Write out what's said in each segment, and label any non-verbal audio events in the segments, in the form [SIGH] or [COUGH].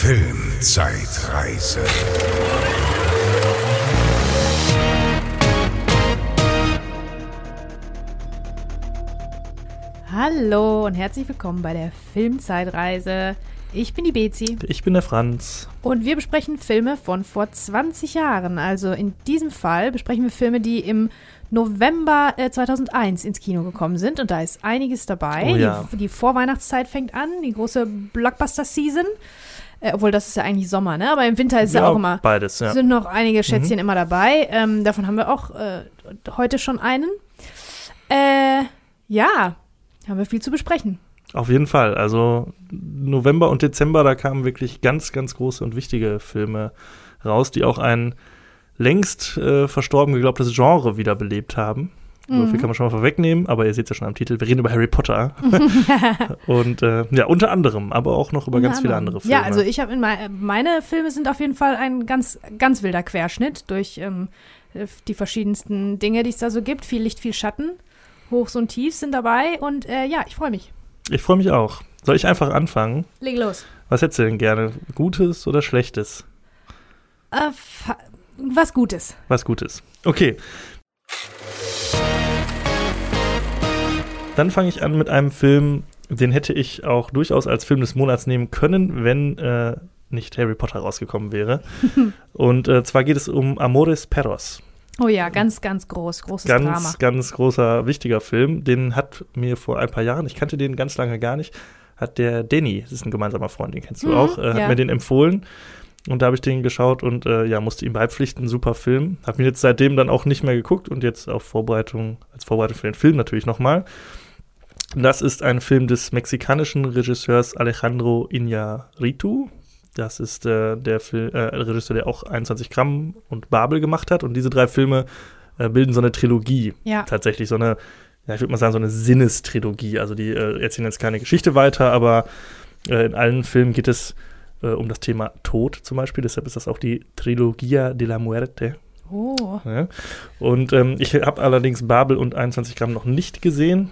Filmzeitreise. Hallo und herzlich willkommen bei der Filmzeitreise. Ich bin die Bezi Ich bin der Franz. und wir besprechen Filme von vor 20 Jahren. Also in diesem Fall besprechen wir Filme, die im November äh, 2001 ins Kino gekommen sind. Und da ist einiges dabei. Oh ja. die, die Vorweihnachtszeit fängt an, die große Blockbuster-Season. Äh, obwohl, das ist ja eigentlich Sommer, ne? Aber im Winter ist ja, auch immer Beides, ja. Mhm. sind noch einige Schätzchen immer dabei. Ähm, davon haben wir auch äh, heute schon einen. Äh, ja, haben wir viel zu besprechen. Auf jeden Fall. Also November und Dezember, da kamen wirklich ganz, ganz große und wichtige Filme raus, die auch ein längst äh, verstorben geglaubtes Genre wiederbelebt haben. So Mhm. viel kann man schon mal vorwegnehmen, aber ihr seht ja schon am Titel, wir reden über Harry Potter. [LAUGHS] und äh, ja, unter anderem, aber auch noch über ganz viele andere Filme. Ja, also ich habe in mei- meine Filme sind auf jeden Fall ein ganz, ganz wilder Querschnitt durch ähm, die verschiedensten Dinge, die es da so gibt. Viel Licht, viel Schatten. Hochs und Tiefs sind dabei und äh, ja, ich freue mich. ich freue mich auch. Soll ich einfach anfangen? Leg los. Was hättest du denn gerne? Gutes oder Schlechtes? Äh, was Gutes. Was Gutes. Okay. Dann fange ich an mit einem Film, den hätte ich auch durchaus als Film des Monats nehmen können, wenn äh, nicht Harry Potter rausgekommen wäre. [LAUGHS] Und äh, zwar geht es um Amores Perros. Oh ja, ganz, ganz groß. Großes Ganz, Drama. ganz großer, wichtiger Film. Den hat mir vor ein paar Jahren, ich kannte den ganz lange gar nicht, hat der Danny, das ist ein gemeinsamer Freund, den kennst du Mhm, auch, äh, hat ja. mir den empfohlen. Und da habe ich den geschaut und äh, ja, musste ihm beipflichten. Super Film. Habe ihn jetzt seitdem dann auch nicht mehr geguckt und jetzt auf Vorbereitung, als Vorbereitung für den Film natürlich nochmal. Das ist ein Film des mexikanischen Regisseurs Alejandro Iñárritu. Das ist äh, der Fil äh, Regisseur, der auch 21 Gramm und Babel gemacht hat. Und diese drei Filme äh, bilden so eine Trilogie. Ja. Tatsächlich so eine, ja, ich würde mal sagen, so eine Sinnestrilogie. Also die äh, erzählen jetzt keine Geschichte weiter, aber äh, in allen Filmen geht es äh, um das Thema Tod zum Beispiel. Deshalb ist das auch die Trilogia de la Muerte. Oh. Ja. Und ähm, ich habe allerdings Babel und 21 Gramm noch nicht gesehen.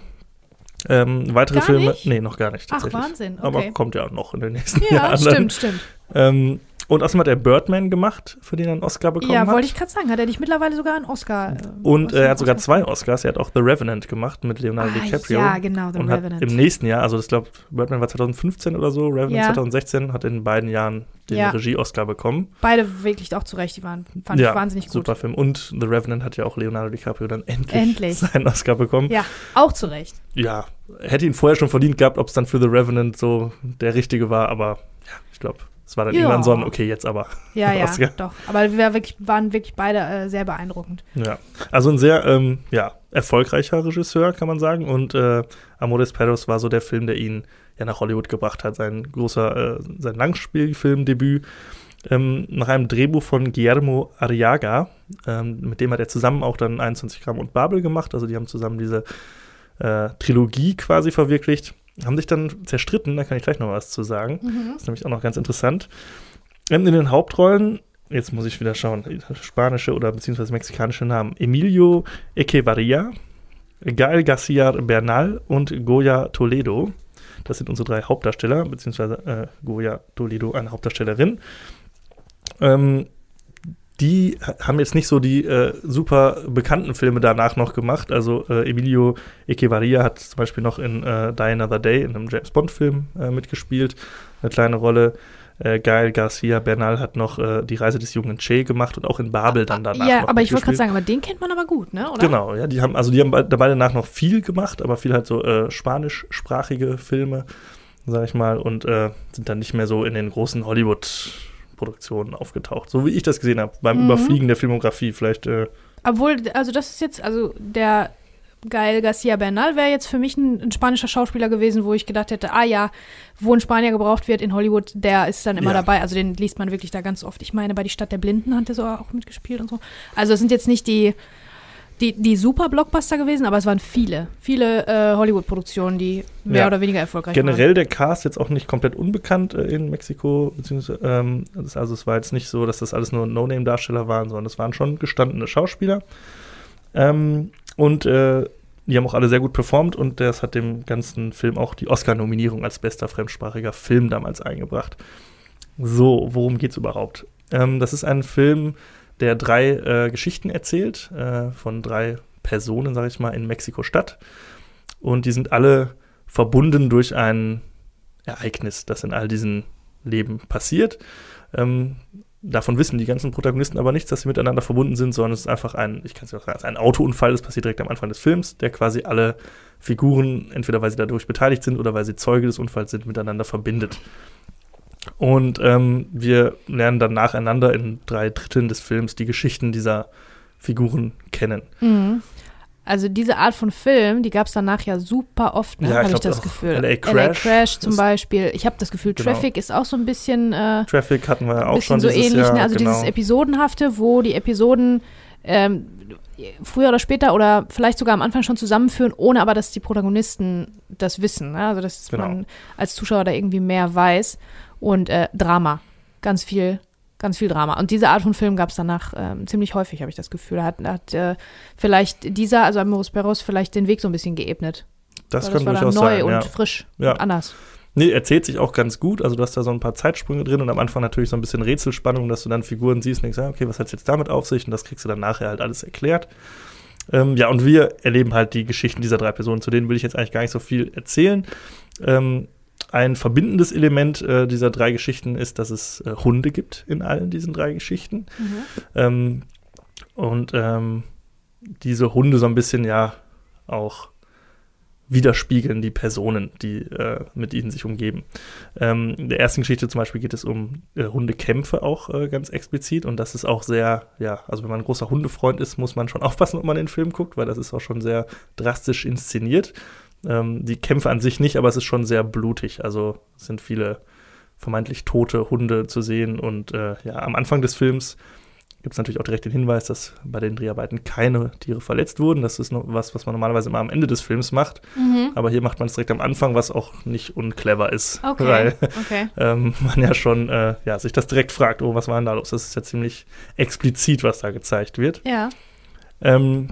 Ähm, weitere Gar Filme, nicht? nee, noch gar nicht. Ach. Wahnsinn. Aber Okay. kommt ja noch in den nächsten Ja, Jahren. stimmt, stimmt. [LAUGHS] Ähm, und außerdem hat er Birdman gemacht, für den er einen Oscar bekommen Ja, hat. wollte ich gerade sagen. Hat er nicht mittlerweile sogar einen Oscar? äh, Und äh, er hat sogar Oscar- zwei Oscars. Er hat auch The Revenant gemacht mit Leonardo Ah, DiCaprio. Ja, genau, The und Revenant. hat im nächsten Jahr, also das glaube Birdman war 2015 oder so, Revenant Ja. 2016, hat in beiden Jahren den Ja. Regie-Oscar bekommen. Beide wirklich auch zurecht. Die waren, fand ich wahnsinnig gut. super Film. Und The Revenant hat ja auch Leonardo DiCaprio dann endlich, Endlich. [LAUGHS] seinen Oscar bekommen. Ja, auch zurecht. Ja, hätte ihn vorher schon verdient gehabt, ob es dann für The Revenant so der richtige war, aber ja, ich glaube, es war dann Ja. irgendwann so ein, okay, jetzt aber. Ja, [LAUGHS] ja, doch. Aber wir wirklich, waren wirklich beide äh, sehr beeindruckend. Ja, also ein sehr ähm, ja, erfolgreicher Regisseur, kann man sagen. Und äh, Amores Perros war so der Film, der ihn ja nach Hollywood gebracht hat. Sein großer, äh, sein Langspielfilmdebüt. Ähm, nach einem Drehbuch von Guillermo Arriaga. Ähm, mit dem hat er zusammen auch dann 21 Gramm und Babel gemacht. Also die haben zusammen diese äh, Trilogie quasi verwirklicht. Haben sich dann zerstritten, da kann ich gleich noch was zu sagen. Das ist nämlich auch noch ganz interessant. Ähm, In den Hauptrollen, jetzt muss ich wieder schauen, spanische oder beziehungsweise mexikanische Namen. Emilio Echevarria, Gael García Bernal und Goya Toledo. Das sind unsere drei Hauptdarsteller, beziehungsweise äh, Goya Toledo, eine Hauptdarstellerin. Ähm, die ha- haben jetzt nicht so die äh, super bekannten Filme danach noch gemacht. Also äh, Emilio Echevarria hat zum Beispiel noch in äh, Die Another Day, in einem James Bond-Film, äh, mitgespielt. Eine kleine Rolle. Äh, Gael Garcia Bernal hat noch äh, die Reise des jungen Che gemacht und auch in Babel dann danach. ja, noch aber ich wollte gerade sagen, aber den kennt man aber gut, ne? Oder? Genau, ja, die haben, also die haben be- beide danach noch viel gemacht, aber viel halt so äh, spanischsprachige Filme, sag ich mal, und sind dann nicht mehr so in den großen Hollywood-Produktionen aufgetaucht. So wie ich das gesehen habe, beim Mhm. Überfliegen der Filmografie vielleicht. Äh, Obwohl, also das ist jetzt, also der Gael Garcia Bernal wäre jetzt für mich ein, ein spanischer Schauspieler gewesen, wo ich gedacht hätte, ah ja, wo ein Spanier gebraucht wird in Hollywood, der ist dann immer Ja. dabei. Also den liest man wirklich da ganz oft. Ich meine, bei Die Stadt der Blinden hat er so auch mitgespielt und so. Also es sind jetzt nicht die, die, die super Blockbuster gewesen, aber es waren viele, viele äh, Hollywood-Produktionen, die mehr Ja. oder weniger erfolgreich waren. generell der Cast jetzt auch nicht komplett unbekannt äh, in Mexiko, beziehungsweise, ähm, also es war jetzt nicht so, dass das alles nur No-Name-Darsteller waren, sondern es waren schon gestandene Schauspieler. Ähm, und äh, die haben auch alle sehr gut performt und das hat dem ganzen Film auch die Oscar-Nominierung als bester fremdsprachiger Film damals eingebracht. So, worum geht's überhaupt? Ähm, das ist ein Film, der drei äh, Geschichten erzählt, äh, von drei Personen, sage ich mal, in Mexiko-Stadt. Und die sind alle verbunden durch ein Ereignis, das in all diesen Leben passiert. Ähm, davon wissen die ganzen Protagonisten aber nichts, dass sie miteinander verbunden sind, sondern es ist einfach ein, ich kann es ja sagen, ein Autounfall, das passiert direkt am Anfang des Films, der quasi alle Figuren, entweder weil sie dadurch beteiligt sind oder weil sie Zeuge des Unfalls sind, miteinander verbindet. Und ähm, wir lernen dann nacheinander in drei Dritteln des Films die Geschichten dieser Figuren kennen. Mhm. Also diese Art von Film, die gab es danach ja super oft, ne? Ja, habe ich das Gefühl. LA Crash Crash zum Beispiel. Ich habe das Gefühl, Genau. Traffic ist auch so ein bisschen, äh, Traffic hatten wir ja auch schon so ähnlich. Jahr. ne? Also genau. dieses Episodenhafte, wo die Episoden ähm, früher oder später oder vielleicht sogar am Anfang schon zusammenführen, ohne aber, dass die Protagonisten das wissen. Ne? Also dass Genau. man als Zuschauer da irgendwie mehr weiß. Und äh, Drama. Ganz viel, ganz viel Drama. Und diese Art von Film gab es danach ähm, ziemlich häufig, habe ich das Gefühl. Da hat, hat äh, vielleicht dieser, also Amoros Perros, vielleicht den Weg so ein bisschen geebnet. das Weil kann war dann durchaus neu sein. und ja. frisch Ja. und anders. Nee, erzählt sich auch ganz gut. Also du hast da so ein paar Zeitsprünge drin und am Anfang natürlich so ein bisschen Rätselspannung, dass du dann Figuren siehst und denkst, ja, okay, was hat jetzt damit auf sich? Und das kriegst du dann nachher halt alles erklärt. Ähm, ja, und wir erleben halt die Geschichten dieser drei Personen, zu denen will ich jetzt eigentlich gar nicht so viel erzählen. Ähm, ein verbindendes Element äh, dieser drei Geschichten ist, dass es äh, Hunde gibt in allen diesen drei Geschichten. Ähm, und ähm, diese Hunde so ein bisschen ja auch widerspiegeln die Personen, die äh, mit ihnen sich umgeben. Ähm, in der ersten Geschichte zum Beispiel geht es um äh, Hundekämpfe auch äh, ganz explizit und das ist auch sehr, ja, also wenn man ein großer Hundefreund ist, muss man schon [LAUGHS] aufpassen, ob man den Film guckt, weil das ist auch schon sehr drastisch inszeniert. Ähm, die Kämpfe an sich nicht, aber es ist schon sehr blutig. Also es sind viele vermeintlich tote Hunde zu sehen und äh, ja, am Anfang des Films gibt es natürlich auch direkt den Hinweis, dass bei den Dreharbeiten keine Tiere verletzt wurden. Das ist noch was, was man normalerweise immer am Ende des Films macht. Mhm. Aber hier macht man es direkt am Anfang, was auch nicht unclever ist. Okay. Weil [LAUGHS] okay. ähm, man ja schon äh, ja, sich das direkt fragt, oh, was war denn da los? Das ist ja ziemlich explizit, was da gezeigt wird. Ja. Ähm,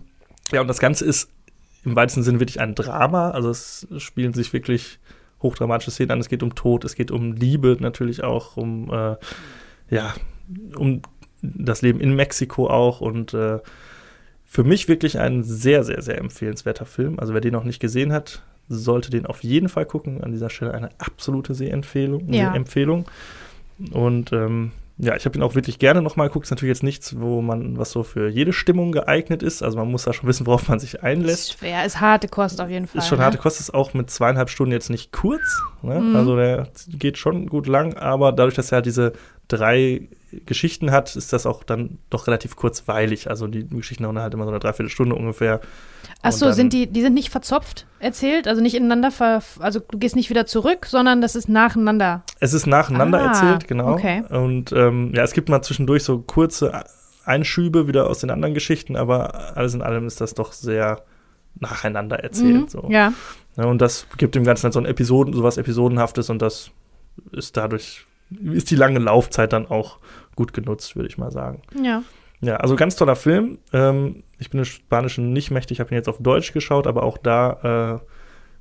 ja, und das Ganze ist im weitesten Sinne wirklich ein Drama. Also es spielen sich wirklich hochdramatische Szenen an. Es geht um Tod, es geht um Liebe natürlich auch, um äh, ja, um das Leben in Mexiko auch und äh, für mich wirklich ein sehr, sehr, sehr empfehlenswerter Film. Also wer den noch nicht gesehen hat, sollte den auf jeden Fall gucken. An dieser Stelle eine absolute Sehempfehlung. Ja. Sehempfehlung. Und ähm, ja, ich habe ihn auch wirklich gerne nochmal geguckt. Ist natürlich jetzt nichts, wo man, was so für jede Stimmung geeignet ist. Also man muss da schon wissen, worauf man sich einlässt. Ist schwer, ist harte Kost auf jeden Fall. Ist schon ne? harte Kost, ist auch mit zweieinhalb Stunden jetzt nicht kurz. Ne? Mhm. Also der geht schon gut lang, aber dadurch, dass er halt diese drei Geschichten hat, ist das auch dann doch relativ kurzweilig. Also die Geschichten dauern halt immer so eine Dreiviertelstunde ungefähr. Ach so, dann- sind die, die sind nicht verzopft erzählt, also nicht ineinander ver, also du gehst nicht wieder zurück, sondern das ist nacheinander. Es ist nacheinander Ah, erzählt, genau. okay. Und ähm, ja, es gibt mal zwischendurch so kurze Einschübe wieder aus den anderen Geschichten, aber alles in allem ist das doch sehr nacheinander erzählt. Mhm, So. Ja. Ja, und das gibt dem Ganzen halt so ein Episoden, sowas Episodenhaftes und das ist dadurch, ist die lange Laufzeit dann auch gut genutzt, würde ich mal sagen. Ja. Ja, also ganz toller Film. Ähm, ich bin des Spanischen nicht mächtig, habe ihn jetzt auf Deutsch geschaut, aber auch da äh,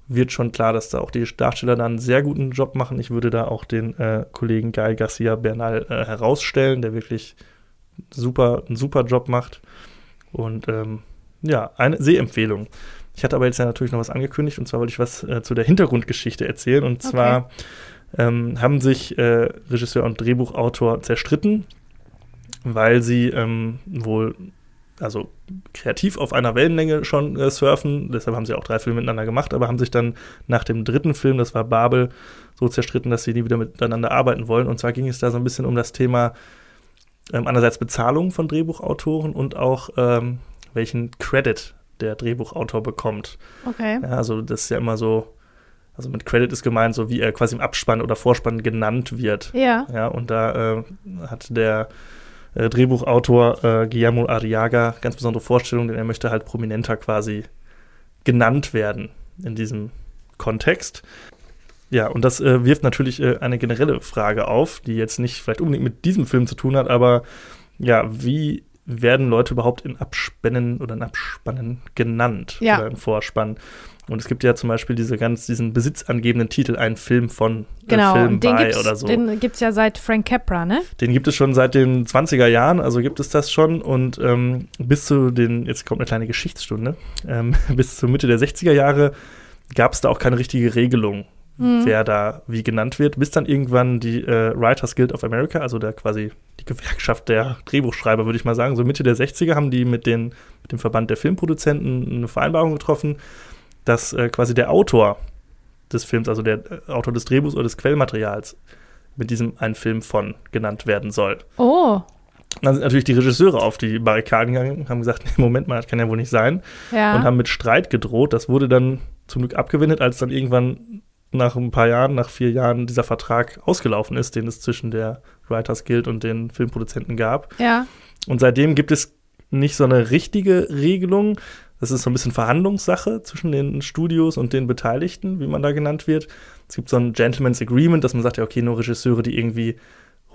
wird schon klar, dass da auch die Darsteller dann einen sehr guten Job machen. Ich würde da auch den äh, Kollegen Guy Garcia Bernal äh, herausstellen, der wirklich super, einen super Job macht. Und ähm, ja, eine Sehempfehlung. Ich hatte aber jetzt ja natürlich noch was angekündigt und zwar wollte ich was äh, zu der Hintergrundgeschichte erzählen. Und zwar ähm, haben sich äh, Regisseur und Drehbuchautor zerstritten, weil sie ähm, wohl also kreativ auf einer Wellenlänge schon äh, surfen. Deshalb haben sie auch drei Filme miteinander gemacht, aber haben sich dann nach dem dritten Film, das war Babel, so zerstritten, dass sie nie wieder miteinander arbeiten wollen. Und zwar ging es da so ein bisschen um das Thema ähm, einerseits Bezahlung von Drehbuchautoren und auch ähm, welchen Credit der Drehbuchautor bekommt. Okay. Ja, also das ist ja immer so, also mit Credit ist gemeint, so wie er quasi im Abspann oder Vorspann genannt wird. Ja. Ja, und da äh, hat der äh, Drehbuchautor äh, Guillermo Arriaga ganz besondere Vorstellungen, denn er möchte halt prominenter quasi genannt werden in diesem Kontext. Ja, und das äh, wirft natürlich äh, eine generelle Frage auf, die jetzt nicht vielleicht unbedingt mit diesem Film zu tun hat, aber ja, wie werden Leute überhaupt in Abspannen oder in Abspannen genannt Ja. oder im Vorspann. Und es gibt ja zum Beispiel diese ganz, diesen besitzangebenden Titel, ein Film von Genau, äh, Film und den bei oder so. den gibt's ja seit Frank Capra, ne? Den gibt es schon seit den 20er Jahren, also gibt es das schon. Und ähm, bis zu den, jetzt kommt eine kleine Geschichtsstunde, ähm, [LAUGHS] bis zur Mitte der 60er Jahre gab es da auch keine richtige Regelung, Mhm. wer da wie genannt wird, bis dann irgendwann die äh, Writers Guild of America, also der quasi die Gewerkschaft der Drehbuchschreiber, würde ich mal sagen, so Mitte der 60er haben die mit, den, mit dem Verband der Filmproduzenten eine Vereinbarung getroffen, dass äh, quasi der Autor des Films, also der äh, Autor des Drehbuchs oder des Quellmaterials, mit diesem einen Film von genannt werden soll. Oh, Dann sind natürlich die Regisseure auf die Barrikaden gegangen, haben gesagt, nee, [LAUGHS] Moment mal, das kann ja wohl nicht sein. ja. Und haben mit Streit gedroht. Das wurde dann zum Glück abgewendet, als dann irgendwann nach ein paar Jahren, nach vier Jahren, dieser Vertrag ausgelaufen ist, den es zwischen der Writers Guild und den Filmproduzenten gab. ja. Und seitdem gibt es nicht so eine richtige Regelung. Das ist so ein bisschen Verhandlungssache zwischen den Studios und den Beteiligten, wie man da genannt wird. Es gibt so ein Gentleman's Agreement, dass man sagt, ja, okay, nur Regisseure, die irgendwie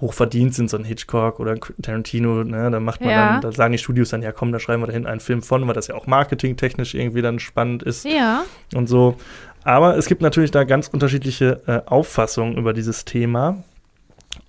hochverdient sind, so ein Hitchcock oder ein Tarantino, ne, da macht man Ja. dann, da sagen die Studios dann, ja komm, da schreiben wir dahin einen Film von, weil das ja auch marketingtechnisch irgendwie dann spannend ist Ja. und so. Aber es gibt natürlich da ganz unterschiedliche äh, Auffassungen über dieses Thema.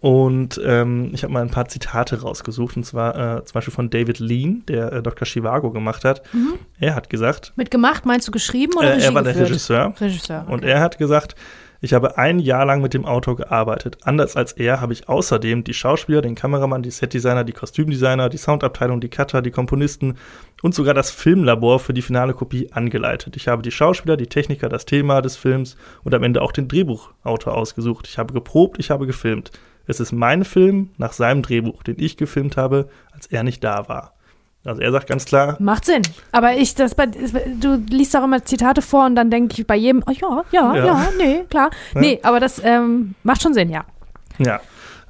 Und ähm, ich habe mal ein paar Zitate rausgesucht, und zwar äh, zum Beispiel von David Lean, der äh, Dr. Chivago gemacht hat. Mhm. Er hat gesagt, Mit gemacht meinst du geschrieben oder äh, er war der geführt? Regisseur, Regisseur. und okay. er hat gesagt, ich habe ein Jahr lang mit dem Autor gearbeitet. Anders als er habe ich außerdem die Schauspieler, den Kameramann, die Setdesigner, die Kostümdesigner, die Soundabteilung, die Cutter, die Komponisten und sogar das Filmlabor für die finale Kopie angeleitet. Ich habe die Schauspieler, die Techniker, das Thema des Films und am Ende auch den Drehbuchautor ausgesucht. Ich habe geprobt, ich habe gefilmt. Es ist mein Film nach seinem Drehbuch, den ich gefilmt habe, als er nicht da war. Also er sagt ganz klar, Macht Sinn. Aber ich, das, bei- du liest auch immer Zitate vor und dann denke ich bei jedem, oh ja, ja, Ja. ja, nee, klar. Ja. Nee, aber das ähm, macht schon Sinn, ja. Ja,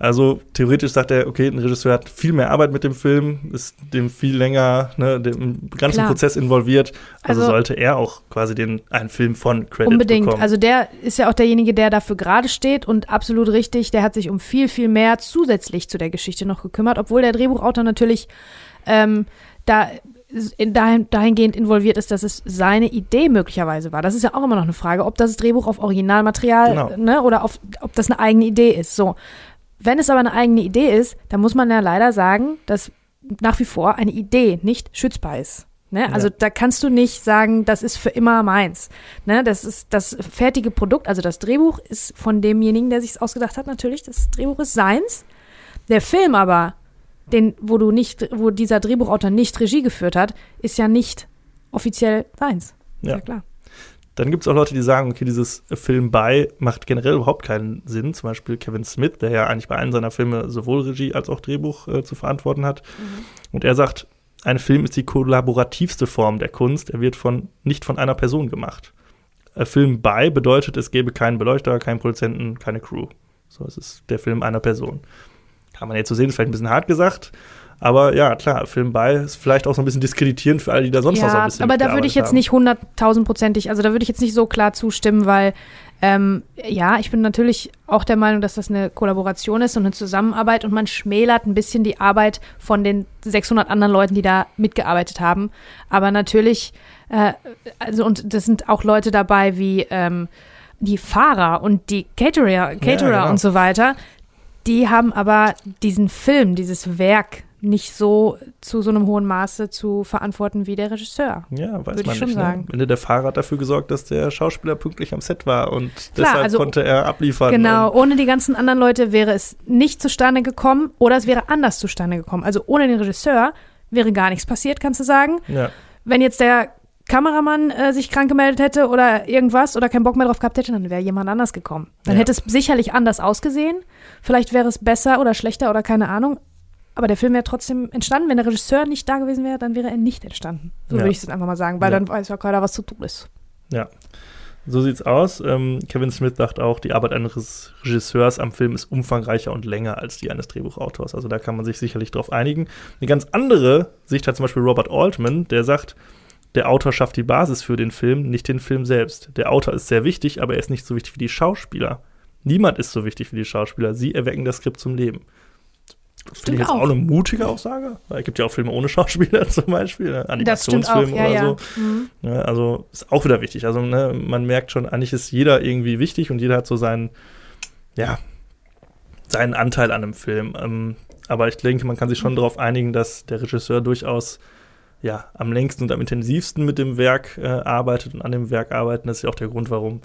also theoretisch sagt er, okay, ein Regisseur hat viel mehr Arbeit mit dem Film, ist dem viel länger, ne, dem ganzen Klar. Prozess involviert. Also, Also- sollte er auch quasi den einen Film von Credit Unbedingt. bekommen. Also der ist ja auch derjenige, der dafür gerade steht und absolut richtig. Der hat sich um viel, viel mehr zusätzlich zu der Geschichte noch gekümmert, obwohl der Drehbuchautor natürlich ähm, da in dahin, dahingehend involviert ist, dass es seine Idee möglicherweise war. Das ist ja auch immer noch eine Frage, ob das Drehbuch auf Originalmaterial Genau. ne, oder auf, ob das eine eigene Idee ist. So. Wenn es aber eine eigene Idee ist, dann muss man ja leider sagen, dass nach wie vor eine Idee nicht schützbar ist. Ne? Also Ja. da kannst du nicht sagen, das ist für immer meins. Ne? Das ist das fertige Produkt, also das Drehbuch ist von demjenigen, der sich ausgedacht hat, natürlich. Das Drehbuch ist seins. Der Film aber, den, wo du nicht, wo dieser Drehbuchautor nicht Regie geführt hat, ist ja nicht offiziell seins. Ja. ja klar. Dann gibt es auch Leute, die sagen, okay, dieses Film bei macht generell überhaupt keinen Sinn. Zum Beispiel Kevin Smith, der ja eigentlich bei allen seiner Filme sowohl Regie als auch Drehbuch äh, zu verantworten hat. Und er sagt, ein Film ist die kollaborativste Form der Kunst. Er wird von, nicht von einer Person gemacht. Ein Film bei bedeutet, es gäbe keinen Beleuchter, keinen Produzenten, keine Crew. So, es ist der Film einer Person. Kann man jetzt so sehen, ist vielleicht ein bisschen hart gesagt. Aber ja, klar, Film bei ist vielleicht auch so ein bisschen diskreditierend für alle, die da sonst noch so ein Ja, bisschen aber da würde ich jetzt mitgearbeitet nicht hunderttausendprozentig, also da würde ich jetzt nicht so klar zustimmen, weil ähm, ja, ich bin natürlich auch der Meinung, dass das eine Kollaboration ist und eine Zusammenarbeit und man schmälert ein bisschen die Arbeit von den 600 anderen Leuten, die da mitgearbeitet haben. Aber natürlich, äh, also und das sind auch Leute dabei wie ähm, die Fahrer und die Caterer, Caterer genau. und so weiter. Die haben aber diesen Film, dieses Werk nicht so zu so einem hohen Maße zu verantworten wie der Regisseur. Ja, weiß Würde ich man schon nicht. sagen. Ne? Am Ende der Fahrer hat dafür gesorgt, dass der Schauspieler pünktlich am Set war und Klar, deshalb also- konnte er abliefern. Genau, ohne die ganzen anderen Leute wäre es nicht zustande gekommen oder es wäre anders zustande gekommen. Also ohne den Regisseur wäre gar nichts passiert, kannst du sagen. ja, Wenn jetzt der Kameramann äh, sich krank gemeldet hätte oder irgendwas oder keinen Bock mehr drauf gehabt hätte, dann wäre jemand anders gekommen. Dann Ja. hätte es sicherlich anders ausgesehen. Vielleicht wäre es besser oder schlechter oder keine Ahnung. Aber der Film wäre trotzdem entstanden. Wenn der Regisseur nicht da gewesen wäre, dann wäre er nicht entstanden. So Ja. würde ich es einfach mal sagen, weil Ja. dann weiß ja keiner, was zu tun ist. ja. So sieht's aus. Ähm, Kevin Smith sagt auch, die Arbeit eines Regisseurs am Film ist umfangreicher und länger als die eines Drehbuchautors. Also da kann man sich sicherlich drauf einigen. Eine ganz andere Sicht hat zum Beispiel Robert Altman, der sagt, der Autor schafft die Basis für den Film, nicht den Film selbst. Der Autor ist sehr wichtig, aber er ist nicht so wichtig wie die Schauspieler. Niemand ist so wichtig wie die Schauspieler. Sie erwecken das Skript zum Leben. Finde ich jetzt auch. auch. eine mutige Aussage, weil es gibt ja auch Filme ohne Schauspieler [LAUGHS] zum Beispiel, ne? Animationsfilme ja, oder ja. so. Mhm. Ja, ne, also ist auch wieder wichtig. Also ne, man merkt schon, eigentlich ist jeder irgendwie wichtig und jeder hat so seinen, ja, seinen Anteil an einem Film. Ähm, aber ich denke, man kann sich schon mhm. darauf einigen, dass der Regisseur durchaus ja, am längsten und am intensivsten mit dem Werk äh, arbeitet und an dem Werk arbeiten. Das ist ja auch der Grund, warum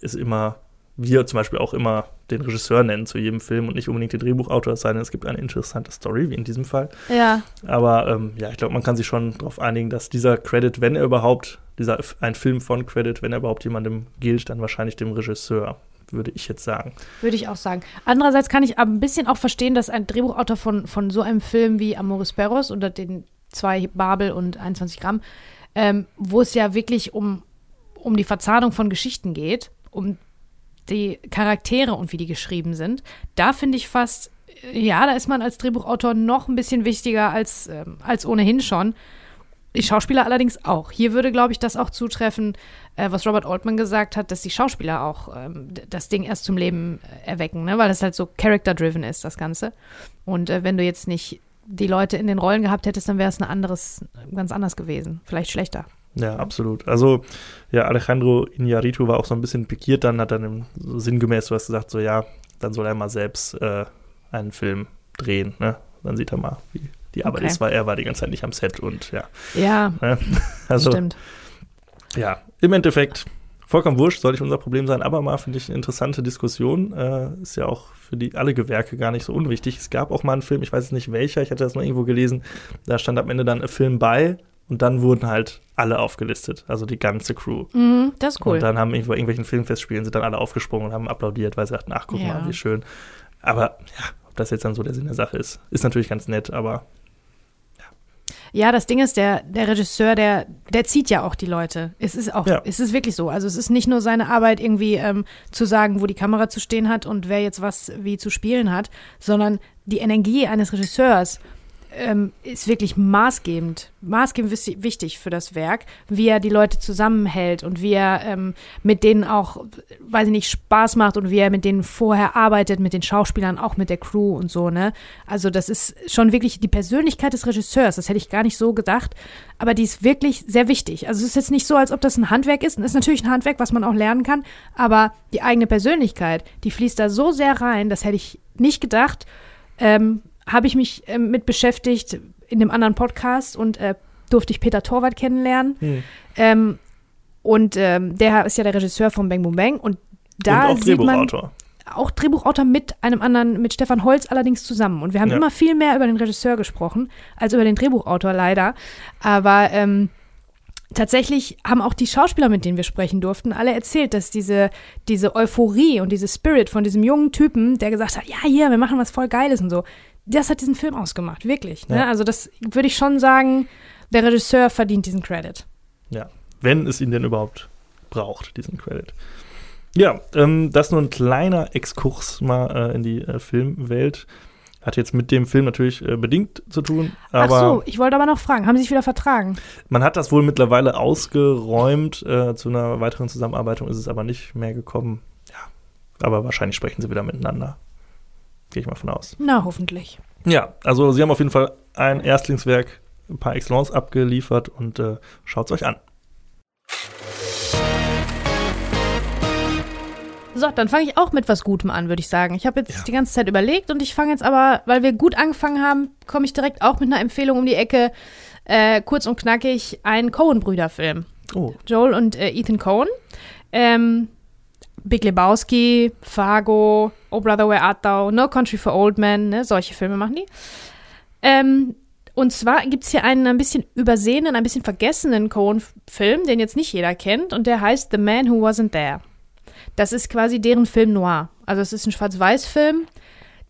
es immer wir zum Beispiel auch immer den Regisseur nennen zu jedem Film und nicht unbedingt den Drehbuchautor, es sei denn, es gibt eine interessante Story, wie in diesem Fall. Ja. Aber ähm, ja, ich glaube, man kann sich schon darauf einigen, dass dieser Credit, wenn er überhaupt, dieser ein Film von Credit, wenn er überhaupt jemandem gilt, dann wahrscheinlich dem Regisseur würde ich jetzt sagen. Würde ich auch sagen. Andererseits kann ich aber ein bisschen auch verstehen, dass ein Drehbuchautor von, von so einem Film wie Amoris Perros oder den zwei Babel und 21 Gramm, ähm, wo es ja wirklich um, um die Verzahnung von Geschichten geht, um die Charaktere und wie die geschrieben sind, da finde ich fast, ja, da ist man als Drehbuchautor noch ein bisschen wichtiger als, ähm, als ohnehin schon. Die Schauspieler allerdings auch. Hier würde, glaube ich, das auch zutreffen, äh, was Robert Altman gesagt hat, dass die Schauspieler auch ähm, das Ding erst zum Leben äh, erwecken, ne? weil es halt so character-driven ist, das Ganze. Und äh, wenn du jetzt nicht die Leute in den Rollen gehabt hättest, dann wäre es ein anderes, ganz anders gewesen. Vielleicht schlechter. Ja, absolut. Also, ja, Alejandro Iñárritu war auch so ein bisschen pikiert dann, hat dann so sinngemäß was gesagt, so, ja, dann soll er mal selbst äh, einen Film drehen, ne? Dann sieht er mal, wie die Arbeit okay. ist, weil er war die ganze Zeit nicht am Set und ja. Ja, ne? also, stimmt. Ja, im Endeffekt vollkommen wurscht, soll nicht unser Problem sein, aber mal finde ich eine interessante Diskussion. Äh, ist ja auch für die alle Gewerke gar nicht so unwichtig. Es gab auch mal einen Film, ich weiß jetzt nicht welcher, ich hatte das noch irgendwo gelesen, da stand am Ende dann ein Film bei und dann wurden halt alle aufgelistet, also die ganze Crew. Mhm, das ist cool. Und dann haben irgendwo irgendwelchen Filmfestspielen sind dann alle aufgesprungen und haben applaudiert, weil sie dachten, ach guck ja. mal, wie schön. Aber ja, ob das jetzt dann so der Sinn der Sache ist, ist natürlich ganz nett, aber ja, das Ding ist, der, der Regisseur, der, der zieht ja auch die Leute. Es ist auch, ja. es ist wirklich so. Also es ist nicht nur seine Arbeit, irgendwie ähm, zu sagen, wo die Kamera zu stehen hat und wer jetzt was wie zu spielen hat, sondern die Energie eines Regisseurs ähm, ist wirklich maßgebend, maßgebend wichtig für das Werk, wie er die Leute zusammenhält und wie er ähm, mit denen auch, weiß ich nicht, Spaß macht und wie er mit denen vorher arbeitet, mit den Schauspielern, auch mit der Crew und so, ne? Also das ist schon wirklich die Persönlichkeit des Regisseurs, das hätte ich gar nicht so gedacht, aber die ist wirklich sehr wichtig. Also es ist jetzt nicht so, als ob das ein Handwerk ist, es ist natürlich ein Handwerk, was man auch lernen kann, aber die eigene Persönlichkeit, die fließt da so sehr rein, das hätte ich nicht gedacht. Ähm, habe ich mich äh, mit beschäftigt in dem anderen Podcast und äh, durfte ich Peter Torwart kennenlernen. Hm. Ähm, und ähm, der ist ja der Regisseur von Bang Boom Bang. Und da und auch sieht man auch Drehbuchautor mit einem anderen, mit Stefan Holz allerdings zusammen. Und wir haben ja. immer viel mehr über den Regisseur gesprochen, als über den Drehbuchautor leider. Aber ähm, tatsächlich haben auch die Schauspieler, mit denen wir sprechen durften, alle erzählt, dass diese, diese Euphorie und diese Spirit von diesem jungen Typen, der gesagt hat, ja, hier, wir machen was voll Geiles und so, das hat diesen Film ausgemacht, wirklich. Ne? Ja. Also das würde ich schon sagen, der Regisseur verdient diesen Credit. Ja, wenn es ihn denn überhaupt braucht, diesen Credit. Ja, ähm, das nur ein kleiner Exkurs mal äh, in die äh, Filmwelt. Hat jetzt mit dem Film natürlich äh, bedingt zu tun. Ach so, ich wollte aber noch fragen, haben Sie sich wieder vertragen? Man hat das wohl mittlerweile ausgeräumt. Äh, zu einer weiteren Zusammenarbeitung ist es aber nicht mehr gekommen. Ja, aber wahrscheinlich sprechen sie wieder miteinander. Gehe ich mal von aus. Na, hoffentlich. Ja, also sie haben auf jeden Fall ein Erstlingswerk par excellence abgeliefert und äh, schaut es euch an. So, dann fange ich auch mit was Gutem an, würde ich sagen. Ich habe jetzt ja. die ganze Zeit überlegt und ich fange jetzt aber, weil wir gut angefangen haben, komme ich direkt auch mit einer Empfehlung um die Ecke. Äh, kurz und knackig, ein Cohen-Brüder-Film. Oh. Joel und äh, Ethan Cohen. Ähm, Big Lebowski, Fargo, Oh Brother Where Art Thou, No Country for Old Men, ne, solche Filme machen die. Ähm, und zwar gibt es hier einen ein bisschen übersehenen, ein bisschen vergessenen Cohen-Film, den jetzt nicht jeder kennt, und der heißt The Man Who Wasn't There. Das ist quasi deren Film noir. Also es ist ein Schwarz-Weiß-Film,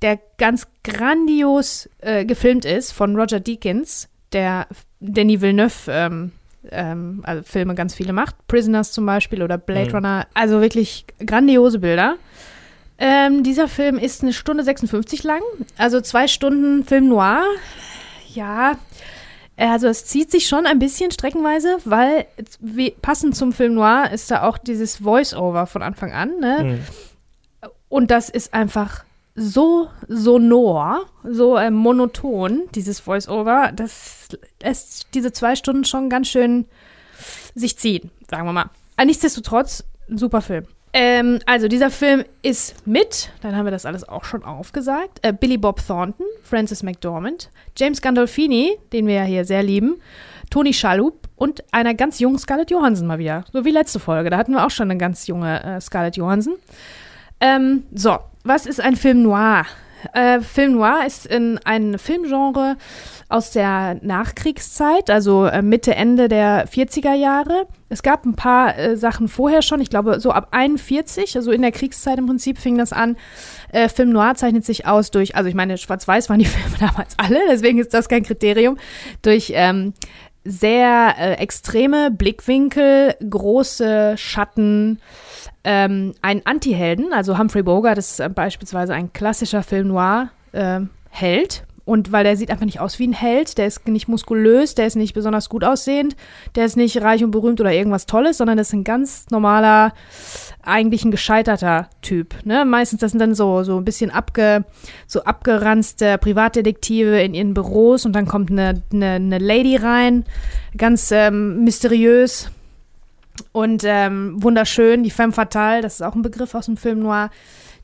der ganz grandios äh, gefilmt ist von Roger Deakins, der Denis Villeneuve ähm, ähm, also Filme ganz viele macht. Prisoners zum Beispiel oder Blade mhm. Runner. Also wirklich grandiose Bilder. Ähm, dieser Film ist eine Stunde 56 lang, also zwei Stunden Film noir. Ja, also es zieht sich schon ein bisschen streckenweise, weil wie, passend zum Film noir ist da auch dieses Voice-Over von Anfang an. Ne? Mhm. Und das ist einfach so sonor, so äh, monoton, dieses Voice-Over, dass es diese zwei Stunden schon ganz schön sich ziehen, sagen wir mal. Nichtsdestotrotz, ein super Film. Ähm, also, dieser Film ist mit, dann haben wir das alles auch schon aufgesagt, äh, Billy Bob Thornton, Francis McDormand, James Gandolfini, den wir ja hier sehr lieben, Tony Shalhoub und einer ganz jungen Scarlett Johansson mal wieder. So wie letzte Folge. Da hatten wir auch schon eine ganz junge äh, Scarlett Johansson. Ähm, so, was ist ein Film noir? Äh, Film noir ist in ein Filmgenre aus der Nachkriegszeit, also äh, Mitte, Ende der 40er Jahre. Es gab ein paar äh, Sachen vorher schon, ich glaube so ab 41, also in der Kriegszeit im Prinzip fing das an. Äh, Film noir zeichnet sich aus durch, also ich meine, schwarz-weiß waren die [LAUGHS] Filme damals alle, deswegen ist das kein Kriterium, durch ähm, sehr äh, extreme Blickwinkel, große Schatten, ähm, einen Anti-Helden, also Humphrey Bogart ist äh, beispielsweise ein klassischer Film noir äh, Held. Und weil der sieht einfach nicht aus wie ein Held, der ist nicht muskulös, der ist nicht besonders gut aussehend, der ist nicht reich und berühmt oder irgendwas Tolles, sondern das ist ein ganz normaler, eigentlich ein gescheiterter Typ. Ne? Meistens das sind dann so, so ein bisschen abge, so abgeranzte Privatdetektive in ihren Büros und dann kommt eine, eine, eine Lady rein, ganz ähm, mysteriös, und ähm, wunderschön, die Femme Fatale, das ist auch ein Begriff aus dem Film Noir.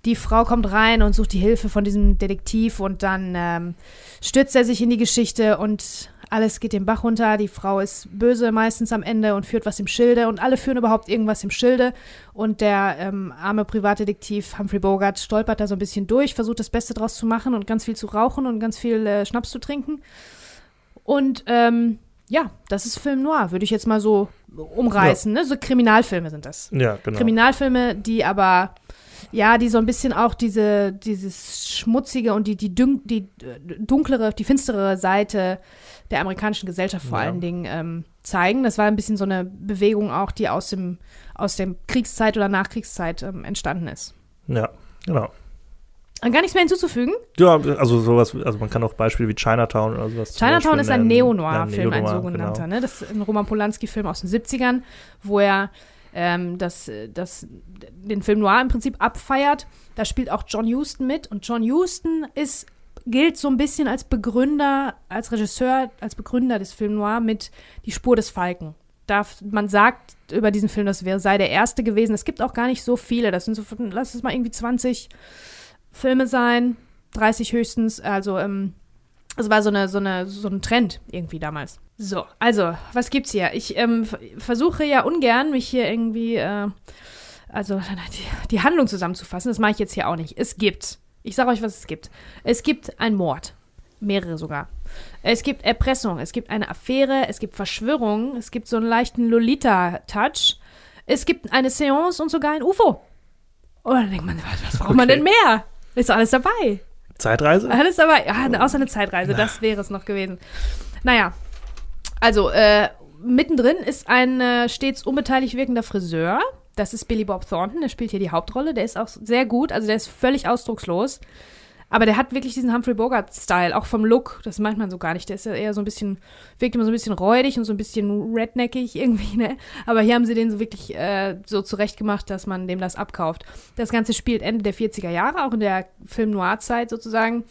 Die Frau kommt rein und sucht die Hilfe von diesem Detektiv und dann ähm, stürzt er sich in die Geschichte und alles geht den Bach runter. Die Frau ist böse meistens am Ende und führt was im Schilde und alle führen überhaupt irgendwas im Schilde. Und der ähm, arme Privatdetektiv Humphrey Bogart stolpert da so ein bisschen durch, versucht das Beste draus zu machen und ganz viel zu rauchen und ganz viel äh, Schnaps zu trinken. Und ähm, ja, das ist Film Noir, würde ich jetzt mal so umreißen. Ja. Ne? So Kriminalfilme sind das. Ja, genau. Kriminalfilme, die aber, ja, die so ein bisschen auch diese, dieses schmutzige und die, die, dün die dunklere, die finstere Seite der amerikanischen Gesellschaft vor ja. allen Dingen ähm, zeigen. Das war ein bisschen so eine Bewegung auch, die aus dem, aus dem Kriegszeit oder Nachkriegszeit ähm, entstanden ist. Ja, genau. Gar nichts mehr hinzuzufügen? Ja, also sowas, also man kann auch Beispiele wie Chinatown oder sowas. Chinatown ist ein Neo-Noir-Film, Neo ein sogenannter. Genau. Ne? Das ist ein Roman Polanski-Film aus den 70ern, wo er ähm, das, das, den Film Noir im Prinzip abfeiert. Da spielt auch John Huston mit und John Huston ist, gilt so ein bisschen als Begründer, als Regisseur, als Begründer des Film Noir mit Die Spur des Falken. Darf, man sagt über diesen Film, das wäre, sei der erste gewesen. Es gibt auch gar nicht so viele. Das sind so, lass es mal irgendwie 20 Filme sein, 30 höchstens, also ähm, es war so eine, so eine, so ein Trend irgendwie damals. So, also, was gibt's hier? Ich ähm, versuche ja ungern, mich hier irgendwie, äh, also die, die Handlung zusammenzufassen. Das mache ich jetzt hier auch nicht. Es gibt, ich sage euch, was es gibt. Es gibt einen Mord. Mehrere sogar. Es gibt Erpressung, es gibt eine Affäre, es gibt Verschwörungen, es gibt so einen leichten Lolita-Touch. Es gibt eine Seance und sogar ein UFO. Und dann denkt man, was, was braucht okay. man denn mehr? Ist alles dabei. Zeitreise? Alles dabei. Ja, außer eine Zeitreise, das wäre es noch gewesen. Naja, also äh, mittendrin ist ein äh, stets unbeteiligt wirkender Friseur. Das ist Billy Bob Thornton, der spielt hier die Hauptrolle. Der ist auch sehr gut, also der ist völlig ausdruckslos. Aber der hat wirklich diesen Humphrey Bogart-Style, auch vom Look. Das meint man so gar nicht. Der ist ja eher so ein bisschen, wirkt immer so ein bisschen räudig und so ein bisschen redneckig irgendwie, ne? Aber hier haben sie den so wirklich äh, so zurechtgemacht, dass man dem das abkauft. Das Ganze spielt Ende der 40er Jahre, auch in der Film-Noir-Zeit sozusagen.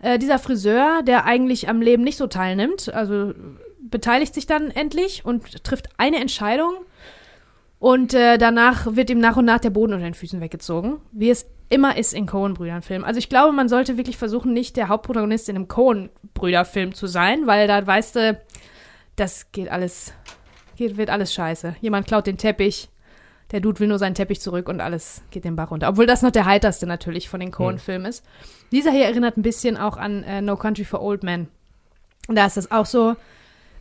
Äh, dieser Friseur, der eigentlich am Leben nicht so teilnimmt, also beteiligt sich dann endlich und trifft eine Entscheidung. Und äh, danach wird ihm nach und nach der Boden unter den Füßen weggezogen, wie es immer ist in Coen-Brüdern-Filmen. Also ich glaube, man sollte wirklich versuchen, nicht der Hauptprotagonist in einem Coen-Brüder-Film zu sein, weil da weißt du, das geht alles, geht, wird alles scheiße. Jemand klaut den Teppich, der Dude will nur seinen Teppich zurück und alles geht den Bach runter. Obwohl das noch der heiterste natürlich von den Coen-Filmen ist. Dieser hier erinnert ein bisschen auch an äh, No Country for Old Men. Da ist das auch so,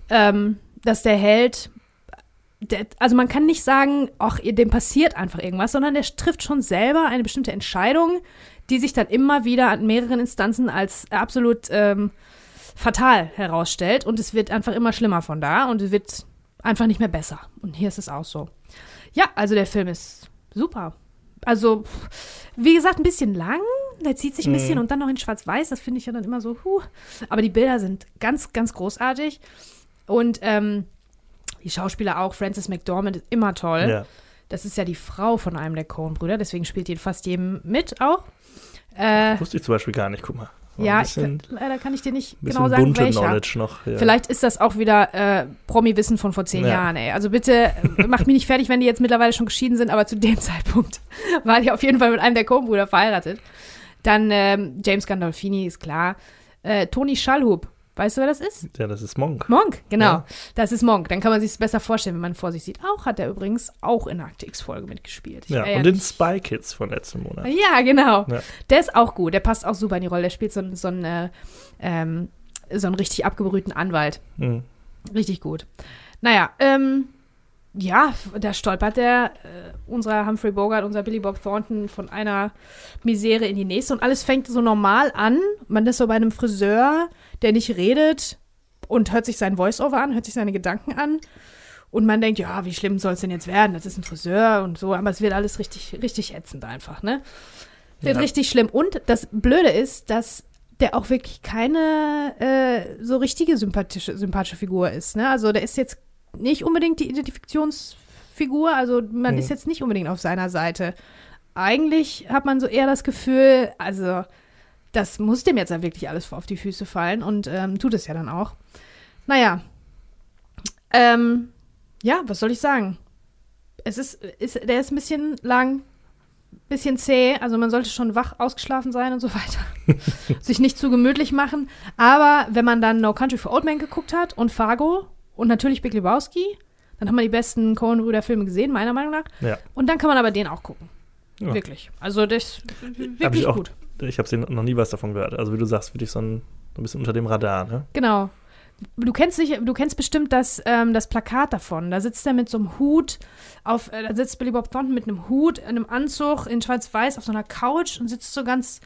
ähm, dass der Held der, also man kann nicht sagen, ach, dem passiert einfach irgendwas, sondern der trifft schon selber eine bestimmte Entscheidung, die sich dann immer wieder an mehreren Instanzen als absolut ähm, fatal herausstellt und es wird einfach immer schlimmer von da und es wird einfach nicht mehr besser. Und hier ist es auch so. Ja, also der Film ist super. Also, wie gesagt, ein bisschen lang. Der zieht sich ein bisschen mhm. und dann noch in Schwarz-Weiß. Das finde ich ja dann immer so, huh. Aber die Bilder sind ganz, ganz großartig. Und ähm, die Schauspieler auch. Frances McDormand ist immer toll. Ja. Das ist ja die Frau von einem der Coen-Brüder, deswegen spielt die fast jedem mit auch. Äh, Wusste ich zum Beispiel gar nicht, guck mal. War ja, ein ich, bisschen, leider kann ich dir nicht bisschen genau sagen, bunte welcher. Knowledge noch. Ja. Vielleicht ist das auch wieder äh, Promi-Wissen von vor zehn Ja. Jahren, ey. Also bitte äh, macht mich nicht fertig, wenn die jetzt mittlerweile schon geschieden sind, aber zu dem [LAUGHS] Zeitpunkt war die auf jeden Fall mit einem der Coen-Brüder verheiratet. Dann ähm, James Gandolfini, ist klar. Äh, Toni Schallhub, weißt du, wer das ist? Ja, das ist Monk. Monk, genau. Ja. Das ist Monk. Dann kann man sich es besser vorstellen, wenn man vor sich sieht. Auch hat er übrigens auch in der X-Folge mitgespielt. Ich Ja, und mich. Spy Kids von letztem Monat. Ja, genau. Ja. Der ist auch gut. Der passt auch super in die Rolle. Der spielt so, einen- so, einen, äh, ähm, so einen richtig abgebrühten Anwalt. Mhm. Richtig gut. Naja, ähm, ja, da stolpert der, äh, unser Humphrey Bogart, unser Billy Bob Thornton von einer Misere in die nächste und alles fängt so normal an. Man ist so bei einem Friseur, der nicht redet und hört sich sein Voice-Over an, hört sich seine Gedanken an. Und man denkt, ja, wie schlimm soll es denn jetzt werden? Das ist ein Friseur und so, aber es wird alles richtig, richtig ätzend einfach, ne? Wird Ja. richtig schlimm. Und das Blöde ist, dass der auch wirklich keine äh, so richtige sympathische, sympathische Figur ist. Ne? Also der ist jetzt nicht unbedingt die Identifikationsfigur, also man Mhm. ist jetzt nicht unbedingt auf seiner Seite. Eigentlich hat man so eher das Gefühl, also das muss dem jetzt ja wirklich alles auf die Füße fallen und ähm, tut es ja dann auch. Naja, ähm, ja, was soll ich sagen? Es ist, ist, der ist ein bisschen lang, bisschen zäh, also man sollte schon wach ausgeschlafen sein und so weiter. [LAUGHS] Sich nicht zu gemütlich machen. Aber wenn man dann No Country for Old Men geguckt hat und Fargo und natürlich Big Lebowski, dann haben wir die besten Coen-Brüder-Filme gesehen, meiner Meinung nach. Ja. Und dann kann man aber den auch gucken. Ja. Wirklich. Also das ist wirklich ich auch, gut. Ich habe noch nie was davon gehört. Also wie du sagst, wirklich so ein, ein bisschen unter dem Radar, ne? Genau. Du kennst dich, du kennst bestimmt das, ähm, das Plakat davon. Da sitzt er mit so einem Hut auf, äh, da sitzt Billy Bob Thornton mit einem Hut, in einem Anzug in Schwarz-Weiß auf so einer Couch und sitzt so ganz,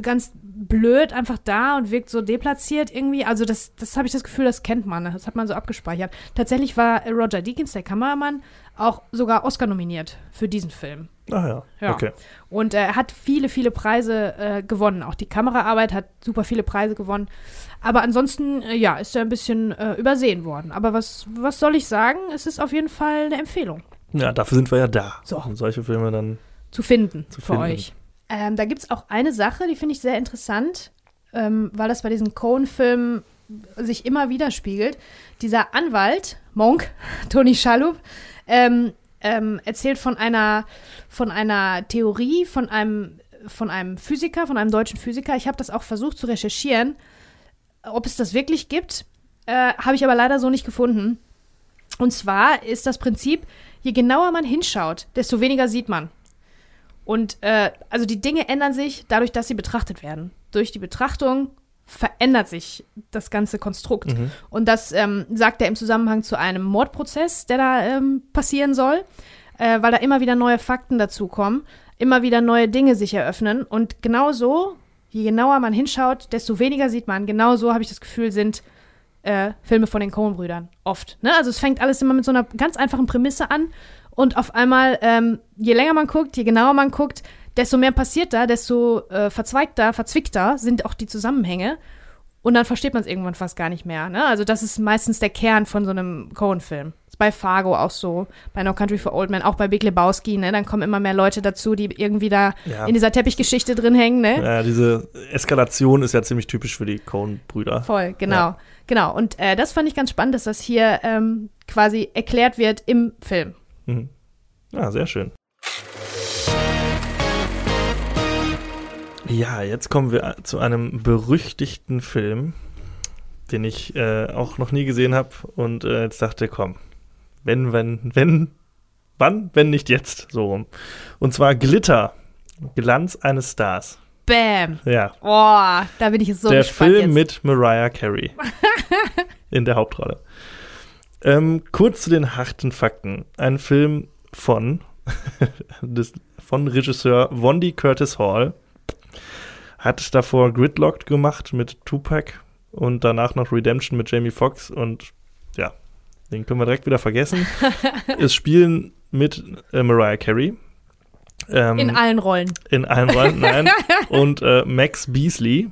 ganz blöd einfach da und wirkt so deplatziert irgendwie. Also das, das habe ich das Gefühl, das kennt man. Das hat man so abgespeichert. Tatsächlich war Roger Deakins, der Kameramann, auch sogar Oscar nominiert für diesen Film. Ah ja, Ja. okay. Und äh, er hat viele, viele Preise äh, gewonnen. Auch die Kameraarbeit hat super viele Preise gewonnen. Aber ansonsten, äh, ja, ist er ein bisschen äh, übersehen worden. Aber was, was soll ich sagen? Es ist auf jeden Fall eine Empfehlung Ja, dafür sind wir ja da. So. Um solche Filme dann. zu finden Zu für finden. euch. Ähm, da gibt es auch eine Sache, die finde ich sehr interessant, ähm, weil das bei diesen Cohen-Filmen sich immer widerspiegelt. Dieser Anwalt, Monk, [LAUGHS] Tony Shalhoub, ähm, ähm, erzählt von einer, von einer Theorie, von einem, von einem Physiker, von einem deutschen Physiker. Ich habe das auch versucht zu recherchieren, ob es das wirklich gibt. Äh, habe ich aber leider so nicht gefunden. Und zwar ist das Prinzip, je genauer man hinschaut, desto weniger sieht man. Und äh, also die Dinge ändern sich dadurch, dass sie betrachtet werden. Durch die Betrachtung verändert sich das ganze Konstrukt. Mhm. Und das ähm, sagt er im Zusammenhang zu einem Mordprozess, der da ähm, passieren soll, äh, weil da immer wieder neue Fakten dazukommen, immer wieder neue Dinge sich eröffnen. Und genauso, je genauer man hinschaut, desto weniger sieht man. Genauso habe ich das Gefühl, sind äh, Filme von den Coen-Brüdern oft. Ne? Also es fängt alles immer mit so einer ganz einfachen Prämisse an und auf einmal, ähm, je länger man guckt, je genauer man guckt, desto mehr passiert da, desto äh, verzweigter, verzwickter sind auch die Zusammenhänge. Und dann versteht man es irgendwann fast gar nicht mehr. Ne? Also das ist meistens der Kern von so einem Cohen-Film. Ist bei Fargo auch so, bei No Country for Old Men, auch bei Big Lebowski. Ne? Dann kommen immer mehr Leute dazu, die irgendwie da Ja. in dieser Teppichgeschichte drin hängen. Ne? ja, diese Eskalation ist ja ziemlich typisch für die Coen-Brüder. Voll, genau. Ja. Genau. Und äh, das fand ich ganz spannend, dass das hier ähm, quasi erklärt wird im Film. Mhm. Ja, sehr schön. Ja, jetzt kommen wir zu einem berüchtigten Film, den ich äh, auch noch nie gesehen habe und äh, jetzt dachte, komm, wenn, wenn, wenn, wann, wenn nicht jetzt, so rum. Und zwar Glitter, Glanz eines Stars. Bam. Ja, Oh, da bin ich so der gespannt Film jetzt. mit Mariah Carey [LAUGHS] in der Hauptrolle. Ähm, kurz zu den harten Fakten. Ein Film von, [LAUGHS] des, von Regisseur Wondi Curtis Hall. Hat davor Gridlocked gemacht mit Tupac und danach noch Redemption mit Jamie Foxx und ja, den können wir direkt wieder vergessen. [LAUGHS] es spielen mit äh, Mariah Carey. Ähm, In allen Rollen. in allen Rollen, nein. [LAUGHS] Und äh, Max Beasley.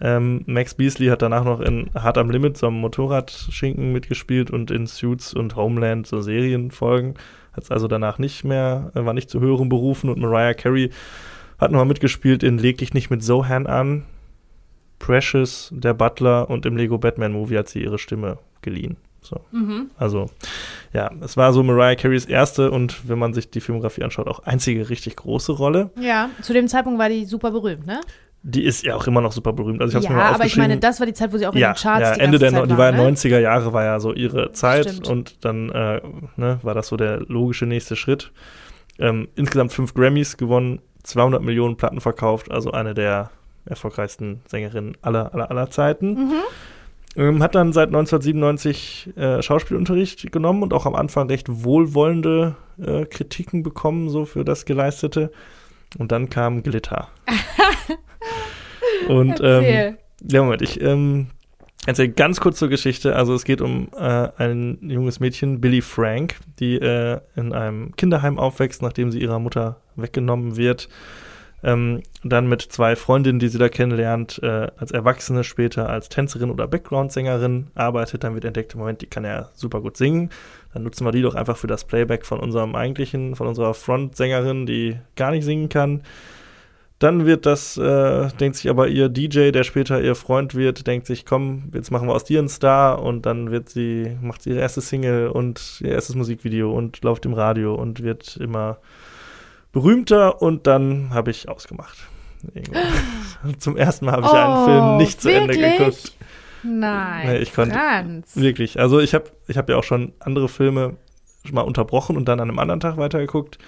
Ähm, Max Beasley hat danach noch in Hard am Limit, so einem Motorradschinken mitgespielt und in Suits und Homeland, so Serienfolgen. Hat es also danach nicht mehr, äh, war nicht zu höheren Berufen und Mariah Carey Hat nochmal mitgespielt in Leg dich nicht mit Sohan an, Precious, der Butler und im Lego Batman Movie hat sie ihre Stimme geliehen. So. Mhm. Also, ja, es war so Mariah Careys erste und wenn man sich die Filmografie anschaut, auch einzige richtig große Rolle. Ja, zu dem Zeitpunkt war die super berühmt, ne? Die ist ja auch immer noch super berühmt. Also ich ja, mir mal aber ich meine, das war die Zeit, wo sie auch in ja, den Charts ja, die Ende der, Zeit die war war, ne? 90er Jahre war ja so ihre Zeit Stimmt. und dann äh, ne, war das so der logische nächste Schritt. Ähm, insgesamt fünf Grammys gewonnen, 200 Millionen Platten verkauft, also eine der erfolgreichsten Sängerinnen aller, aller, aller Zeiten. Mhm. Ähm, hat dann seit 1997 äh, Schauspielunterricht genommen und auch am Anfang recht wohlwollende äh, Kritiken bekommen, so für das Geleistete. Und dann kam Glitter. [LAUGHS] und ähm, ja, Moment, ich ähm, erzähle ganz kurz zur Geschichte. Also es geht um äh, ein junges Mädchen, Billy Frank, die äh, in einem Kinderheim aufwächst, nachdem sie ihrer Mutter weggenommen wird. Ähm, dann mit zwei Freundinnen, die sie da kennenlernt, äh, als Erwachsene später als Tänzerin oder Background-Sängerin arbeitet. Dann wird entdeckt, im Moment, die kann ja super gut singen. Dann nutzen wir die doch einfach für das Playback von unserem eigentlichen, von unserer Frontsängerin, die gar nicht singen kann. Dann wird das, äh, denkt sich aber ihr DJ, der später ihr Freund wird, denkt sich, komm, jetzt machen wir aus dir einen Star und dann wird sie, macht sie ihre erste Single und ihr erstes Musikvideo und läuft im Radio und wird immer berühmter und dann habe ich ausgemacht. [GASPS] Zum ersten Mal habe ich einen Oh, Film nicht zu Ende wirklich? geguckt. Nein. Nee, ich konnte- Franz. Wirklich. Also ich habe ich hab ja auch schon andere Filme mal unterbrochen und dann an einem anderen Tag weitergeguckt.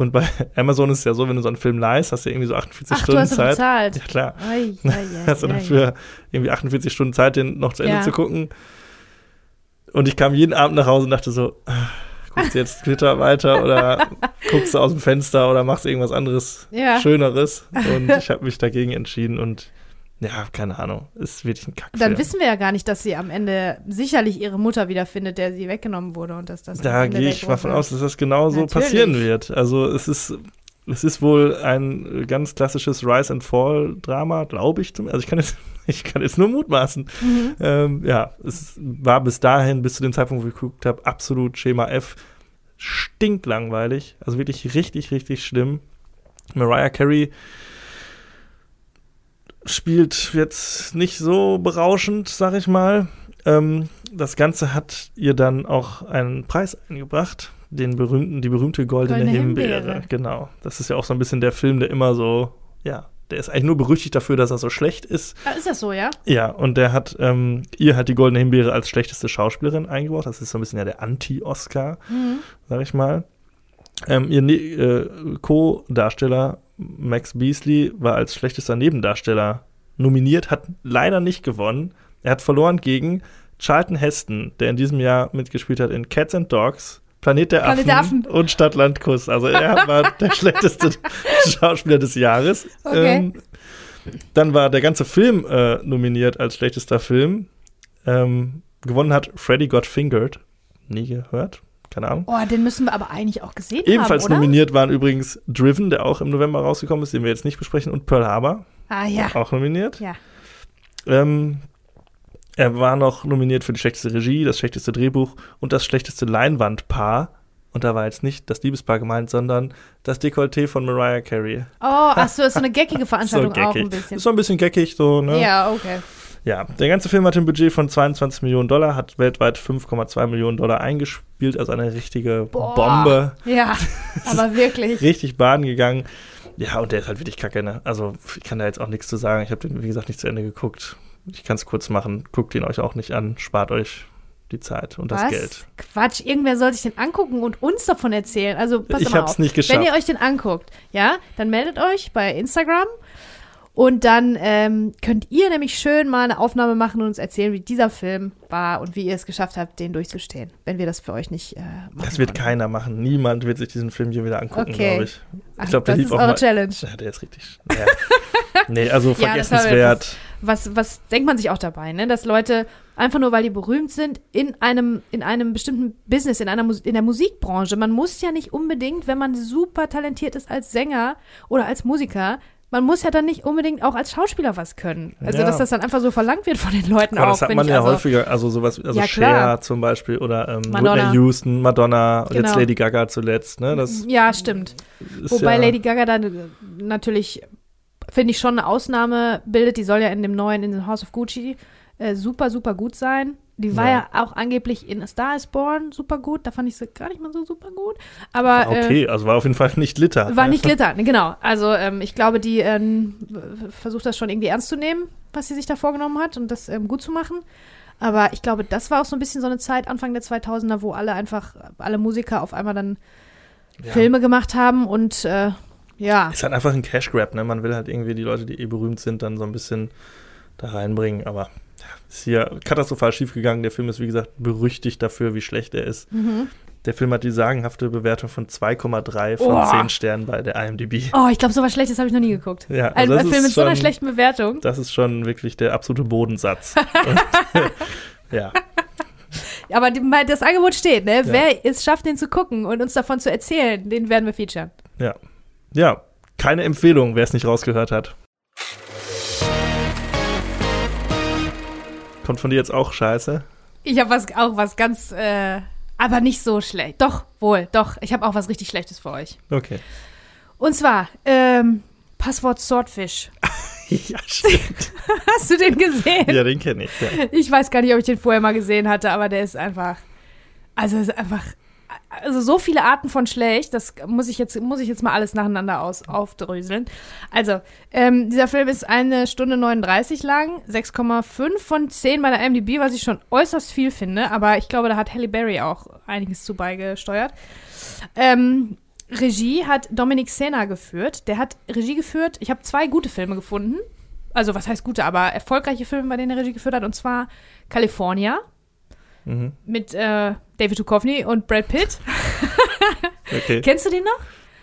Und bei [LAUGHS] Amazon ist es ja so, wenn du so einen Film leihst, hast du irgendwie so 48 Ach, du Stunden hast ja Zeit. bezahlt. Ja, klar. Ei, ei, ei, Hast du ei, dafür irgendwie 48 Stunden Zeit, den noch zu Ende Ja. zu gucken. Und ich kam jeden Abend nach Hause und dachte so, ah, guckst du jetzt Twitter weiter oder [LAUGHS] guckst du aus dem Fenster oder machst irgendwas anderes Ja. Schöneres. Und [LAUGHS] ich habe mich dagegen entschieden und ja, keine Ahnung, ist wirklich ein Kackfilm. Dann wissen wir ja gar nicht, dass sie am Ende sicherlich ihre Mutter wiederfindet, der sie weggenommen wurde und dass das Da gehe ich mal von aus, dass das genau so passieren wird. Also es ist, es ist wohl ein ganz klassisches Rise and Fall Drama, glaube ich. Also ich kann jetzt, [LAUGHS] ich kann jetzt nur mutmaßen. Mhm. Ähm, ja, es war bis dahin, bis zu dem Zeitpunkt, wo ich geguckt habe, absolut Schema F. Stinklangweilig. Also wirklich richtig, richtig schlimm. Mariah Carey spielt jetzt nicht so berauschend, sag ich mal. Ähm, das Ganze hat ihr dann auch einen Preis eingebracht, den berühmten, die berühmte Goldene, Goldene Himbeere. Himbeere. Genau. Das ist ja auch so ein bisschen der Film, der immer so, ja, der ist eigentlich nur berüchtigt dafür, dass er so schlecht ist. Ah, ist das so, ja? Ja, und der hat, ähm, ihr hat die Goldene Himbeere als schlechteste Schauspielerin eingebracht. Das ist so ein bisschen ja der Anti-Oscar, Mhm. sag ich mal. Ähm, ihr äh, Co-Darsteller Max Beasley war als schlechtester Nebendarsteller nominiert, hat leider nicht gewonnen. Er hat verloren gegen Charlton Heston, der in diesem Jahr mitgespielt hat in Cats and Dogs, Planet der, Planet Affen, Affen. und Stadtland Kuss. Also er [LAUGHS] war der schlechteste Schauspieler des Jahres. Okay. Ähm, dann war der ganze Film äh, nominiert als schlechtester Film. Ähm, gewonnen hat Freddy Got Fingered. Nie gehört. Keine Ahnung. Oh, den müssen wir aber eigentlich auch gesehen Ebenfalls haben, oder? nominiert waren übrigens Driven, der auch im November rausgekommen ist, den wir jetzt nicht besprechen, und Pearl Harbor, Ah ja. auch nominiert. Ja. Ähm, er war noch nominiert für die schlechteste Regie, das schlechteste Drehbuch und das schlechteste Leinwandpaar. Und da war jetzt nicht das Liebespaar gemeint, sondern das Dekolleté von Mariah Carey. Oh, ach so, ist so eine geckige [LAUGHS] Veranstaltung auch geckig. ein bisschen. Ist so ein bisschen geckig, so, ne? Ja, okay. Ja, der ganze Film hat ein Budget von 22 Millionen Dollar, hat weltweit 5,2 Millionen Dollar eingespielt, also eine richtige Boah. Bombe. Ja, [LAUGHS] aber wirklich. Richtig baden gegangen. Ja, und der ist halt wirklich kacke, ne? Also, ich kann da jetzt auch nichts zu sagen. Ich habe den, wie gesagt, nicht zu Ende geguckt. Ich kann es kurz machen. Guckt ihn euch auch nicht an. Spart euch die Zeit und das Was? Geld. Quatsch, irgendwer soll sich den angucken und uns davon erzählen. Also, pass Ich mal hab's auf. nicht geschafft. Wenn ihr euch den anguckt, ja, dann meldet euch bei Instagram und dann ähm, könnt ihr nämlich schön mal eine Aufnahme machen und uns erzählen, wie dieser Film war und wie ihr es geschafft habt, den durchzustehen, wenn wir das für euch nicht äh, machen Das wird konnten. keiner machen. Niemand wird sich diesen Film hier wieder angucken, Okay. glaube ich. Ach, Ich glaube, der das lief ist auch eure mal. Challenge. Ja, der ist richtig. Ja. [LAUGHS] nee, also Ja, vergessenswert. Was, was denkt man sich auch dabei, ne? Dass Leute einfach nur, weil die berühmt sind, in einem, in einem bestimmten Business, in, einer Mus in der Musikbranche, man muss ja nicht unbedingt, wenn man super talentiert ist als Sänger oder als Musiker, man muss ja dann nicht unbedingt auch als Schauspieler was können. Also, Ja. dass das dann einfach so verlangt wird von den Leuten Aber auch. das hat man ja also, häufiger, also sowas, also Ja. Cher zum Beispiel oder ähm, Madonna. Whitney Houston, Madonna und jetzt Genau. Lady Gaga zuletzt, ne? Das Ja, stimmt. Wobei ja, Lady Gaga dann äh, natürlich, finde ich, schon eine Ausnahme bildet. Die soll ja in dem neuen, in dem House of Gucci, äh, super, super gut sein. Die war ja. Ja. auch angeblich in A Star is Born super gut. Da fand ich sie gar nicht mal so super gut. Aber äh, Okay, also war auf jeden Fall nicht Litter. war nicht [LAUGHS] Glitter, genau. Also ähm, ich glaube, die ähm, versucht das schon irgendwie ernst zu nehmen, was sie sich da vorgenommen hat und das ähm, gut zu machen. Aber ich glaube, das war auch so ein bisschen so eine Zeit, Anfang der 2000er, wo alle einfach, alle Musiker auf einmal dann Ja. Filme gemacht haben und äh, ja. Ist halt einfach ein Cash Grab, ne? Man will halt irgendwie die Leute, die eh berühmt sind, dann so ein bisschen da reinbringen. Aber ja, ist hier katastrophal schiefgegangen. Der Film ist, wie gesagt, berüchtigt dafür, wie schlecht er ist. Mhm. Der Film hat die sagenhafte Bewertung von 2,3 von Boah. 10 Sternen bei der IMDb. Oh, ich glaube, so was Schlechtes habe ich noch nie geguckt. Ja, Ein, also ein Film mit so einer schlechten Bewertung. Das ist schon wirklich der absolute Bodensatz. [LAUGHS] Und, [LAUGHS] ja, Aber das Angebot steht, ne? Wer es schafft, den zu gucken und uns davon zu erzählen, den werden wir featuren. ja. Ja, keine Empfehlung, wer es nicht rausgehört hat. Kommt von dir jetzt auch Scheiße? Ich habe was, auch was ganz, äh, aber nicht so schlecht. Doch, wohl, doch. Ich habe auch was richtig Schlechtes für euch. Okay. Und zwar, ähm, Passwort Swordfish. [LAUGHS] ja, stimmt. [LAUGHS] Hast du den gesehen? ja, den kenne ich. Ja. Ich weiß gar nicht, ob ich den vorher mal gesehen hatte, aber der ist einfach, also ist einfach, also so viele Arten von schlecht, das muss ich jetzt, muss ich jetzt mal alles nacheinander aus, aufdröseln. Also, ähm, dieser Film ist eine Stunde 39 lang, 6,5 von 10 bei der IMDb, was ich schon äußerst viel finde, aber ich glaube, da hat Halle Berry auch einiges zu beigesteuert. Ähm, Regie hat Dominic Sena geführt. Der hat Regie geführt. Ich habe zwei gute Filme gefunden. Also, was heißt gute, aber erfolgreiche Filme, bei denen er Regie geführt hat. Und zwar California Mhm. mit äh, David Duchovny und Brad Pitt. [LAUGHS] Okay. Kennst du den noch?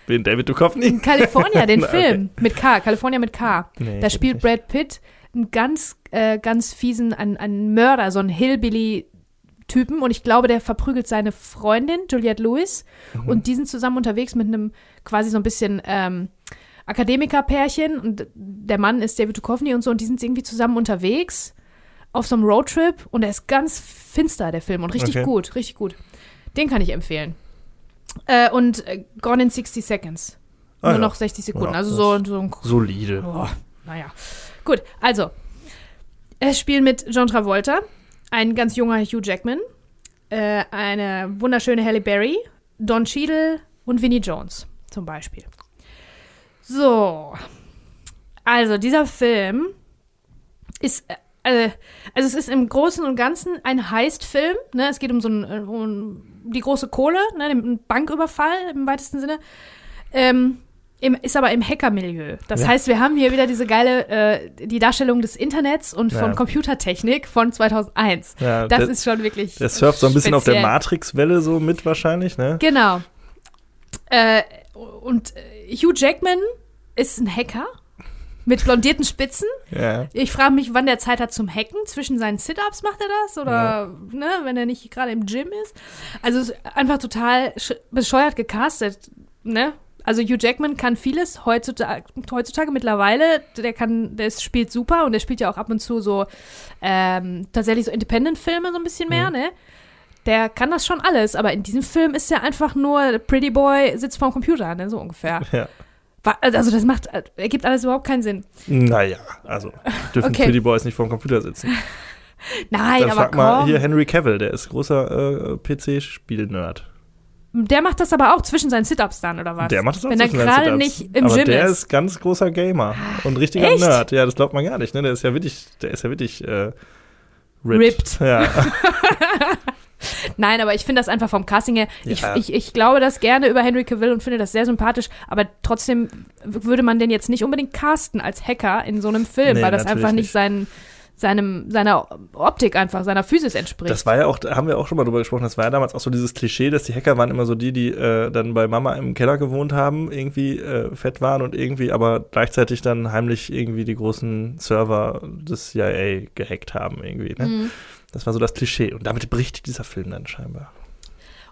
Wen David Duchovny? California, den [LAUGHS] Okay. Film. Mit K. California mit K. Nee, Da spielt Brad Pitt einen ganz, äh, ganz fiesen, einen, einen Mörder, so einen Hillbilly-Typen. Und ich glaube, der verprügelt seine Freundin, Juliette Lewis. Mhm. Und die sind zusammen unterwegs mit einem quasi so ein bisschen ähm, Akademiker-Pärchen. Und der Mann ist David Duchovny und so. Und die sind irgendwie zusammen unterwegs auf so einem Roadtrip. Und er ist ganz finster, der Film. Und richtig Okay. gut, richtig gut. Den kann ich empfehlen. Äh, und äh, Gone in 60 Seconds. Ah, Nur ja. noch 60 Sekunden. Ja, also so, so ein Solide. Oh, naja. Gut, also. Es spielen mit John Travolta, ein ganz junger Hugh Jackman, äh, eine wunderschöne Halle Berry, Don Cheadle und Vinnie Jones zum Beispiel. So. Also, dieser Film ist. Äh, also es ist im Großen und Ganzen ein Heist-Film. Ne? Es geht um so ein, äh, um die große Kohle, ne? den Banküberfall im weitesten Sinne. Ähm, im, ist aber im Hacker-Milieu. Das Ja. heißt, wir haben hier wieder diese geile, äh, die Darstellung des Internets und von Ja. Computertechnik von 2001. Ja, Das der, ist schon wirklich. der surft so ein bisschen auf der. Matrix-Welle so mit wahrscheinlich, ne? Genau. Äh, und äh, Hugh Jackman ist ein Hacker mit blondierten Spitzen. Ja. Ich frage mich, wann der Zeit hat zum Hacken. Zwischen seinen Sit-Ups macht er das? Oder, ne, wenn er nicht gerade im Gym ist? Also, einfach total sch- bescheuert gecastet, ne? Also, Hugh Jackman kann vieles heutzutage, heutzutage mittlerweile. Der kann, der ist- spielt super und der spielt ja auch ab und zu so, ähm, tatsächlich so Independent-Filme so ein bisschen mehr, Mhm. ne? Der kann das schon alles, aber in diesem Film ist er einfach nur Pretty Boy sitzt vorm Computer, ne, so ungefähr. ja. Also das macht, ergibt alles überhaupt keinen Sinn. Naja, also dürfen Okay. Pretty Boys nicht vorm Computer sitzen. [LAUGHS] Nein, Dann aber frag mal komm. hier Henry Cavill, der ist großer äh, PC-Spiel-Nerd. Der macht das aber auch zwischen seinen Sit-Ups dann, oder was? Der macht das auch Wenn zwischen seinen gerade nicht im Aber Gym der ist. ist ganz großer Gamer und richtiger Echt? Nerd. Ja, das glaubt man gar nicht, ne? Der ist ja wirklich, der ist ja wirklich äh, Ripped. ripped. Ja. [LAUGHS] Nein, aber ich finde das einfach vom Casting her. Ich, Ja. ich, ich glaube das gerne über Henry Cavill und finde das sehr sympathisch, aber trotzdem würde man den jetzt nicht unbedingt casten als Hacker in so einem Film, Nee, weil das einfach nicht nicht. sein, seinem, seiner Optik einfach, seiner Physis entspricht. Das war ja auch, da haben wir auch schon mal drüber gesprochen, das war ja damals auch so dieses Klischee, dass die Hacker waren immer so die, die äh, dann bei Mama im Keller gewohnt haben, irgendwie äh, fett waren und irgendwie aber gleichzeitig dann heimlich irgendwie die großen Server des CIA gehackt haben irgendwie. Ne? Mhm. Das war so das Klischee und damit bricht dieser Film dann scheinbar.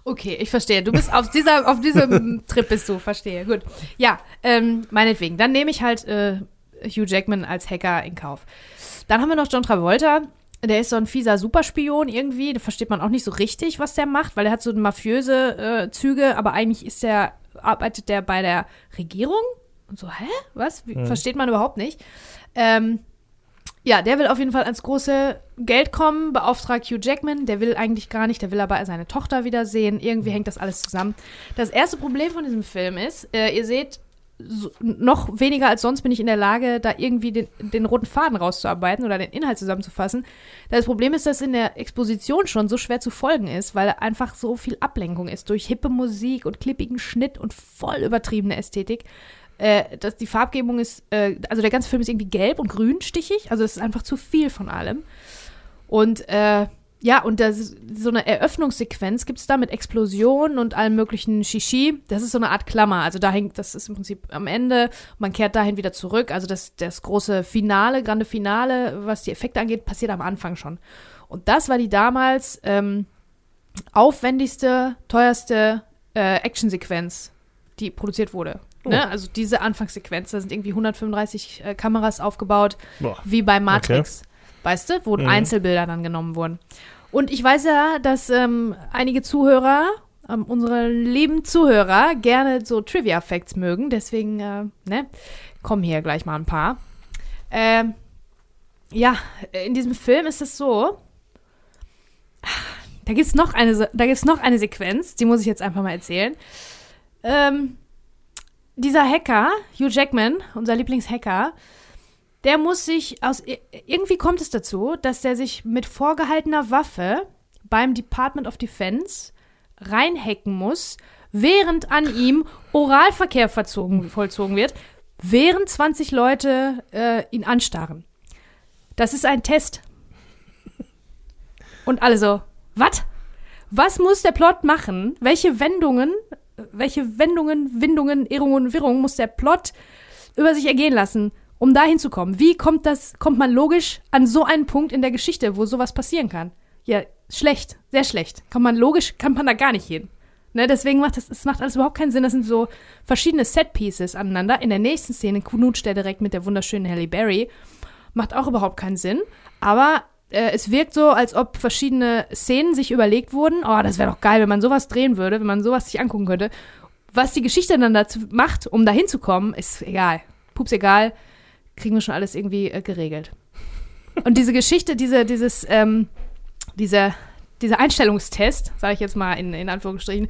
Okay, ich verstehe. Du bist auf dieser, auf diesem [LAUGHS] Trip bist du, verstehe. Gut. Ja, ähm, meinetwegen. Dann nehme ich halt äh, Hugh Jackman als Hacker in Kauf. Dann haben wir noch John Travolta. Der ist so ein fieser Superspion irgendwie. Da versteht man auch nicht so richtig, was der macht, weil er hat so mafiöse äh, Züge, aber eigentlich ist der, arbeitet der bei der Regierung. Und so, hä? Was? Wie, Mhm. Versteht man überhaupt nicht. Ähm, ja, der will auf jeden Fall ans große Geld kommen, beauftragt Hugh Jackman. Der will eigentlich gar nicht, der will aber seine Tochter wiedersehen. Irgendwie hängt das alles zusammen. Das erste Problem von diesem Film ist, äh, ihr seht, so, noch weniger als sonst bin ich in der Lage, da irgendwie den, den roten Faden rauszuarbeiten oder den Inhalt zusammenzufassen. Das Problem ist, dass in der Exposition schon so schwer zu folgen ist, weil einfach so viel Ablenkung ist durch hippe Musik und klippigen Schnitt und voll übertriebene Ästhetik. Äh, dass die Farbgebung ist, äh, also der ganze Film ist irgendwie gelb und grün stichig, also es ist einfach zu viel von allem. Und äh, ja, und das so eine Eröffnungssequenz gibt es da mit Explosionen und allem möglichen Shishi. Das ist so eine Art Klammer. Also da hängt, das ist im Prinzip am Ende. Man kehrt dahin wieder zurück. Also das, das große Finale, grande Finale, was die Effekte angeht, passiert am Anfang schon. Und das war die damals ähm, aufwendigste, teuerste äh, Actionsequenz, die produziert wurde. Oh. Ne? Also diese Anfangssequenz, da sind irgendwie 135 äh, Kameras aufgebaut, Boah. wie bei Matrix. Weißt du, wo Mhm. Einzelbilder dann genommen wurden. Und ich weiß ja, dass ähm, einige Zuhörer, ähm, unsere lieben Zuhörer, gerne so Trivia-Facts mögen. Deswegen, äh, ne, kommen hier gleich mal ein paar. Ähm, ja, in diesem Film ist es so, da gibt es noch, eine da gibt's noch eine Sequenz, die muss ich jetzt einfach mal erzählen. Ähm, dieser Hacker, Hugh Jackman, unser Lieblingshacker, der muss sich aus. Irgendwie kommt es dazu, dass der sich mit vorgehaltener Waffe beim Department of Defense reinhacken muss, während an ihm Oralverkehr verzogen, vollzogen wird, während 20 Leute äh, ihn anstarren. Das ist ein Test. Und alle so, was? Was muss der Plot machen? Welche Wendungen, welche Wendungen, Windungen, Irrungen und Wirrungen muss der Plot über sich ergehen lassen, um da hinzukommen? Wie kommt das, kommt man logisch an so einen Punkt in der Geschichte, wo sowas passieren kann? Ja, schlecht, sehr schlecht. Kann man logisch, kann man da gar nicht hin. Ne, deswegen macht das, es macht alles überhaupt keinen Sinn. Das sind so verschiedene Set-Pieces aneinander. In der nächsten Szene knutscht er direkt mit der wunderschönen Halle Berry. Macht auch überhaupt keinen Sinn. Aber äh, es wirkt so, als ob verschiedene Szenen sich überlegt wurden. Oh, das wäre doch geil, wenn man sowas drehen würde, wenn man sowas sich angucken könnte. Was die Geschichte dann dazu macht, um da hinzukommen, ist egal. Pups egal. Kriegen wir schon alles irgendwie äh, geregelt. Und diese Geschichte, diese, dieses, ähm, dieser, dieser Einstellungstest, sage ich jetzt mal in, in Anführungsstrichen,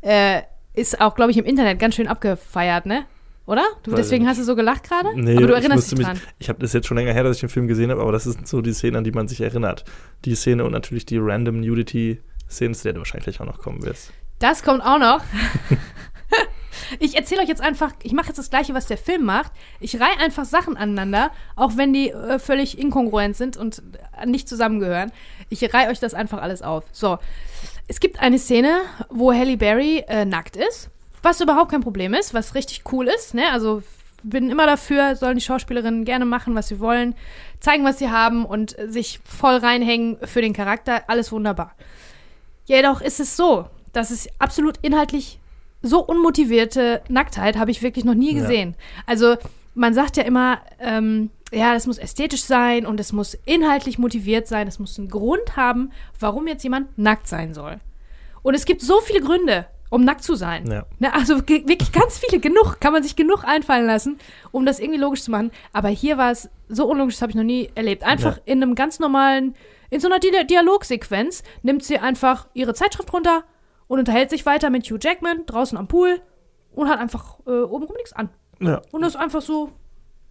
äh, ist auch, glaube ich, im Internet ganz schön abgefeiert, ne? Oder? Du, deswegen hast du so gelacht gerade? Nee, aber du erinnerst dich mich- dran. Ich habe das jetzt schon länger her, dass ich den Film gesehen habe, aber das sind so die Szenen, an die man sich erinnert. Die Szene und natürlich die random Nudity-Szenen, zu der du wahrscheinlich auch noch kommen wirst. Das kommt auch noch. [LAUGHS] ich erzähle euch jetzt einfach, ich mache jetzt das Gleiche, was der Film macht. Ich reihe einfach Sachen aneinander, auch wenn die äh, völlig inkongruent sind und äh, nicht zusammengehören. Ich reihe euch das einfach alles auf. So, es gibt eine Szene, wo Halle Berry äh, nackt ist, was überhaupt kein Problem ist, was richtig cool ist. Ne? Also bin immer dafür, sollen die Schauspielerinnen gerne machen, was sie wollen, zeigen, was sie haben und sich voll reinhängen für den Charakter. Alles wunderbar. Jedoch ist es so, dass es absolut inhaltlich so unmotivierte Nacktheit habe ich wirklich noch nie Ja. gesehen. Also man sagt ja immer, ähm, ja, das muss ästhetisch sein und es muss inhaltlich motiviert sein. Es muss einen Grund haben, warum jetzt jemand nackt sein soll. Und es gibt so viele Gründe, um nackt zu sein. Ja. Ne, also wirklich ganz viele, genug, kann man sich genug einfallen lassen, um das irgendwie logisch zu machen. Aber hier war es so unlogisch, das habe ich noch nie erlebt. Einfach Ja. in einem ganz normalen, in so einer Di Dialogsequenz nimmt sie einfach ihre Zeitschrift runter und unterhält sich weiter mit Hugh Jackman draußen am Pool und hat einfach äh, obenrum nichts an. Ja. Und das ist einfach so,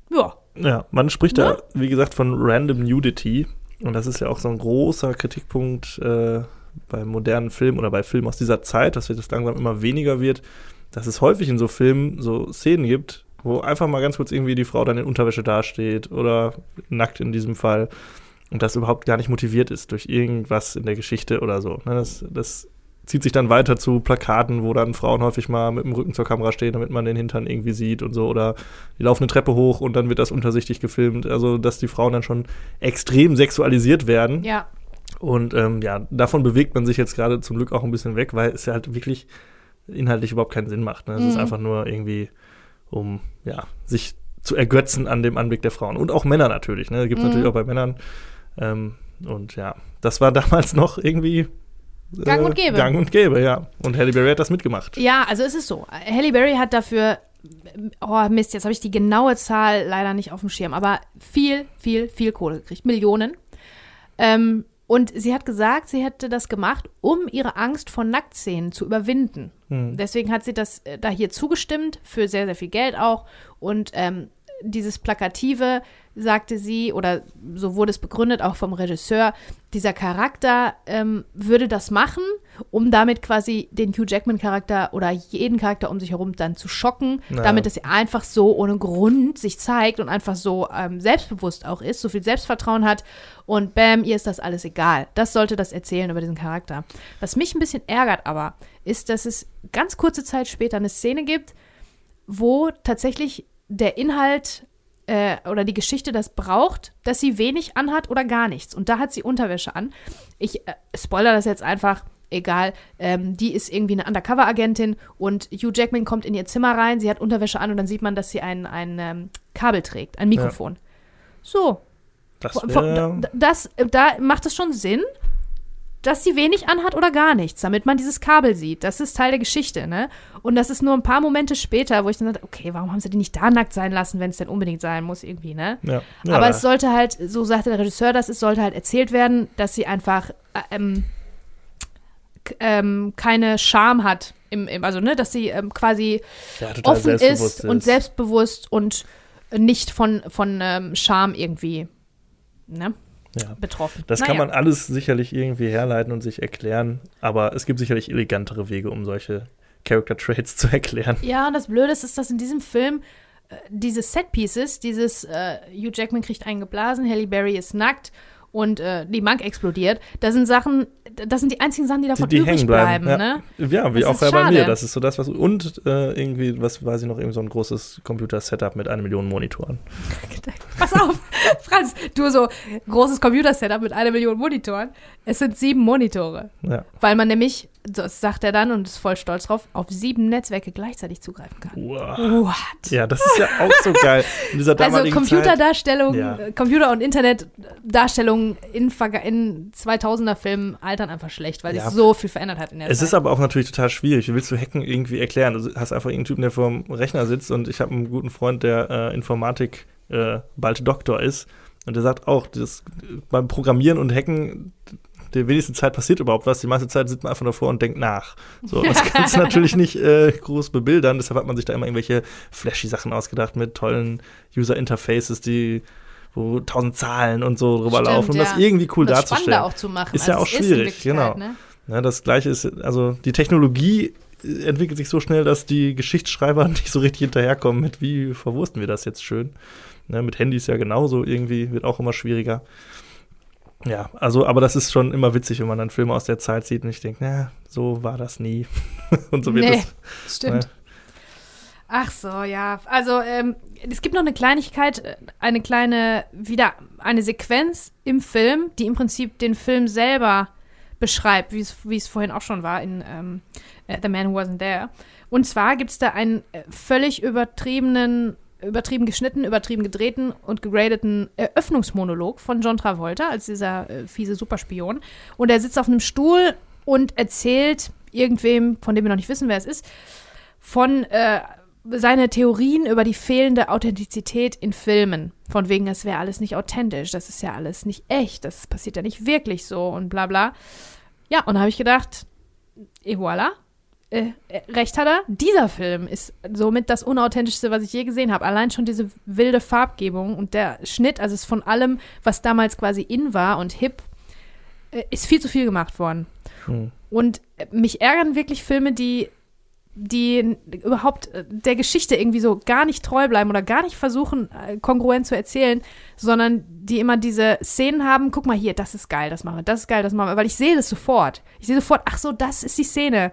ja. Ja, man spricht Ne? da, wie gesagt, von Random Nudity. Und das ist ja auch so ein großer Kritikpunkt äh, bei modernen Filmen oder bei Filmen aus dieser Zeit, dass das langsam immer weniger wird, dass es häufig in so Filmen so Szenen gibt, wo einfach mal ganz kurz irgendwie die Frau dann in Unterwäsche dasteht oder nackt in diesem Fall und das überhaupt gar nicht motiviert ist durch irgendwas in der Geschichte oder so. Ne, das, das zieht sich dann weiter zu Plakaten, wo dann Frauen häufig mal mit dem Rücken zur Kamera stehen, damit man den Hintern irgendwie sieht und so. Oder die laufen eine Treppe hoch und dann wird das untersichtig gefilmt. Also, dass die Frauen dann schon extrem sexualisiert werden. Ja. Und ähm, ja, davon bewegt man sich jetzt gerade zum Glück auch ein bisschen weg, weil es ja halt wirklich inhaltlich überhaupt keinen Sinn macht. Ne? Es Mhm. ist einfach nur irgendwie, um ja, sich zu ergötzen an dem Anblick der Frauen. Und auch Männer natürlich. Ne? Gibt es Mhm. natürlich auch bei Männern. Ähm, und ja, das war [LAUGHS] damals noch irgendwie äh, Gang und gäbe. Gang und gäbe, ja. Und Halle Berry hat das mitgemacht. Ja, also es ist so. Halle Berry hat dafür, oh Mist, jetzt habe ich die genaue Zahl leider nicht auf dem Schirm, aber viel, viel, viel Kohle gekriegt. Millionen. Ähm, und sie hat gesagt, sie hätte das gemacht, um ihre Angst vor Nacktszenen zu überwinden. Hm. Deswegen hat sie das äh, da hier zugestimmt, für sehr, sehr viel Geld auch. Und ähm, dieses Plakative, sagte sie, oder so wurde es begründet, auch vom Regisseur, dieser Charakter ähm, würde das machen, um damit quasi den Hugh Jackman-Charakter oder jeden Charakter um sich herum dann zu schocken, Ja. damit es einfach so ohne Grund sich zeigt und einfach so ähm, selbstbewusst auch ist, so viel Selbstvertrauen hat und bam, ihr ist das alles egal. Das sollte das erzählen über diesen Charakter. Was mich ein bisschen ärgert aber, ist, dass es ganz kurze Zeit später eine Szene gibt, wo tatsächlich der Inhalt äh, oder die Geschichte das braucht, dass sie wenig anhat oder gar nichts. Und da hat sie Unterwäsche an. Ich äh, spoiler das jetzt einfach. Egal, ähm, die ist irgendwie eine Undercover-Agentin und Hugh Jackman kommt in ihr Zimmer rein, sie hat Unterwäsche an und dann sieht man, dass sie ein, ein ähm, Kabel trägt, ein Mikrofon. So, Das wär, da- das, da macht es schon Sinn, dass sie wenig anhat oder gar nichts, damit man dieses Kabel sieht. Das ist Teil der Geschichte, ne? Und das ist nur ein paar Momente später, wo ich dann dachte, okay, warum haben sie die nicht da nackt sein lassen, wenn es denn unbedingt sein muss, irgendwie, ne? ja. ja, Aber es sollte halt, so sagte der Regisseur das, es sollte halt erzählt werden, dass sie einfach äh, ähm, ähm, keine Scham hat. Im, im, also, ne, dass sie ähm, quasi ja, offen selbstbewusst ist und selbstbewusst und nicht von, von ähm, Scham irgendwie ne, Ja. betroffen. Das kann Naja. man alles sicherlich irgendwie herleiten und sich erklären, aber es gibt sicherlich elegantere Wege, um solche Character Traits [LAUGHS] zu erklären. Ja, und das Blöde ist, ist, dass in diesem Film äh, diese Set-Pieces, dieses äh, Hugh Jackman kriegt einen geblasen, Halle Berry ist nackt und äh, die Bank explodiert, das sind Sachen, das sind die einzigen Sachen, die Die, davon die übrig hängen bleiben. bleiben. ja. Ne? ja, wie Das auch bei mir. Das ist so das, was. Und äh, irgendwie, was weiß ich noch, irgendwie so ein großes Computer-Setup mit einer Million Monitoren. [LAUGHS] Pass auf, Franz, du so großes Computer-Setup mit einer Million Monitoren. Es sind sieben Monitore. Ja. Weil man nämlich, das sagt er dann und ist voll stolz drauf, auf sieben Netzwerke gleichzeitig zugreifen kann. Wow. What? Ja, das ist ja auch so geil. In dieser Also. Computerdarstellung, Ja. äh, Computer- und Internetdarstellungen in, in 2000er Filmen altern einfach schlecht, weil Ja. sich so viel verändert hat in der Es Zeit. ist aber auch natürlich total schwierig. Wie willst du Hacken irgendwie erklären? Du hast einfach irgendeinen Typen, der vor dem Rechner sitzt und ich habe einen guten Freund, der äh, Informatik äh, bald Doktor ist und der sagt auch, das, beim Programmieren und Hacken die wenigste Zeit passiert überhaupt was. Die meiste Zeit sitzt man einfach davor und denkt nach. So, das [LAUGHS] kannst du natürlich nicht äh, groß bebildern. Deshalb hat man sich da immer irgendwelche flashy Sachen ausgedacht mit tollen User Interfaces, die wo tausend Zahlen und so drüber Stimmt, laufen, um ja. das irgendwie cool das darzustellen. spannender auch zu machen. Ist ja als auch schwierig, genau. Ne? Ja, das gleiche ist, also die Technologie äh, entwickelt sich so schnell, dass die Geschichtsschreiber [LAUGHS] nicht so richtig hinterherkommen mit, wie verwursten wir das jetzt schön. Ne, mit Handys ja genauso irgendwie, wird auch immer schwieriger. Ja, also, aber das ist schon immer witzig, wenn man dann Filme aus der Zeit sieht und ich denke, na, so war das nie. [LAUGHS] und so wird Nee, das. Stimmt. Ne? Ach so, ja. Also, ähm, es gibt noch eine Kleinigkeit, äh, eine kleine, wieder eine Sequenz im Film, die im Prinzip den Film selber beschreibt, wie es wie es vorhin auch schon war in ähm, äh, The Man Who Wasn't There. Und zwar gibt es da einen äh, völlig übertriebenen, übertrieben geschnittenen, übertrieben gedrehten und gegradeten Eröffnungsmonolog von John Travolta als dieser äh, fiese Superspion. Und er sitzt auf einem Stuhl und erzählt irgendwem, von dem wir noch nicht wissen, wer es ist, von äh, seine Theorien über die fehlende Authentizität in Filmen. Von wegen, das wäre alles nicht authentisch, das ist ja alles nicht echt, das passiert ja nicht wirklich so und bla bla. Ja, und da habe ich gedacht, et voilà, äh, äh, recht hat er. Dieser Film ist somit das unauthentischste, was ich je gesehen habe. Allein schon diese wilde Farbgebung und der Schnitt, also es ist von allem, was damals quasi in war und hip, äh, ist viel zu viel gemacht worden. Hm. Und äh, mich ärgern wirklich Filme, die, die überhaupt äh, der Geschichte irgendwie so gar nicht treu bleiben oder gar nicht versuchen, kongruent zu erzählen, sondern die immer diese Szenen haben, guck mal hier, das ist geil, das machen wir, das ist geil, das machen wir, weil ich sehe das sofort. Ich sehe sofort, ach so, das ist die Szene.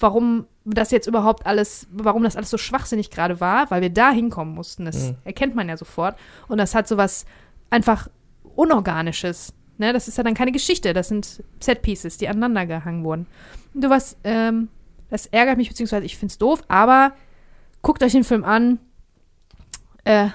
Warum das jetzt überhaupt alles, warum das alles so schwachsinnig gerade war, weil wir da hinkommen mussten. Das Mhm. erkennt man ja sofort. Und das hat sowas einfach Unorganisches. Ne, das ist ja dann keine Geschichte, das sind Set-Pieces, die aneinander gehangen wurden. Und du was, ähm, das ärgert mich, beziehungsweise ich find's doof, aber guckt euch den Film an. Äh,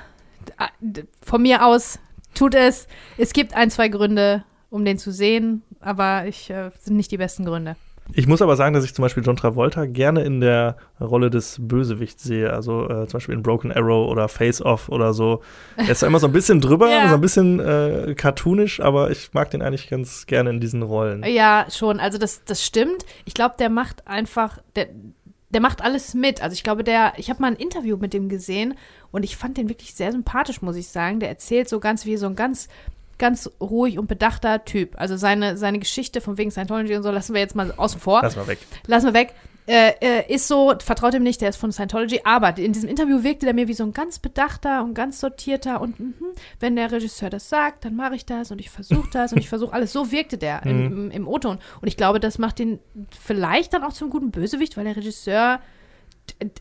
von mir aus tut es. Es gibt ein, zwei Gründe, um den zu sehen, aber ich äh, sind nicht die besten Gründe. Ich muss aber sagen, dass ich zum Beispiel John Travolta gerne in der Rolle des Bösewichts sehe. Also äh, zum Beispiel in Broken Arrow oder Face Off oder so. Er ist immer so ein bisschen drüber, [LAUGHS] ja. so ein bisschen äh, cartoonisch, aber ich mag den eigentlich ganz gerne in diesen Rollen. Ja, schon. Also das, das stimmt. Ich glaube, der macht einfach, der, der macht alles mit. Also ich glaube, der, ich habe mal ein Interview mit dem gesehen und ich fand den wirklich sehr sympathisch, muss ich sagen. Der erzählt so ganz wie so ein ganz ganz ruhig und bedachter Typ. Also seine, seine Geschichte von wegen Scientology und so lassen wir jetzt mal außen vor. Lassen wir weg. Lassen wir weg. Äh, äh, ist so, vertraut ihm nicht, der ist von Scientology, aber in diesem Interview wirkte der mir wie so ein ganz bedachter und ganz sortierter und mh, wenn der Regisseur das sagt, dann mache ich das und ich versuche das und ich versuche alles. So wirkte der mhm. im, im, im O-Ton. Und ich glaube, das macht ihn vielleicht dann auch zum guten Bösewicht, weil der Regisseur,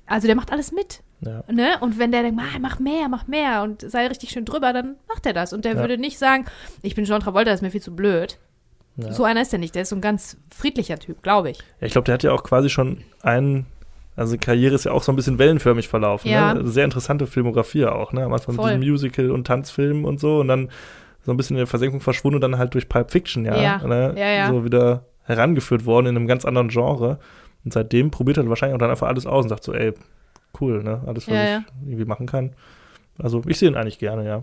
also der macht alles mit. Ja. Ne? Und wenn der denkt, mach mehr, mach mehr und sei richtig schön drüber, dann macht er das. Und der ja. würde nicht sagen, ich bin John Travolta, das ist mir viel zu blöd. Ja. So einer ist er nicht. Der ist so ein ganz friedlicher Typ, glaube ich. Ich glaube, der hat ja auch quasi schon einen, also Karriere ist ja auch so ein bisschen wellenförmig verlaufen. Ne? Sehr interessante Filmografie auch, ne? Am Anfang mit diesem Musical und Tanzfilm und so und dann so ein bisschen in der Versenkung verschwunden und dann halt durch Pulp Fiction, ja. ja. Ne? ja, ja. So wieder herangeführt worden in einem ganz anderen Genre. Und seitdem probiert er wahrscheinlich auch dann einfach alles aus und sagt so, ey, cool, ne? Alles, was ja, ich irgendwie machen kann. Also ich sehe ihn eigentlich gerne, ja.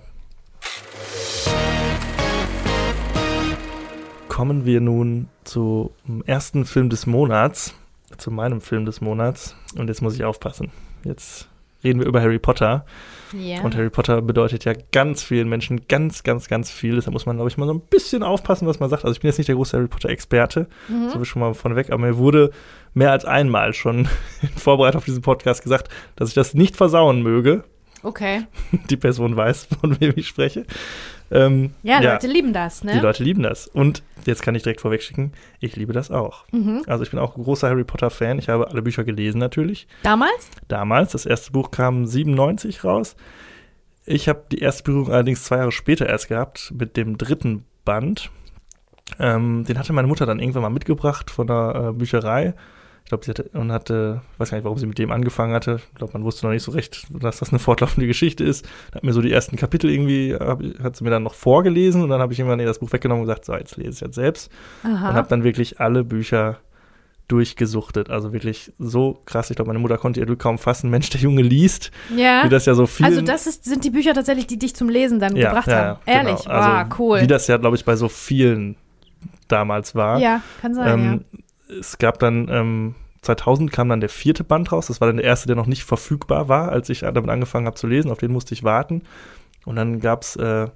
Kommen wir nun zum ersten Film des Monats, zu meinem Film des Monats. Und jetzt muss ich aufpassen. Jetzt reden wir über Harry Potter. Yeah. Und Harry Potter bedeutet ja ganz vielen Menschen ganz, ganz, ganz viel. Deshalb muss man, glaube ich, mal so ein bisschen aufpassen, was man sagt. Also ich bin jetzt nicht der große Harry Potter-Experte, mhm. so wie schon mal vorneweg, aber mir wurde mehr als einmal schon [LAUGHS] in Vorbereitung auf diesen Podcast gesagt, dass ich das nicht versauen möge. Okay. [LAUGHS] Die Person weiß, von wem ich spreche. Ähm, ja, ja, Leute lieben das, ne? Die Leute lieben das. Und jetzt kann ich direkt vorwegschicken, ich liebe das auch. Mhm. Also ich bin auch ein großer Harry Potter-Fan. Ich habe alle Bücher gelesen natürlich. Damals? Damals. Das erste Buch kam 97 raus. Ich habe die erste Berührung allerdings zwei Jahre später erst gehabt mit dem dritten Band. Ähm, den hatte meine Mutter dann irgendwann mal mitgebracht von der äh, Bücherei. Ich glaube, sie hatte und hatte, weiß gar nicht, warum sie mit dem angefangen hatte. Ich glaube, man wusste noch nicht so recht, dass das eine fortlaufende Geschichte ist. Hat mir so die ersten Kapitel irgendwie, hab, hat sie mir dann noch vorgelesen und dann habe ich irgendwann das Buch weggenommen und gesagt, so, jetzt lese ich es jetzt selbst. Aha. Und habe dann wirklich alle Bücher durchgesuchtet. Also wirklich so krass. Ich glaube, meine Mutter konnte ihr Glück kaum fassen. Mensch, der Junge liest. Ja. Wie das ja so viel. Also, das ist, sind die Bücher tatsächlich, die dich zum Lesen dann ja, gebracht ja, haben. Ja, Ehrlich. Genau. Also, wow, cool. Wie das ja, glaube ich, bei so vielen damals war. Ja, kann sein. Ähm, ja. Es gab dann ähm, 2000 kam dann der vierte Band raus. Das war dann der erste, der noch nicht verfügbar war, als ich damit angefangen habe zu lesen. Auf den musste ich warten. Und dann gab es äh,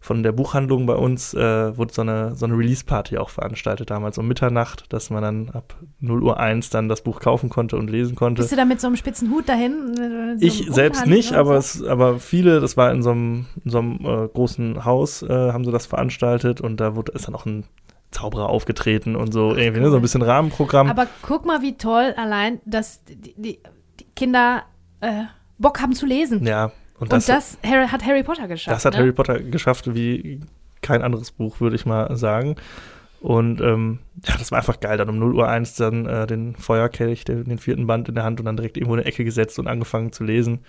von der Buchhandlung bei uns, äh, wurde so eine, so eine Release-Party auch veranstaltet, damals um Mitternacht, dass man dann ab 0 Uhr 1 dann das Buch kaufen konnte und lesen konnte. Bist du da mit so einem spitzen Hut dahin? So ich selbst nicht, aber, es, aber viele, das war in so einem, in so einem äh, großen Haus, äh, haben sie das veranstaltet und da wurde, ist dann auch ein Zauberer aufgetreten und so, Ach, irgendwie, ne, so ein bisschen Rahmenprogramm. Aber guck mal, wie toll allein, dass die, die, die Kinder äh, Bock haben zu lesen. Ja. Und das, und das Harry, hat Harry Potter geschafft. Das hat ne? Harry Potter geschafft wie kein anderes Buch, würde ich mal sagen. Und ähm, ja, das war einfach geil. Dann um 0 Uhr 1 dann äh, den Feuerkelch, den, den, vierten Band in der Hand und dann direkt irgendwo in eine Ecke gesetzt und angefangen zu lesen.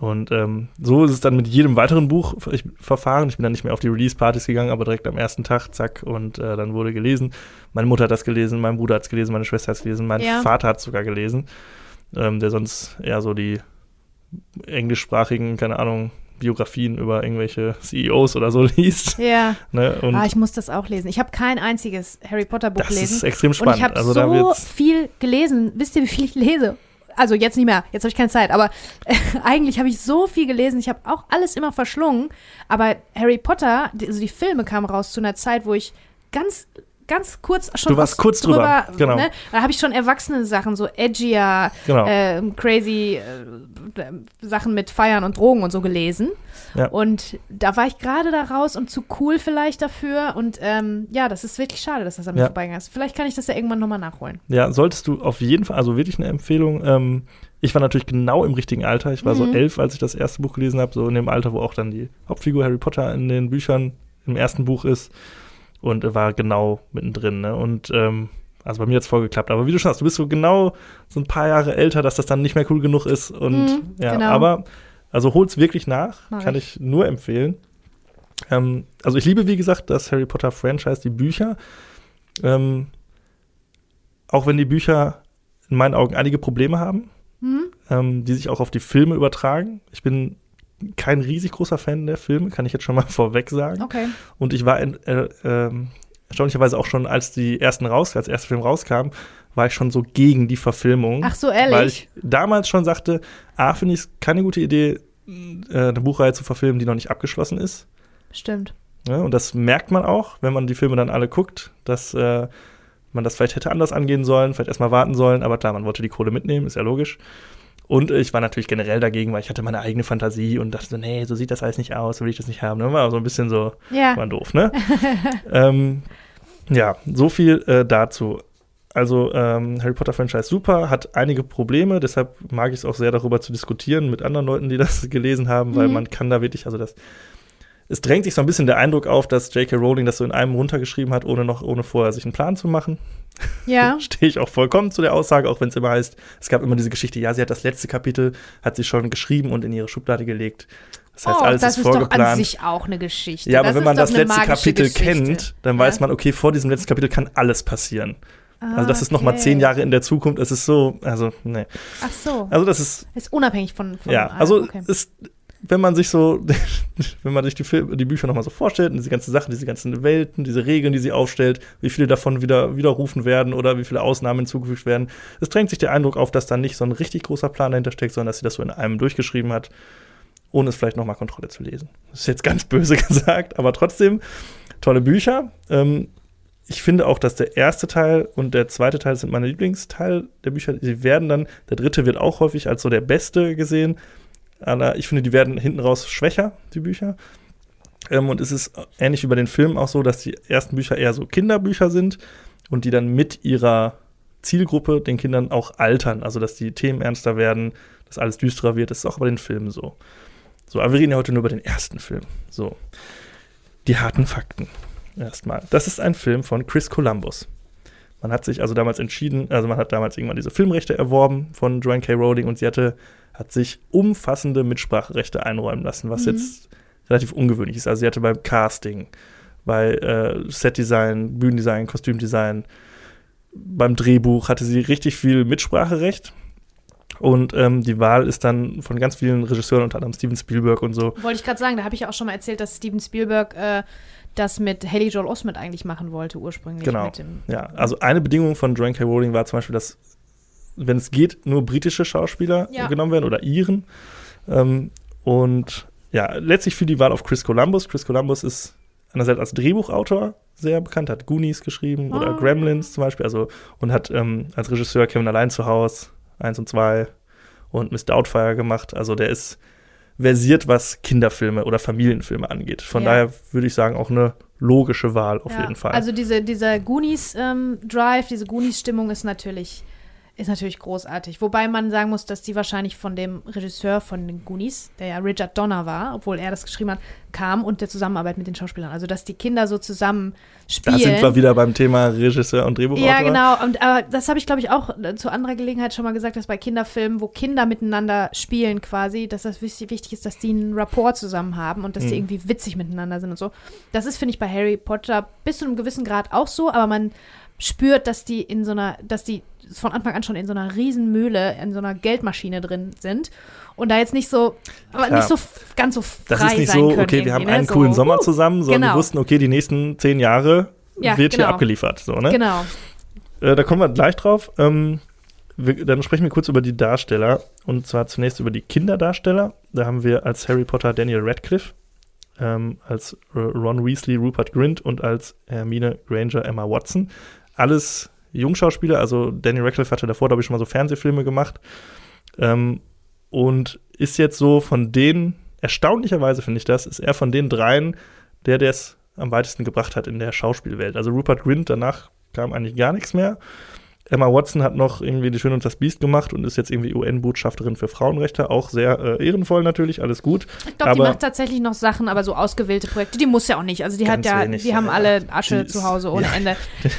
Und ähm, so ist es dann mit jedem weiteren Buch ich, verfahren. Ich bin dann nicht mehr auf die Release-Partys gegangen, aber direkt am ersten Tag, zack, und äh, dann wurde gelesen. Meine Mutter hat das gelesen, mein Bruder hat es gelesen, meine Schwester hat es gelesen, mein ja. Vater hat es sogar gelesen, ähm, der sonst eher so die englischsprachigen, keine Ahnung, Biografien über irgendwelche CEOs oder so [LAUGHS] liest. Ja. Ne? Ah, ich muss das auch lesen. Ich habe kein einziges Harry Potter Buch gelesen. Das ist extrem spannend. Und ich habe also so viel gelesen. Wisst ihr, wie viel ich lese? Also jetzt nicht mehr, jetzt habe ich keine Zeit, aber [LAUGHS] eigentlich habe ich so viel gelesen. Ich habe auch alles immer verschlungen. Aber Harry Potter, also die Filme kamen raus zu einer Zeit, wo ich ganz ganz kurz schon du warst kurz drüber, drüber genau. Ne? Da habe ich schon erwachsene Sachen, so edgier, genau. äh, crazy äh, Sachen mit Feiern und Drogen und so gelesen. Ja. Und da war ich gerade da raus und zu cool vielleicht dafür. Und ähm, ja, das ist wirklich schade, dass das an mir ja. vorbeigegangen ist. Vielleicht kann ich das ja irgendwann nochmal nachholen. Ja, solltest du auf jeden Fall, also wirklich eine Empfehlung. Ähm, ich war natürlich genau im richtigen Alter. Ich war mhm. so elf, als ich das erste Buch gelesen habe, so in dem Alter, wo auch dann die Hauptfigur Harry Potter in den Büchern im ersten Buch ist. Und war genau mittendrin. Ne? Und ähm, also bei mir hat es voll geklappt. Aber wie du schon hast, du bist so genau so ein paar Jahre älter, dass das dann nicht mehr cool genug ist. Und Mhm, ja, genau. aber also hol's wirklich nach, Mach kann ich. nur empfehlen. Ähm, also ich liebe, wie gesagt, das Harry Potter Franchise, die Bücher. Ähm, auch wenn die Bücher in meinen Augen einige Probleme haben, Hm? ähm, die sich auch auf die Filme übertragen. Ich bin kein riesig großer Fan der Filme, kann ich jetzt schon mal [LAUGHS] vorweg sagen. Okay. Und ich war in, äh, ähm, erstaunlicherweise auch schon, als die ersten raus, als der erste Film rauskam, war ich schon so gegen die Verfilmung. Ach so, ehrlich? Weil ich damals schon sagte, A, finde ich es keine gute Idee, äh, eine Buchreihe zu verfilmen, die noch nicht abgeschlossen ist. Stimmt. Ja, und das merkt man auch, wenn man die Filme dann alle guckt, dass äh, man das vielleicht hätte anders angehen sollen, vielleicht erstmal warten sollen, aber klar, man wollte die Kohle mitnehmen, ist ja logisch. Und ich war natürlich generell dagegen, weil ich hatte meine eigene Fantasie und dachte so, nee, so sieht das alles nicht aus, so will ich das nicht haben. Ne? War so ein bisschen so, Ja. war doof, ne? [LAUGHS] ähm, ja, so viel äh, dazu. Also ähm, Harry Potter Franchise super, hat einige Probleme, deshalb mag ich es auch sehr darüber zu diskutieren mit anderen Leuten, die das [LAUGHS] gelesen haben, weil Mhm. man kann da wirklich, also das es drängt sich so ein bisschen der Eindruck auf, dass J.K. Rowling das so in einem runtergeschrieben hat, ohne noch, ohne vorher sich einen Plan zu machen. Ja. [LAUGHS] Stehe ich auch vollkommen zu der Aussage, auch wenn es immer heißt, es gab immer diese Geschichte, ja, sie hat das letzte Kapitel, hat sie schon geschrieben und in ihre Schublade gelegt. Das heißt, oh, alles das ist ist doch an vorgeplant. sich auch eine Geschichte. ja, aber das wenn ist man das letzte Kapitel Geschichte. kennt, dann weiß man, okay, vor diesem letzten Kapitel kann alles passieren. also das ist noch mal Ah, okay. zehn Jahre in der Zukunft. Es ist so, also nee. Ach so. Also das ist ist unabhängig von. von ja, also okay. ist, wenn man sich so, [LAUGHS] wenn man sich die, Film, die Bücher nochmal so vorstellt, und diese ganzen Sachen, diese ganzen Welten, diese Regeln, die sie aufstellt, wie viele davon wieder widerrufen werden oder wie viele Ausnahmen hinzugefügt werden, es drängt sich der Eindruck auf, dass da nicht so ein richtig großer Plan dahinter steckt, sondern dass sie das so in einem durchgeschrieben hat, ohne es vielleicht nochmal Kontrolle zu lesen. Das ist jetzt ganz [LAUGHS] böse gesagt, aber trotzdem tolle Bücher. Ähm, ich finde auch, dass der erste Teil und der zweite Teil sind meine Lieblingsteil der Bücher. Sie werden dann, der dritte wird auch häufig als so der beste gesehen. Aber ich finde, die werden hinten raus schwächer, die Bücher. Ähm, und es ist ähnlich wie bei den Filmen auch so, dass die ersten Bücher eher so Kinderbücher sind und die dann mit ihrer Zielgruppe den Kindern auch altern. Also, dass die Themen ernster werden, dass alles düsterer wird. Das ist auch bei den Filmen so. So, aber wir reden ja heute nur über den ersten Film. So. Die harten Fakten. Erstmal. Das ist ein Film von Chris Columbus. Man hat sich also damals entschieden, also man hat damals irgendwann diese Filmrechte erworben von Joanne K. Rowling und sie hatte, hat sich umfassende Mitspracherechte einräumen lassen, was Mhm. jetzt relativ ungewöhnlich ist. Also sie hatte beim Casting, bei äh, Setdesign, Bühnendesign, Kostümdesign, beim Drehbuch hatte sie richtig viel Mitspracherecht. Und ähm, die Wahl ist dann von ganz vielen Regisseuren, unter anderem Steven Spielberg und so, Wollte ich gerade sagen, da habe ich ja auch schon mal erzählt, dass Steven Spielberg äh, das mit Haley Joel Osment eigentlich machen wollte, ursprünglich. Genau. Mit dem, Ja, also eine Bedingung von Joanne K. Rowling war zum Beispiel, dass, wenn es geht, nur britische Schauspieler Ja. genommen werden oder Iren. Ähm, und ja, letztlich fiel die Wahl auf Chris Columbus. Chris Columbus ist einerseits als Drehbuchautor sehr bekannt, hat Goonies geschrieben oder Ah. Gremlins zum Beispiel, also und hat ähm, als Regisseur Kevin allein zu Haus 1 und 2 und Miss Doubtfire gemacht. Also der ist versiert, was Kinderfilme oder Familienfilme angeht. Von Ja. daher würde ich sagen, auch eine logische Wahl auf ja. jeden Fall. Also diese, dieser Goonies-Drive, diese Goonies-Stimmung ist natürlich, ist natürlich großartig. Wobei man sagen muss, dass die wahrscheinlich von dem Regisseur von den Goonies, der ja Richard Donner war, obwohl er das geschrieben hat, kam und der Zusammenarbeit mit den Schauspielern. Also dass die Kinder so zusammen spielen. Da sind wir wieder beim Thema Regisseur und Drehbuchautor. Ja, genau. Und, aber das habe ich, glaube ich, auch äh, zu anderer Gelegenheit schon mal gesagt, dass bei Kinderfilmen, wo Kinder miteinander spielen quasi, dass das wichtig, wichtig ist, dass die einen Rapport zusammen haben und dass die Mhm. irgendwie witzig miteinander sind und so. Das ist, finde ich, bei Harry Potter bis zu einem gewissen Grad auch so, aber man spürt, dass die in so einer, dass die von Anfang an schon in so einer Riesenmühle, in so einer Geldmaschine drin sind und da jetzt nicht so, aber Ja. nicht so ganz so frei Das ist nicht so, okay, wir haben ne? einen so, coolen Sommer uh, zusammen, sondern genau. wir wussten, okay, die nächsten zehn Jahre Ja, wird hier genau. abgeliefert. So, ne? Genau. Äh, da kommen wir gleich drauf. Ähm, wir, dann sprechen wir kurz über die Darsteller. Und zwar zunächst über die Kinderdarsteller. Da haben wir als Harry Potter Daniel Radcliffe, ähm, als Ron Weasley Rupert Grint und als Hermine Granger Emma Watson. Alles Jungschauspieler. Also Daniel Radcliffe hatte davor, glaube ich, schon mal so Fernsehfilme gemacht. Ähm, und ist jetzt so von denen, erstaunlicherweise finde ich das, ist er von den dreien, der der es am weitesten gebracht hat in der Schauspielwelt. Also Rupert Grint, danach kam eigentlich gar nichts mehr. Emma Watson hat noch irgendwie Die Schöne und das Biest gemacht und ist jetzt irgendwie UN-Botschafterin für Frauenrechte. Auch sehr äh, ehrenvoll natürlich, alles gut. Ich glaube, die macht tatsächlich noch Sachen, aber so ausgewählte Projekte, die muss ja auch nicht. Also die hat ja, wenig, die haben ja, alle Asche zu Hause ohne [LAUGHS] ja. Ende.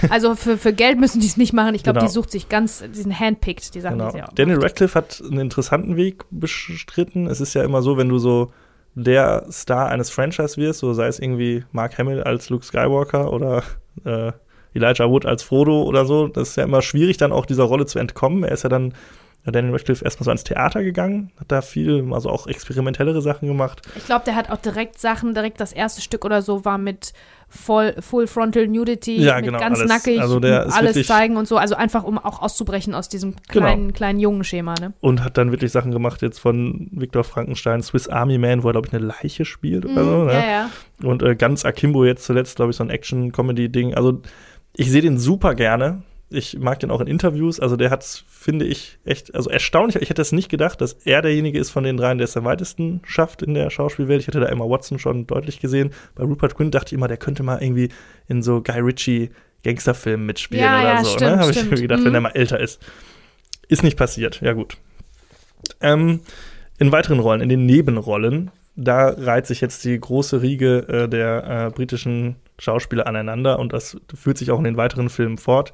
Also für, für Geld müssen die es nicht machen. Ich glaube, genau. die sucht sich ganz, die sind handpicked, die Sachen, genau. die sie auch Daniel Radcliffe hat einen interessanten Weg bestritten. Es ist ja immer so, wenn du so der Star eines Franchise wirst, so sei es irgendwie Mark Hamill als Luke Skywalker oder äh, Elijah Wood als Frodo oder so. Das ist ja immer schwierig, dann auch dieser Rolle zu entkommen. Er ist ja dann Daniel Radcliffe erstmal so ans Theater gegangen, hat da viel, also auch experimentellere Sachen gemacht. Ich glaube, der hat auch direkt Sachen, direkt das erste Stück oder so war mit voll, Full Frontal Nudity, ja, mit genau, ganz alles. nackig, also alles zeigen und so. Also einfach, um auch auszubrechen aus diesem genau. kleinen, genau. kleinen jungen Schema. Ne? Und hat dann wirklich Sachen gemacht, jetzt von Viktor Frankenstein, Swiss Army Man, wo er, glaube ich, eine Leiche spielt oder mm, so. Ne? Ja, ja. Und äh, ganz Akimbo jetzt zuletzt, glaube ich, so ein Action-Comedy-Ding. Also ich sehe den super gerne. Ich mag den auch in Interviews. Also der hat, finde ich, echt, also erstaunlich. Ich hätte es nicht gedacht, dass er derjenige ist von den dreien, der es am weitesten schafft in der Schauspielwelt. Ich hätte da Emma Watson schon deutlich gesehen. Bei Rupert Quinn dachte ich immer, der könnte mal irgendwie in so Guy Ritchie Gangsterfilmen mitspielen ja, oder ja, so. Stimmt, ne? Habe ich mir gedacht, mhm. wenn er mal älter ist. Ist nicht passiert. Ja, gut. Ähm, in weiteren Rollen, in den Nebenrollen, da reiht sich jetzt die große Riege äh, der äh, britischen Schauspieler aneinander und das führt sich auch in den weiteren Filmen fort.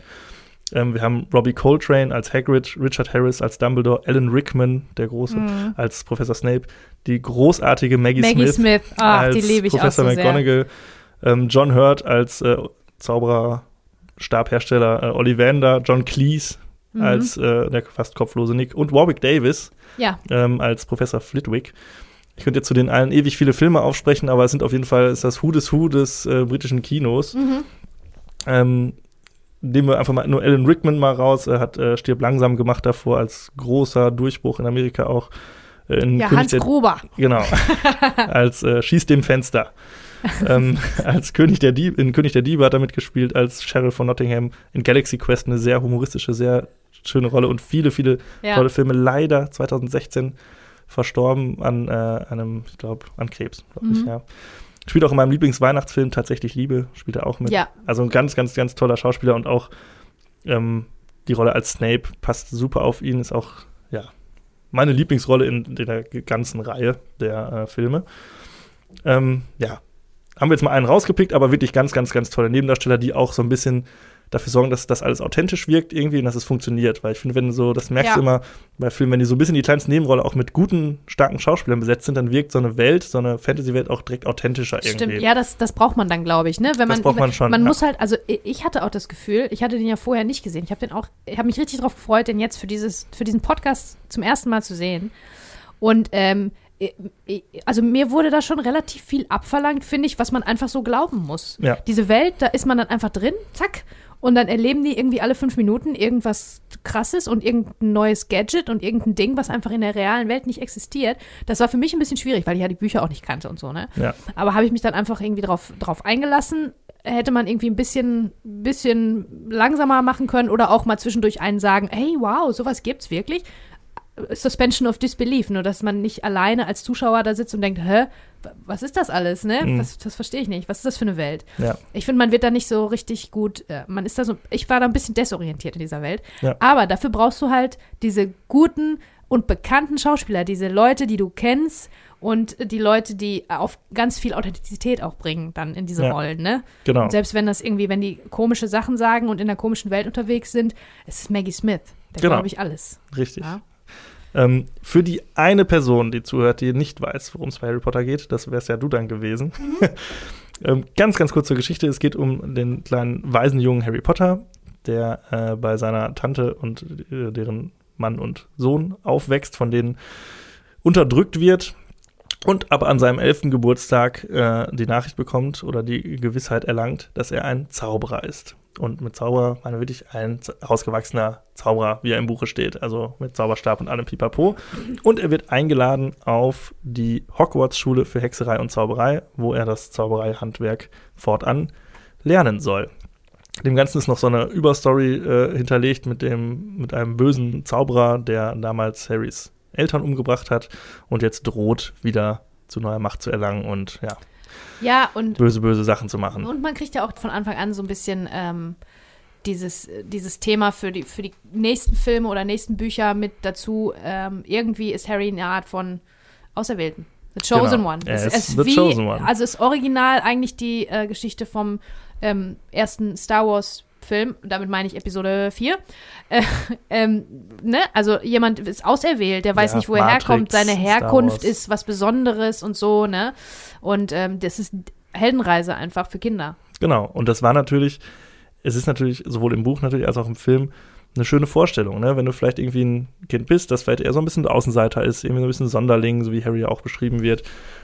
Ähm, wir haben Robbie Coltrane als Hagrid, Richard Harris als Dumbledore, Alan Rickman, der Große, mhm. als Professor Snape, die großartige Maggie, Maggie Smith, Smith. Ach, als die liebe ich Professor so McGonagall, ähm, John Hurt als äh, Zauberer, Stabhersteller, äh, Ollivander, John Cleese mhm. als äh, der fast kopflose Nick und Warwick Davis ja. ähm, als Professor Flitwick. Ich könnte jetzt zu den allen ewig viele Filme aufsprechen, aber es sind auf jeden Fall ist das Who des Who des äh, britischen Kinos. Mhm. Ähm, nehmen wir einfach mal nur Alan Rickman mal raus. Er hat äh, Stirb langsam gemacht davor als großer Durchbruch in Amerika auch. Äh, in ja, König Hans der, Gruber. Genau. [LAUGHS] als äh, Schieß dem Fenster. ähm, als König der Dieb, in König der Diebe hat er mitgespielt, als Sheriff von Nottingham. In Galaxy Quest eine sehr humoristische, sehr schöne Rolle und viele, viele ja. tolle Filme. Leider 2016 verstorben an äh, einem, ich glaube, an Krebs, glaube mhm. ich, ja. Spielt auch in meinem Lieblingsweihnachtsfilm Tatsächlich Liebe, spielt er auch mit. Ja. Also ein ganz, ganz, ganz toller Schauspieler und auch ähm, die Rolle als Snape passt super auf ihn, ist auch, ja, meine Lieblingsrolle in der ganzen Reihe der äh, Filme. Ähm, ja, haben wir jetzt mal einen rausgepickt, aber wirklich ganz, ganz, ganz tolle Nebendarsteller, die auch so ein bisschen dafür sorgen, dass das alles authentisch wirkt irgendwie und dass es funktioniert. Weil ich finde, wenn so, das merkst ja. du immer bei Filmen, wenn die so ein bisschen die kleinste Nebenrolle auch mit guten, starken Schauspielern besetzt sind, dann wirkt so eine Welt, so eine Fantasy-Welt auch direkt authentischer irgendwie. Stimmt, ja, das, das braucht man dann, glaube ich, ne? Wenn das man, braucht man schon. Man ja. muss halt, also ich hatte auch das Gefühl, ich hatte den ja vorher nicht gesehen. Ich habe den auch, ich habe mich richtig darauf gefreut, den jetzt für dieses, für diesen Podcast zum ersten Mal zu sehen. Und ähm, also mir wurde da schon relativ viel abverlangt, finde ich, was man einfach so glauben muss. Ja. Diese Welt, da ist man dann einfach drin, zack, und dann erleben die irgendwie alle fünf Minuten irgendwas Krasses und irgendein neues Gadget und irgendein Ding, was einfach in der realen Welt nicht existiert. Das war für mich ein bisschen schwierig, weil ich ja die Bücher auch nicht kannte und so, ne? Ja. Aber habe ich mich dann einfach irgendwie drauf, drauf eingelassen. Hätte man irgendwie ein bisschen, bisschen langsamer machen können oder auch mal zwischendurch einen sagen, hey, wow, sowas gibt's wirklich. Suspension of Disbelief, nur dass man nicht alleine als Zuschauer da sitzt und denkt, hä, was ist das alles, ne? Mhm. Was, das verstehe ich nicht. Was ist das für eine Welt? Ja. Ich finde, man wird da nicht so richtig gut, äh, man ist da so, ich war da ein bisschen desorientiert in dieser Welt. Ja. Aber dafür brauchst du halt diese guten und bekannten Schauspieler, diese Leute, die du kennst und die Leute, die auf ganz viel Authentizität auch bringen dann in diese Ja. Rollen, ne? Genau. Und selbst wenn das irgendwie, wenn die komische Sachen sagen und in der komischen Welt unterwegs sind, es ist Maggie Smith. Da Genau. glaube ich alles. Richtig. Ja. Ähm, für die eine Person, die zuhört, die nicht weiß, worum es bei Harry Potter geht, das wär's ja du dann gewesen. [LAUGHS] ähm, ganz, ganz kurz zur Geschichte. Es geht um den kleinen Waisenjungen Harry Potter, der äh, bei seiner Tante und äh, deren Mann und Sohn aufwächst, von denen unterdrückt wird und aber an seinem elften Geburtstag äh, die Nachricht bekommt oder die Gewissheit erlangt, dass er ein Zauberer ist. Und mit Zauberer meine ich wirklich ein ausgewachsener Zauberer, wie er im Buche steht, also mit Zauberstab und allem Pipapo. Und er wird eingeladen auf die Hogwarts-Schule für Hexerei und Zauberei, wo er das Zaubereihandwerk fortan lernen soll. Dem Ganzen ist noch so eine Überstory äh, hinterlegt mit dem, mit einem bösen Zauberer, der damals Harrys Eltern umgebracht hat und jetzt droht, wieder zu neuer Macht zu erlangen und ja, Ja, und böse, böse Sachen zu machen. Und man kriegt ja auch von Anfang an so ein bisschen ähm, dieses, dieses Thema für die, für die nächsten Filme oder nächsten Bücher mit dazu. Ähm, irgendwie ist Harry eine Art von Auserwählten. The Chosen Genau. One. Es- ist es the wie, chosen one. Also ist original eigentlich die äh, Geschichte vom ähm, ersten Star Wars Film, damit meine ich Episode 4. Äh, ähm, ne? Also jemand ist auserwählt, der weiß Ja, nicht, wo er Matrix, herkommt, seine Herkunft ist was Besonderes und so, ne? Und ähm, das ist Heldenreise einfach für Kinder. Genau. Und das war natürlich, es ist natürlich sowohl im Buch natürlich als auch im Film eine schöne Vorstellung, ne? Wenn du vielleicht irgendwie ein Kind bist, das vielleicht eher so ein bisschen Außenseiter ist, irgendwie so ein bisschen Sonderling, so wie Harry auch beschrieben wird,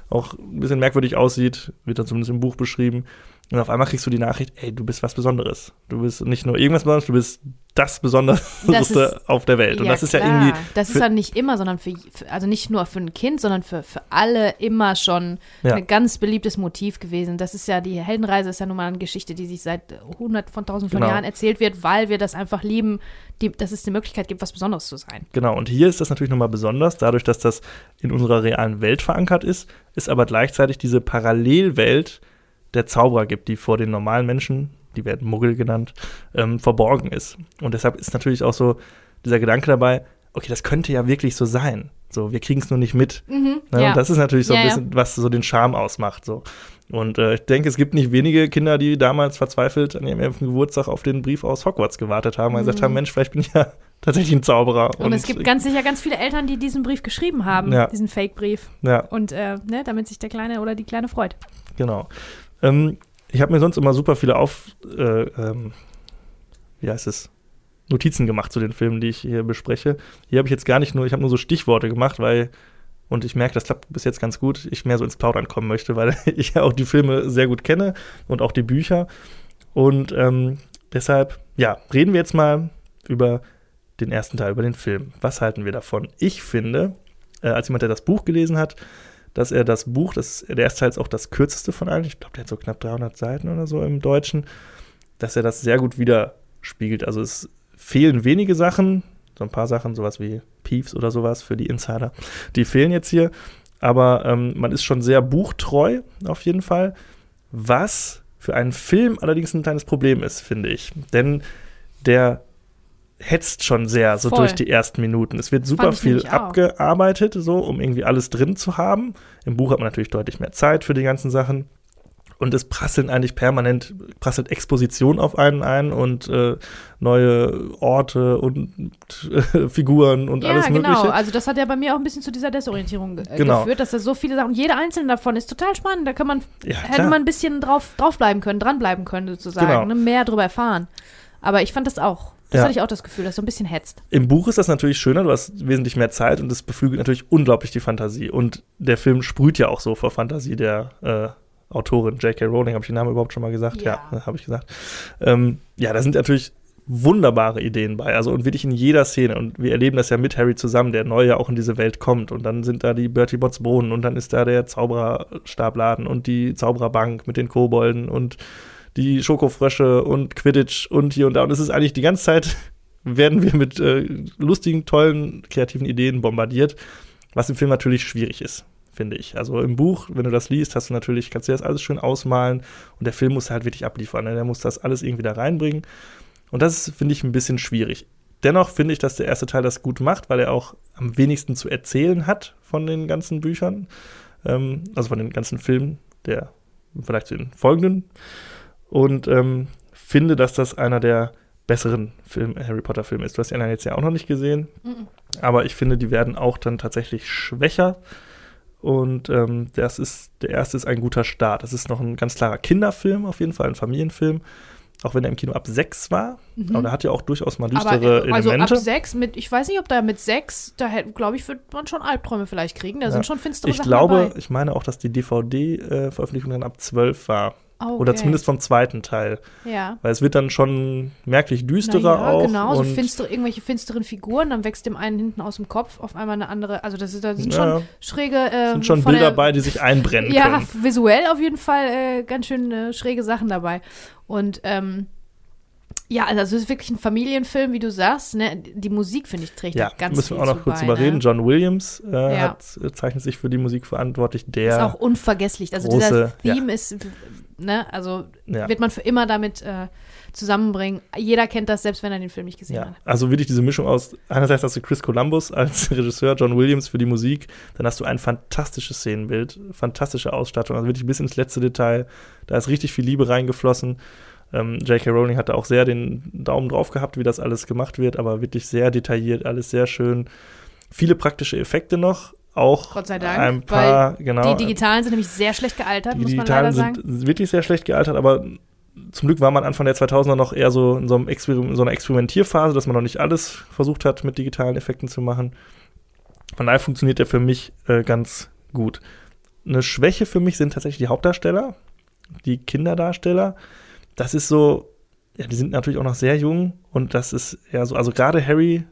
auch ein bisschen merkwürdig aussieht, wird dann zumindest im Buch beschrieben. Und auf einmal kriegst du die Nachricht, ey, du bist was Besonderes. Du bist nicht nur irgendwas Besonderes, du bist das Besonderste auf der Welt. Und das ist ja klar. irgendwie. Das ist dann nicht immer, sondern für, für, also nicht nur für ein Kind, sondern für, für alle immer schon Ja. ein ganz beliebtes Motiv gewesen. Das ist ja, die Heldenreise ist ja nun mal eine Geschichte, die sich seit hundert von tausend von Genau. Jahren erzählt wird, weil wir das einfach lieben, die, dass es die Möglichkeit gibt, was Besonderes zu sein. Genau, und hier ist das natürlich nochmal besonders, dadurch, dass das in unserer realen Welt verankert ist, ist aber gleichzeitig diese Parallelwelt der Zauberer gibt, die vor den normalen Menschen, die werden Muggel genannt, ähm, verborgen ist. Und deshalb ist natürlich auch so dieser Gedanke dabei, okay, das könnte ja wirklich so sein. So, wir kriegen es nur nicht mit. Ne? ja. Und das ist natürlich so ein Ja, bisschen, was so den Charme ausmacht. So. Und äh, ich denke, es gibt nicht wenige Kinder, die damals verzweifelt an ihrem elften Geburtstag auf den Brief aus Hogwarts gewartet haben und gesagt haben, Mensch, vielleicht bin ich ja [LAUGHS] tatsächlich ein Zauberer. Mhm. Und, es gibt ganz sicher ganz viele Eltern, die diesen Brief geschrieben haben, Ja. diesen Fake-Brief. ja, Und äh, ne, damit sich der Kleine oder die Kleine freut. Genau. Ähm, ich habe mir sonst immer super viele auf, äh, ähm, wie heißt es, Notizen gemacht zu den Filmen, die ich hier bespreche. Hier habe ich jetzt gar nicht nur, ich habe nur so Stichworte gemacht, weil, und ich merke, das klappt bis jetzt ganz gut, ich mehr so ins Plaudern kommen möchte, weil [LAUGHS] ich ja auch die Filme sehr gut kenne und auch die Bücher. Und ähm, deshalb, ja, reden wir jetzt mal über den ersten Teil, über den Film. Was halten wir davon? Ich finde, äh, als jemand, der das Buch gelesen hat, dass er das Buch, das, der erste Teil ist auch das kürzeste von allen, ich glaube, der hat so knapp 300 Seiten oder so im Deutschen, dass er das sehr gut widerspiegelt. Also es fehlen wenige Sachen, so ein paar Sachen, sowas wie Peeves oder sowas für die Insider, die fehlen jetzt hier, aber ähm, man ist schon sehr buchtreu auf jeden Fall, was für einen Film allerdings ein kleines Problem ist, finde ich. Denn der hetzt schon sehr so Voll. durch die ersten Minuten. Es wird super viel abgearbeitet, so um irgendwie alles drin zu haben. Im Buch hat man natürlich deutlich mehr Zeit für die ganzen Sachen. Und es prasseln eigentlich permanent, prasselt Exposition auf einen ein und äh, neue Orte und äh, [LAUGHS] Figuren und Ja, alles genau. Mögliche. Also das hat ja bei mir auch ein bisschen zu dieser Desorientierung äh, Genau. geführt, dass da so viele Sachen, jeder einzelne davon ist total spannend. Da kann man, Ja, hätte man ein bisschen drauf, draufbleiben können, dranbleiben können sozusagen, Genau. ne, mehr darüber erfahren. Aber ich fand das auch. Das Ja. hatte ich auch das Gefühl, dass so ein bisschen hetzt. Im Buch ist das natürlich schöner, du hast wesentlich mehr Zeit und es beflügelt natürlich unglaublich die Fantasie. Und der Film sprüht ja auch so vor Fantasie der äh, Autorin J.K. Rowling. Habe ich den Namen überhaupt schon mal gesagt? Ja. Ja, habe ich gesagt. Ähm, ja, da sind natürlich wunderbare Ideen bei. Also und wirklich in jeder Szene. Und wir erleben das ja mit Harry zusammen, der neu ja auch in diese Welt kommt. Und dann sind da die Bertie Botts Bohnen und dann ist da der Zaubererstabladen und die Zaubererbank mit den Kobolden und die Schokofrösche und Quidditch und hier und da. Und es ist eigentlich die ganze Zeit [LAUGHS] werden wir mit äh, lustigen, tollen, kreativen Ideen bombardiert, was im Film natürlich schwierig ist, finde ich. Also im Buch, wenn du das liest, hast du natürlich, kannst du das alles schön ausmalen und der Film muss halt wirklich abliefern. Ne? Der muss das alles irgendwie da reinbringen. Und das finde ich, ein bisschen schwierig. Dennoch finde ich, dass der erste Teil das gut macht, weil er auch am wenigsten zu erzählen hat von den ganzen Büchern, ähm, also von den ganzen Filmen, der vielleicht den folgenden. Und ähm, finde, dass das einer der besseren Film, Harry Potter Filme ist. Du hast die anderen jetzt ja auch noch nicht gesehen, aber ich finde, die werden auch dann tatsächlich schwächer. Und ähm, das ist, der erste ist ein guter Start. Das ist noch ein ganz klarer Kinderfilm, auf jeden Fall, ein Familienfilm. Auch wenn er im Kino ab sechs war. Aber der hat ja auch durchaus mal düstere Aber äh, also ab Elemente. sechs, mit, ich weiß nicht, ob da mit sechs, da glaube ich, wird man schon Albträume vielleicht kriegen. Da Ja. sind schon finstere ich Sachen glaube, dabei. ich meine auch, dass die DVD-Veröffentlichung dann ab zwölf war. Ah, Oder okay. zumindest vom zweiten Teil. Ja. Weil es wird dann schon merklich düsterer ja, auch. genau, so und finstere, irgendwelche finsteren Figuren, dann wächst dem einen hinten aus dem Kopf auf einmal eine andere, also das, ist, da sind Ja. schon schräge äh, sind schon von Bilder der- bei, die sich einbrennen [LAUGHS] Ja, können. visuell auf jeden Fall äh, ganz schön äh, schräge Sachen dabei. Und ähm, Ja, also es ist wirklich ein Familienfilm, wie du sagst. Ne? Die Musik, finde ich, trägt Ja, da ganz müssen wir auch noch kurz drüber reden. John Williams äh, Ja. hat, äh, zeichnet sich für die Musik verantwortlich. Ist Der, auch unvergesslich. Also große- dieser ja. Theme ist, ne, also ja, wird man für immer damit äh, zusammenbringen. Jeder kennt das, selbst wenn er den Film nicht gesehen ja, hat. also wirklich diese Mischung aus, einerseits hast du Chris Columbus als [LAUGHS] Regisseur, John Williams für die Musik, dann hast du ein fantastisches Szenenbild, fantastische Ausstattung, also wirklich bis ins letzte Detail. Da ist richtig viel Liebe reingeflossen. Ähm, J.K. Rowling hatte auch sehr den Daumen drauf gehabt, wie das alles gemacht wird, aber wirklich sehr detailliert, alles sehr schön. Viele praktische Effekte noch, auch Gott sei Dank, ein paar, genau. Die digitalen sind nämlich sehr schlecht gealtert, Die muss man leider digitalen sagen. sind wirklich sehr schlecht gealtert, aber zum Glück war man Anfang der 2000er noch eher so in so, einem Experim so einer Experimentierphase, dass man noch nicht alles versucht hat, mit digitalen Effekten zu machen. Von daher funktioniert der für mich äh, ganz gut. Eine Schwäche für mich sind tatsächlich die Hauptdarsteller, die Kinderdarsteller. Das ist so, ja, die sind natürlich auch noch sehr jung und das ist eher so, also gerade Harry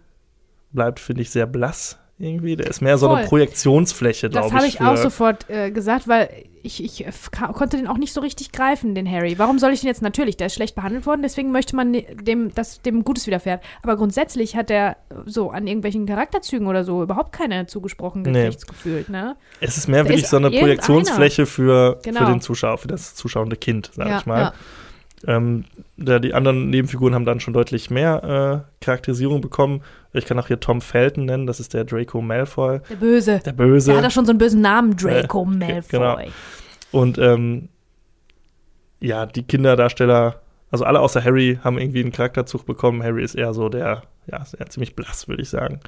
bleibt, finde ich, sehr blass irgendwie. Der ist mehr so eine Voll. Projektionsfläche, glaube Das ich. habe ich auch sofort äh, gesagt, weil ich, ich konnte den auch nicht so richtig greifen, den Harry. Warum soll ich den jetzt natürlich? Der ist schlecht behandelt worden, deswegen möchte man ne- dem, dass dem Gutes widerfährt. Aber grundsätzlich hat er so an irgendwelchen Charakterzügen oder so überhaupt keine zugesprochen Nee. gekriegt, gefühlt, ne? Es ist mehr wirklich ist so eine. Projektionsfläche für, Genau. für den Zuschauer, für das zuschauende Kind, sag ja, ich mal. Ähm, da die anderen Nebenfiguren haben dann schon deutlich mehr äh, Charakterisierung bekommen. Ich kann auch hier Tom Felton nennen, das ist der Draco Malfoy, ja. Der Böse. der Böse. Der hat doch schon so einen bösen Namen, Draco [LAUGHS] Äh, Malfoy. genau. Und ähm, ja, die Kinderdarsteller, also alle außer Harry, haben irgendwie einen Charakterzug bekommen. Harry ist eher so der, ja, ist eher ziemlich blass, würde ich sagen.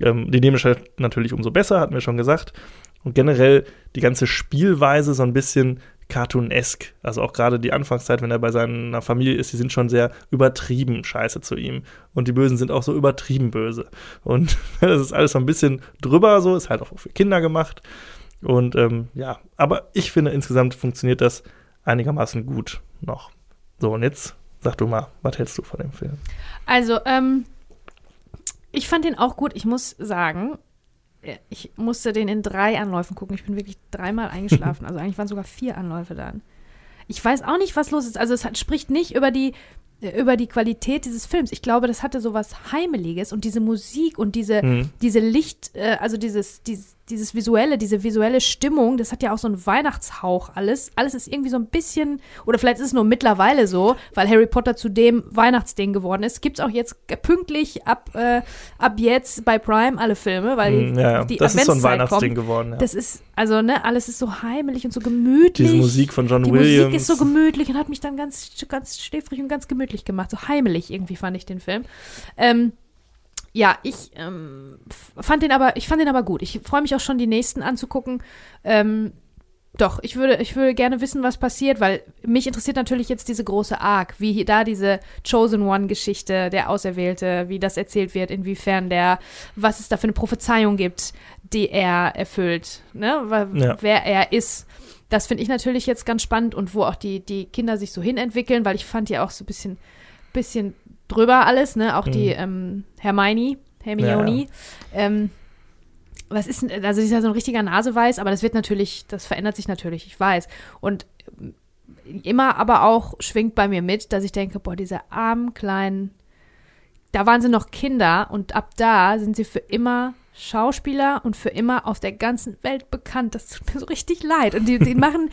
Ähm, die nehmen halt natürlich umso besser, hatten wir schon gesagt. Und generell die ganze Spielweise so ein bisschen cartoonesk. Also auch gerade die Anfangszeit, wenn er bei seiner Familie ist, die sind schon sehr übertrieben scheiße zu ihm. Und die Bösen sind auch so übertrieben böse. Und [LAUGHS] das ist alles so ein bisschen drüber, so ist halt auch für Kinder gemacht. Und ähm, ja, aber ich finde, insgesamt funktioniert das einigermaßen gut noch. So, und jetzt sag du mal, was hältst du von dem Film? Also, ähm, ich fand den auch gut. Ich muss sagen, ich musste den in drei Anläufen gucken. Ich bin wirklich dreimal [LAUGHS] eingeschlafen. Also eigentlich waren sogar vier Anläufe dann. Ich weiß auch nicht, was los ist. Also es hat, spricht nicht über die über die Qualität dieses Films. Ich glaube, das hatte so was Heimeliges und diese Musik und diese, Mhm. diese Licht, äh, also dieses, dieses, dieses visuelle, diese visuelle Stimmung, das hat ja auch so einen Weihnachtshauch alles. Alles ist irgendwie so ein bisschen, oder vielleicht ist es nur mittlerweile so, weil Harry Potter zu dem Weihnachtsding geworden ist. Gibt es auch jetzt pünktlich ab, äh, ab jetzt bei Prime alle Filme, weil die, ja, ja. die das ist so ein Weihnachtsding kommt. geworden. Ja. Das ist, also, ne, alles ist so heimelig und so gemütlich. Diese Musik von John Die Williams. Musik ist so gemütlich und hat mich dann ganz, ganz schläfrig und ganz gemütlich gemacht. So heimelig irgendwie fand ich den Film. Ähm, ja, ich ähm, fand den aber, ich fand den aber gut. Ich freue mich auch schon, die nächsten anzugucken. Ähm, doch, ich würde, ich würde gerne wissen, was passiert, weil mich interessiert natürlich jetzt diese große Arc, wie da diese Chosen One-Geschichte, der Auserwählte, wie das erzählt wird, inwiefern der, was es da für eine Prophezeiung gibt, die er erfüllt, ne? Wa- Ja. wer er ist. Das finde ich natürlich jetzt ganz spannend und wo auch die, die Kinder sich so hinentwickeln, weil ich fand ja auch so ein bisschen, bisschen drüber alles, ne? Auch die ähm, Hermione, Hermione. Ähm, was ist denn, also die ist ja so ein richtiger Naseweiß, aber das wird natürlich, das verändert sich natürlich, ich weiß. Und ähm, immer aber auch schwingt bei mir mit, dass ich denke, boah, diese armen kleinen, da waren sie noch Kinder und ab da sind sie für immer Schauspieler und für immer auf der ganzen Welt bekannt. Das tut mir so richtig leid. Und die, die machen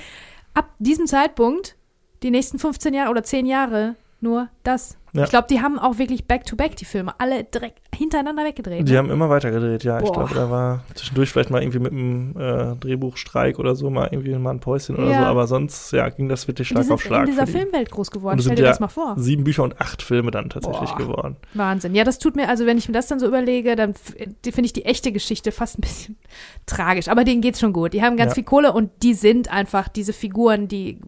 ab diesem Zeitpunkt die nächsten 15 Jahre oder 10 Jahre nur das. Ja. Ich glaube, die haben auch wirklich back-to-back die Filme alle direkt hintereinander weggedreht. Die ne? haben immer weiter gedreht, ja. Ich Boah. glaube, da war zwischendurch vielleicht mal irgendwie mit einem äh, Drehbuchstreik oder so mal irgendwie mal ein Päuschen oder Ja. so, aber sonst, ja, ging das wirklich Und Schlag die sind auf Schlag. in dieser. Filmwelt groß geworden. Es Stell dir das mal vor. Sieben Bücher und acht Filme dann tatsächlich Boah. geworden. Wahnsinn. Ja, das tut mir, also wenn ich mir das dann so überlege, dann finde ich die echte Geschichte fast ein bisschen [LAUGHS] tragisch. Aber denen geht's schon gut. Die haben ganz Ja. viel Kohle und die sind einfach diese Figuren, die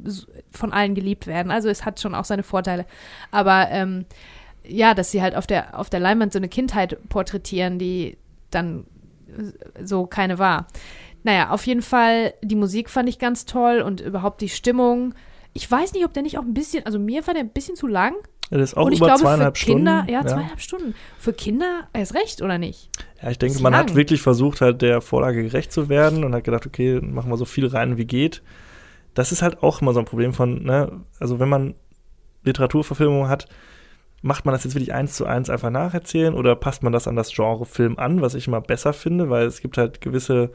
von allen geliebt werden. Also es hat schon auch seine Vorteile. Aber ähm, ja, dass sie halt auf der, auf der Leinwand so eine Kindheit porträtieren, die dann so keine war. Naja, auf jeden Fall, die Musik fand ich ganz toll und überhaupt die Stimmung. Ich weiß nicht, ob der nicht auch ein bisschen, also mir war der ein bisschen zu lang. Ja, das ist auch und ich über glaube, zweieinhalb für Kinder, Stunden. ja, zweieinhalb Stunden. Für Kinder erst recht, oder nicht? Ja, ich denke, man hat lang. wirklich versucht, halt der Vorlage gerecht zu werden und hat gedacht, okay, machen wir so viel rein, wie geht. Das ist halt auch immer so ein Problem von, ne, also wenn man Literaturverfilmung hat, macht man das jetzt wirklich eins zu eins einfach nacherzählen oder passt man das an das Genre Film an, was ich immer besser finde, weil es gibt halt gewisse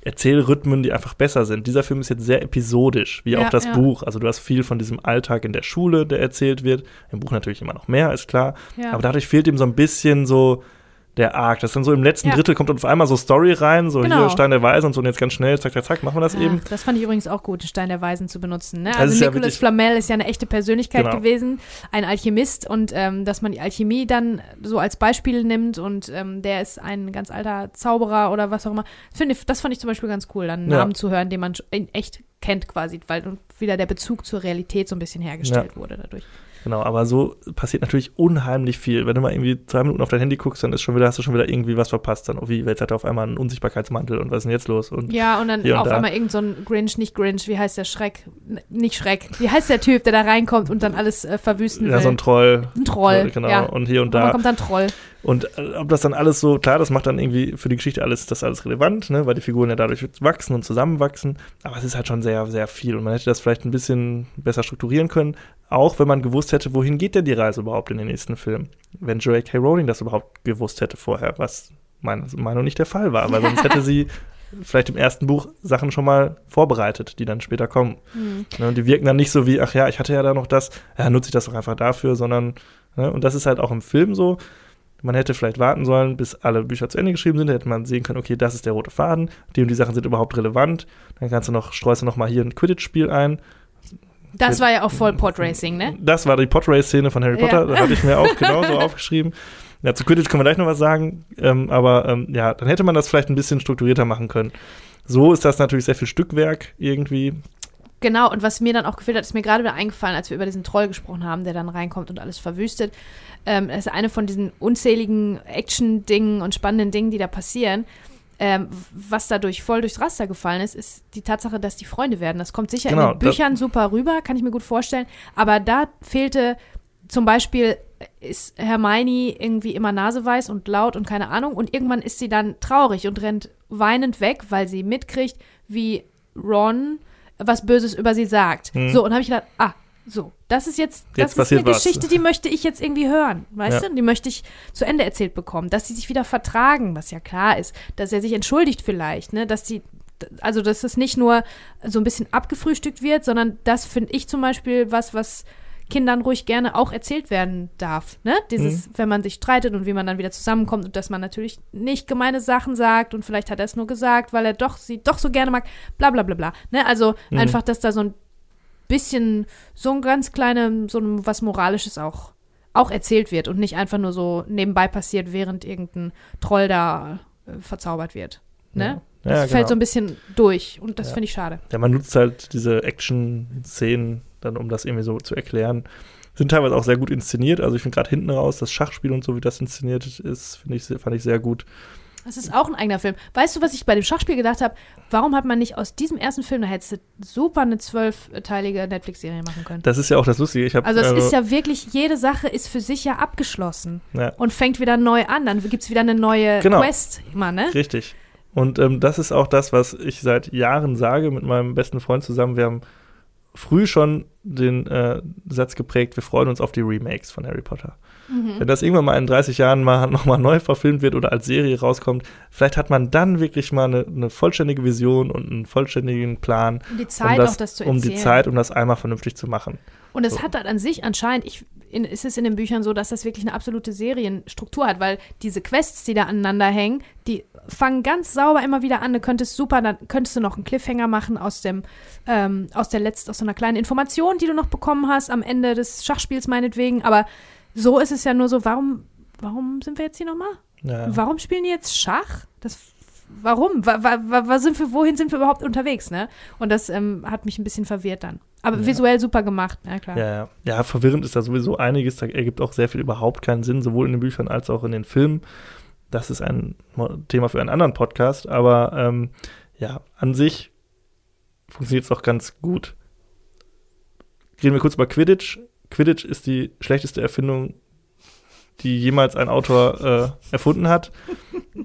Erzählrhythmen, die einfach besser sind. Dieser Film ist jetzt sehr episodisch, wie Ja, auch das ja. Buch. Also du hast viel von diesem Alltag in der Schule, der erzählt wird. Im Buch natürlich immer noch mehr, ist klar. Ja. Aber dadurch fehlt ihm so ein bisschen so der Arc. Das ist dann so im letzten Ja. Drittel kommt auf einmal so Story rein, so Genau. hier Stein der Weise und so und jetzt ganz schnell, zack, zack, zack, machen wir das Ja, eben. Das fand ich übrigens auch gut, den Stein der Weisen zu benutzen. Ne? Also ja Nicolas Flamel ist ja eine echte Persönlichkeit Genau. gewesen, ein Alchemist und ähm, dass man die Alchemie dann so als Beispiel nimmt und ähm, der ist ein ganz alter Zauberer oder was auch immer. Das, finde das fand ich zum Beispiel ganz cool, dann einen Ja. Namen zu hören, den man in echt kennt quasi, weil wieder der Bezug zur Realität so ein bisschen hergestellt wurde dadurch. Genau, aber so passiert natürlich unheimlich viel. Wenn du mal irgendwie zwei Minuten auf dein Handy guckst, dann ist schon wieder, hast du schon wieder irgendwie was verpasst. Dann, oh wie, jetzt hat er auf einmal einen Unsichtbarkeitsmantel und was ist denn jetzt los? Und Ja, und dann und auf da. einmal irgend so ein Grinch, nicht Grinch, wie heißt der Schreck? N nicht Schreck. Wie heißt der Typ, der da reinkommt und dann alles äh, verwüsten ja, will? so ein Troll. ein Troll. Genau, Ja. und hier und Und dann da. kommt dann Troll. Und äh, ob das dann alles so, klar, das macht dann irgendwie für die Geschichte alles, das alles relevant, ne, weil die Figuren ja dadurch wachsen und zusammenwachsen. Aber es ist halt schon sehr, sehr viel. Und man hätte das vielleicht ein bisschen besser strukturieren können, auch wenn man gewusst hätte, wohin geht denn die Reise überhaupt in den nächsten Film. Wenn J.K. Rowling das überhaupt gewusst hätte vorher, was meiner Meinung nicht der Fall war, weil sonst hätte sie [LAUGHS] vielleicht im ersten Buch Sachen schon mal vorbereitet, die dann später kommen. Hm. Ne, und die wirken dann nicht so wie, ach ja, ich hatte ja da noch das, ja, nutze ich das doch einfach dafür, sondern, ne, und das ist halt auch im Film so. Man hätte vielleicht warten sollen, bis alle Bücher zu Ende geschrieben sind, da hätte man sehen können, okay, das ist der rote Faden, die und die Sachen sind überhaupt relevant. Dann kannst du noch, streust du noch mal hier ein Quidditch-Spiel ein. Das war ja auch voll Podracing, ne? Das war die Podrace-Szene von Harry Ja. Potter, das hatte ich mir auch genauso [LAUGHS] aufgeschrieben. Ja, zu Quidditch können wir gleich noch was sagen, ähm, aber ähm, ja, dann hätte man das vielleicht ein bisschen strukturierter machen können. So ist das natürlich sehr viel Stückwerk irgendwie. Genau, und was mir dann auch gefehlt hat, ist mir gerade wieder eingefallen, als wir über diesen Troll gesprochen haben, der dann reinkommt und alles verwüstet. Ähm, das ist eine von diesen unzähligen Action-Dingen und spannenden Dingen, die da passieren. Ähm, was dadurch voll durchs Raster gefallen ist, ist die Tatsache, dass die Freunde werden. Das kommt sicher Genau, in den Büchern super rüber, kann ich mir gut vorstellen. Aber da fehlte zum Beispiel, ist Hermione irgendwie immer naseweiß und laut und keine Ahnung. Und irgendwann ist sie dann traurig und rennt weinend weg, weil sie mitkriegt, wie Ron was Böses über sie sagt. Hm. So, und habe ich gedacht, ah, so, das ist jetzt, das Jetzt ist eine was. Geschichte, die möchte ich jetzt irgendwie hören, weißt Ja. du? Die möchte ich zu Ende erzählt bekommen, dass sie sich wieder vertragen, was ja klar ist, dass er sich entschuldigt vielleicht, ne, dass die, also dass es nicht nur so ein bisschen abgefrühstückt wird, sondern das finde ich zum Beispiel was, was Kindern ruhig gerne auch erzählt werden darf, ne? Dieses, wenn man sich streitet und wie man dann wieder zusammenkommt und dass man natürlich nicht gemeine Sachen sagt und vielleicht hat er es nur gesagt, weil er doch sie doch so gerne mag, bla bla bla bla, ne? Also Mhm. einfach, dass da so ein bisschen so ein ganz kleine, so ein, was Moralisches auch, auch erzählt wird und nicht einfach nur so nebenbei passiert, während irgendein Troll da äh, verzaubert wird. Ne? Ja, Das ja, fällt genau. so ein bisschen durch und das Ja. finde ich schade. Ja, man nutzt halt diese Action-Szenen dann, um das irgendwie so zu erklären. Sind teilweise auch sehr gut inszeniert. Also ich finde gerade hinten raus, das Schachspiel und so, wie das inszeniert ist, finde ich, fand ich sehr gut. Das ist auch ein eigener Film. Weißt du, was ich bei dem Schachspiel gedacht habe? Warum hat man nicht aus diesem ersten Film, da hättest du super eine zwölfteilige Netflix-Serie machen können? Das ist ja auch das Lustige. Ich hab, Also es ist ja wirklich, jede Sache ist für sich ja abgeschlossen ja und fängt wieder neu an. Dann gibt es wieder eine neue Genau. Quest immer, ne? richtig. Und ähm, das ist auch das, was ich seit Jahren sage mit meinem besten Freund zusammen. Wir haben früh schon den äh, Satz geprägt, wir freuen uns auf die Remakes von Harry Potter. Mhm. Wenn das irgendwann mal in 30 Jahren mal [LAUGHS] nochmal neu verfilmt wird oder als Serie rauskommt, vielleicht hat man dann wirklich mal eine, eine vollständige Vision und einen vollständigen Plan, Um die Zeit um das, auch das zu um die Zeit, um das einmal vernünftig zu machen. Und es So. hat halt an sich anscheinend, ich, in, ist es in den Büchern so, dass das wirklich eine absolute Serienstruktur hat, weil diese Quests, die da aneinander hängen, die fangen ganz sauber immer wieder an. Du könntest super, dann könntest du noch einen Cliffhanger machen aus dem, ähm, aus der letzten, aus so einer kleinen Information, die du noch bekommen hast am Ende des Schachspiels meinetwegen. Aber so ist es ja nur so, warum, warum sind wir jetzt hier nochmal? Ja. Warum spielen die jetzt Schach? Das, warum? Wa, wa, sind wir, wohin sind wir überhaupt unterwegs, ne? Und das ähm, hat mich ein bisschen verwirrt dann. Aber Ja. visuell super gemacht, na klar. Ja, ja. ja, verwirrend ist da sowieso einiges. Da ergibt auch sehr viel überhaupt keinen Sinn, sowohl in den Büchern als auch in den Filmen. Das ist ein Thema für einen anderen Podcast, aber ähm, ja, an sich funktioniert es doch ganz gut. Reden wir kurz über Quidditch. Quidditch ist die schlechteste Erfindung die jemals ein Autor äh, erfunden hat.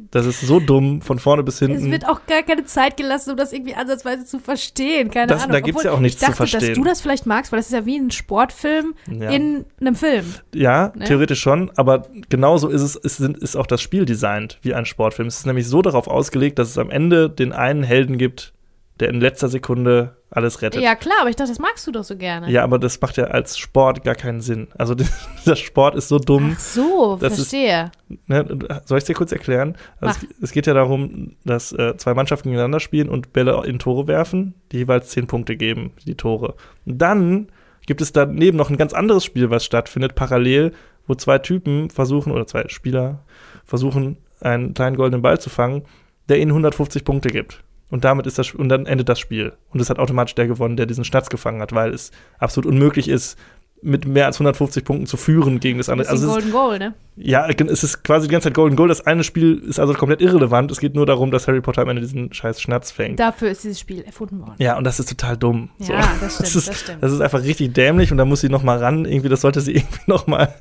Das ist so dumm, von vorne bis hinten. Es wird auch gar keine Zeit gelassen, um das irgendwie ansatzweise zu verstehen. Keine Das- Ahnung. da gibt's Obwohl, ja auch nichts ich dachte, zu verstehen. dass du das vielleicht magst, weil das ist ja wie ein Sportfilm Ja. in einem Film. Ja, Ne? theoretisch schon, aber genauso ist es, ist, ist auch das Spiel designt wie ein Sportfilm. Es ist nämlich so darauf ausgelegt, dass es am Ende den einen Helden gibt, der in letzter Sekunde alles rettet. Ja, klar, aber ich dachte, das magst du doch so gerne. Ja, aber das macht ja als Sport gar keinen Sinn. Also [LAUGHS] dieser Sport ist so dumm. Ach so, Das ist- verstehe. Ne, soll ich es dir kurz erklären? Also es, es geht ja darum, dass äh, zwei Mannschaften gegeneinander spielen und Bälle in Tore werfen, die jeweils zehn Punkte geben, die Tore. Und dann gibt es daneben noch ein ganz anderes Spiel, was stattfindet, parallel, wo zwei Typen versuchen, oder zwei Spieler versuchen, einen kleinen goldenen Ball zu fangen, der ihnen 150 Punkte gibt. Und damit ist das und dann endet das Spiel. Und es hat automatisch der gewonnen, der diesen Schnatz gefangen hat, weil es absolut unmöglich ist, mit mehr als 150 Punkten zu führen gegen das andere. Bisschen Also es ist, Golden Goal, ne? ja, es ist quasi die ganze Zeit Golden Goal. Das eine Spiel ist also komplett irrelevant. Es geht nur darum, dass Harry Potter am Ende diesen scheiß Schnatz fängt. Dafür ist dieses Spiel erfunden worden. Ja, und das ist total dumm. So. Ja, das [LAUGHS] stimmt, das ist, das stimmt. Das ist einfach richtig dämlich und da muss sie noch mal ran. Irgendwie, das sollte sie [LAUGHS] irgendwie noch mal,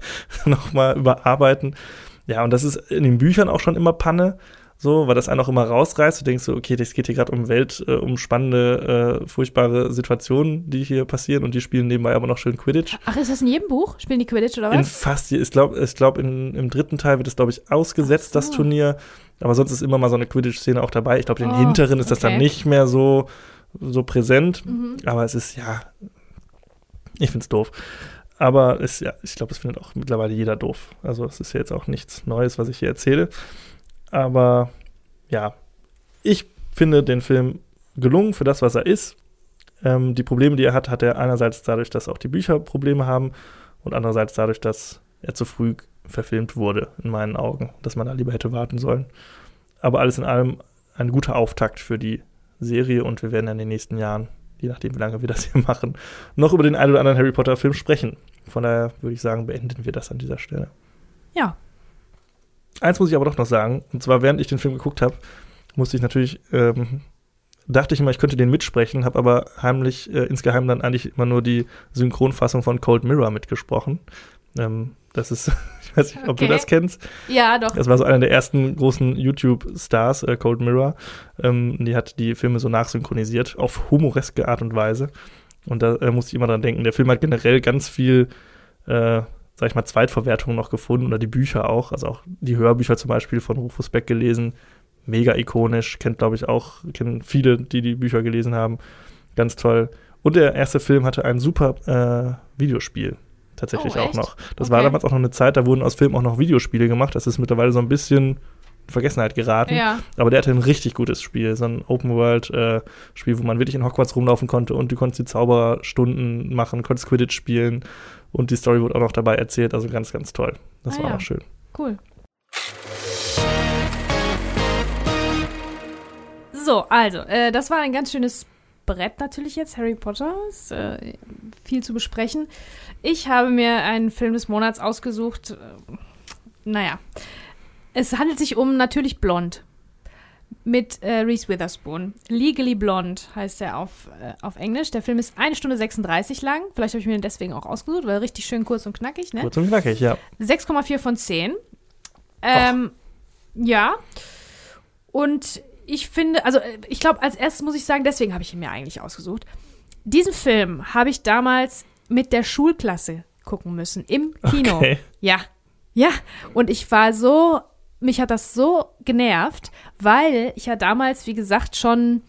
noch mal überarbeiten. Ja, und das ist in den Büchern auch schon immer Panne. So, weil das einen auch immer rausreißt. Du denkst so, okay, das geht hier gerade um Welt, äh, um spannende, äh, furchtbare Situationen, die hier passieren und die spielen nebenbei aber noch schön Quidditch. Ach, ist das in jedem Buch? Spielen die Quidditch oder In was? fast, je- ich glaube, ich glaub, in- im dritten Teil wird es, glaube ich, ausgesetzt, so. das Turnier. Aber sonst ist immer mal so eine Quidditch-Szene auch dabei. Ich glaube, in den Oh, hinteren ist das dann okay. nicht mehr so, so präsent. Mhm. Aber es ist, ja, ich finde es doof. Aber es, ja, ich glaube, es findet auch mittlerweile jeder doof. Also es ist ja jetzt auch nichts Neues, was ich hier erzähle. Aber ja, ich finde den Film gelungen für das, was er ist. Ähm, die Probleme, die er hat, hat er einerseits dadurch, dass auch die Bücher Probleme haben und andererseits dadurch, dass er zu früh verfilmt wurde, in meinen Augen, dass man da lieber hätte warten sollen. Aber alles in allem ein guter Auftakt für die Serie und wir werden in den nächsten Jahren, je nachdem, wie lange wir das hier machen, noch über den einen oder anderen Harry Potter-Film sprechen. Von daher würde ich sagen, beenden wir das an dieser Stelle. Ja. Eins muss ich aber doch noch sagen, und zwar während ich den Film geguckt habe, musste ich natürlich, ähm, dachte ich immer, ich könnte den mitsprechen, habe aber heimlich, äh, insgeheim dann eigentlich immer nur die Synchronfassung von Cold Mirror mitgesprochen. Ähm, das ist, [LAUGHS] ich weiß nicht, ob Okay. du das kennst. Ja, doch. Das war so einer der ersten großen YouTube-Stars, äh, Cold Mirror. Ähm, die hat die Filme so nachsynchronisiert, auf humoreske Art und Weise. Und da äh, musste ich immer dran denken. Der Film hat generell ganz viel, äh, sag ich mal, Zweitverwertung noch gefunden oder die Bücher auch. Also auch die Hörbücher zum Beispiel von Rufus Beck gelesen. Mega ikonisch. Kennt, glaube ich, auch, kennen viele, die die Bücher gelesen haben. Ganz toll. Und der erste Film hatte ein super äh, Videospiel. Tatsächlich Oh, auch noch. Das war Okay. damals auch noch eine Zeit, da wurden aus Filmen auch noch Videospiele gemacht. Das ist mittlerweile so ein bisschen in Vergessenheit geraten. Ja. Aber der hatte ein richtig gutes Spiel, so ein Open-World-Spiel, wo man wirklich in Hogwarts rumlaufen konnte und du konntest die Zauberstunden machen, konntest Quidditch spielen und die Story wurde auch noch dabei erzählt, also ganz, ganz toll. Das Ah war ja. auch schön. Cool. So, also, äh, das war ein ganz schönes Brett natürlich jetzt, Harry Potter. Ist äh, viel zu besprechen. Ich habe mir einen Film des Monats ausgesucht. Äh, naja, es handelt sich um Natürlich Blond mit äh, Reese Witherspoon. Legally Blonde heißt er auf, äh, auf Englisch. Der Film ist 1 Stunde 36 lang. Vielleicht habe ich mir den deswegen auch ausgesucht, weil richtig schön kurz und knackig, ne? Kurz und knackig, ja. 6,4 von 10. Ähm, ja. Und ich finde, also äh, ich glaube, als erstes muss ich sagen, deswegen habe ich ihn mir eigentlich ausgesucht. Diesen Film habe ich damals mit der Schulklasse gucken müssen, im Kino. Okay. Ja. Ja. Und ich war so, mich hat das so genervt, weil ich ja damals, wie gesagt, schon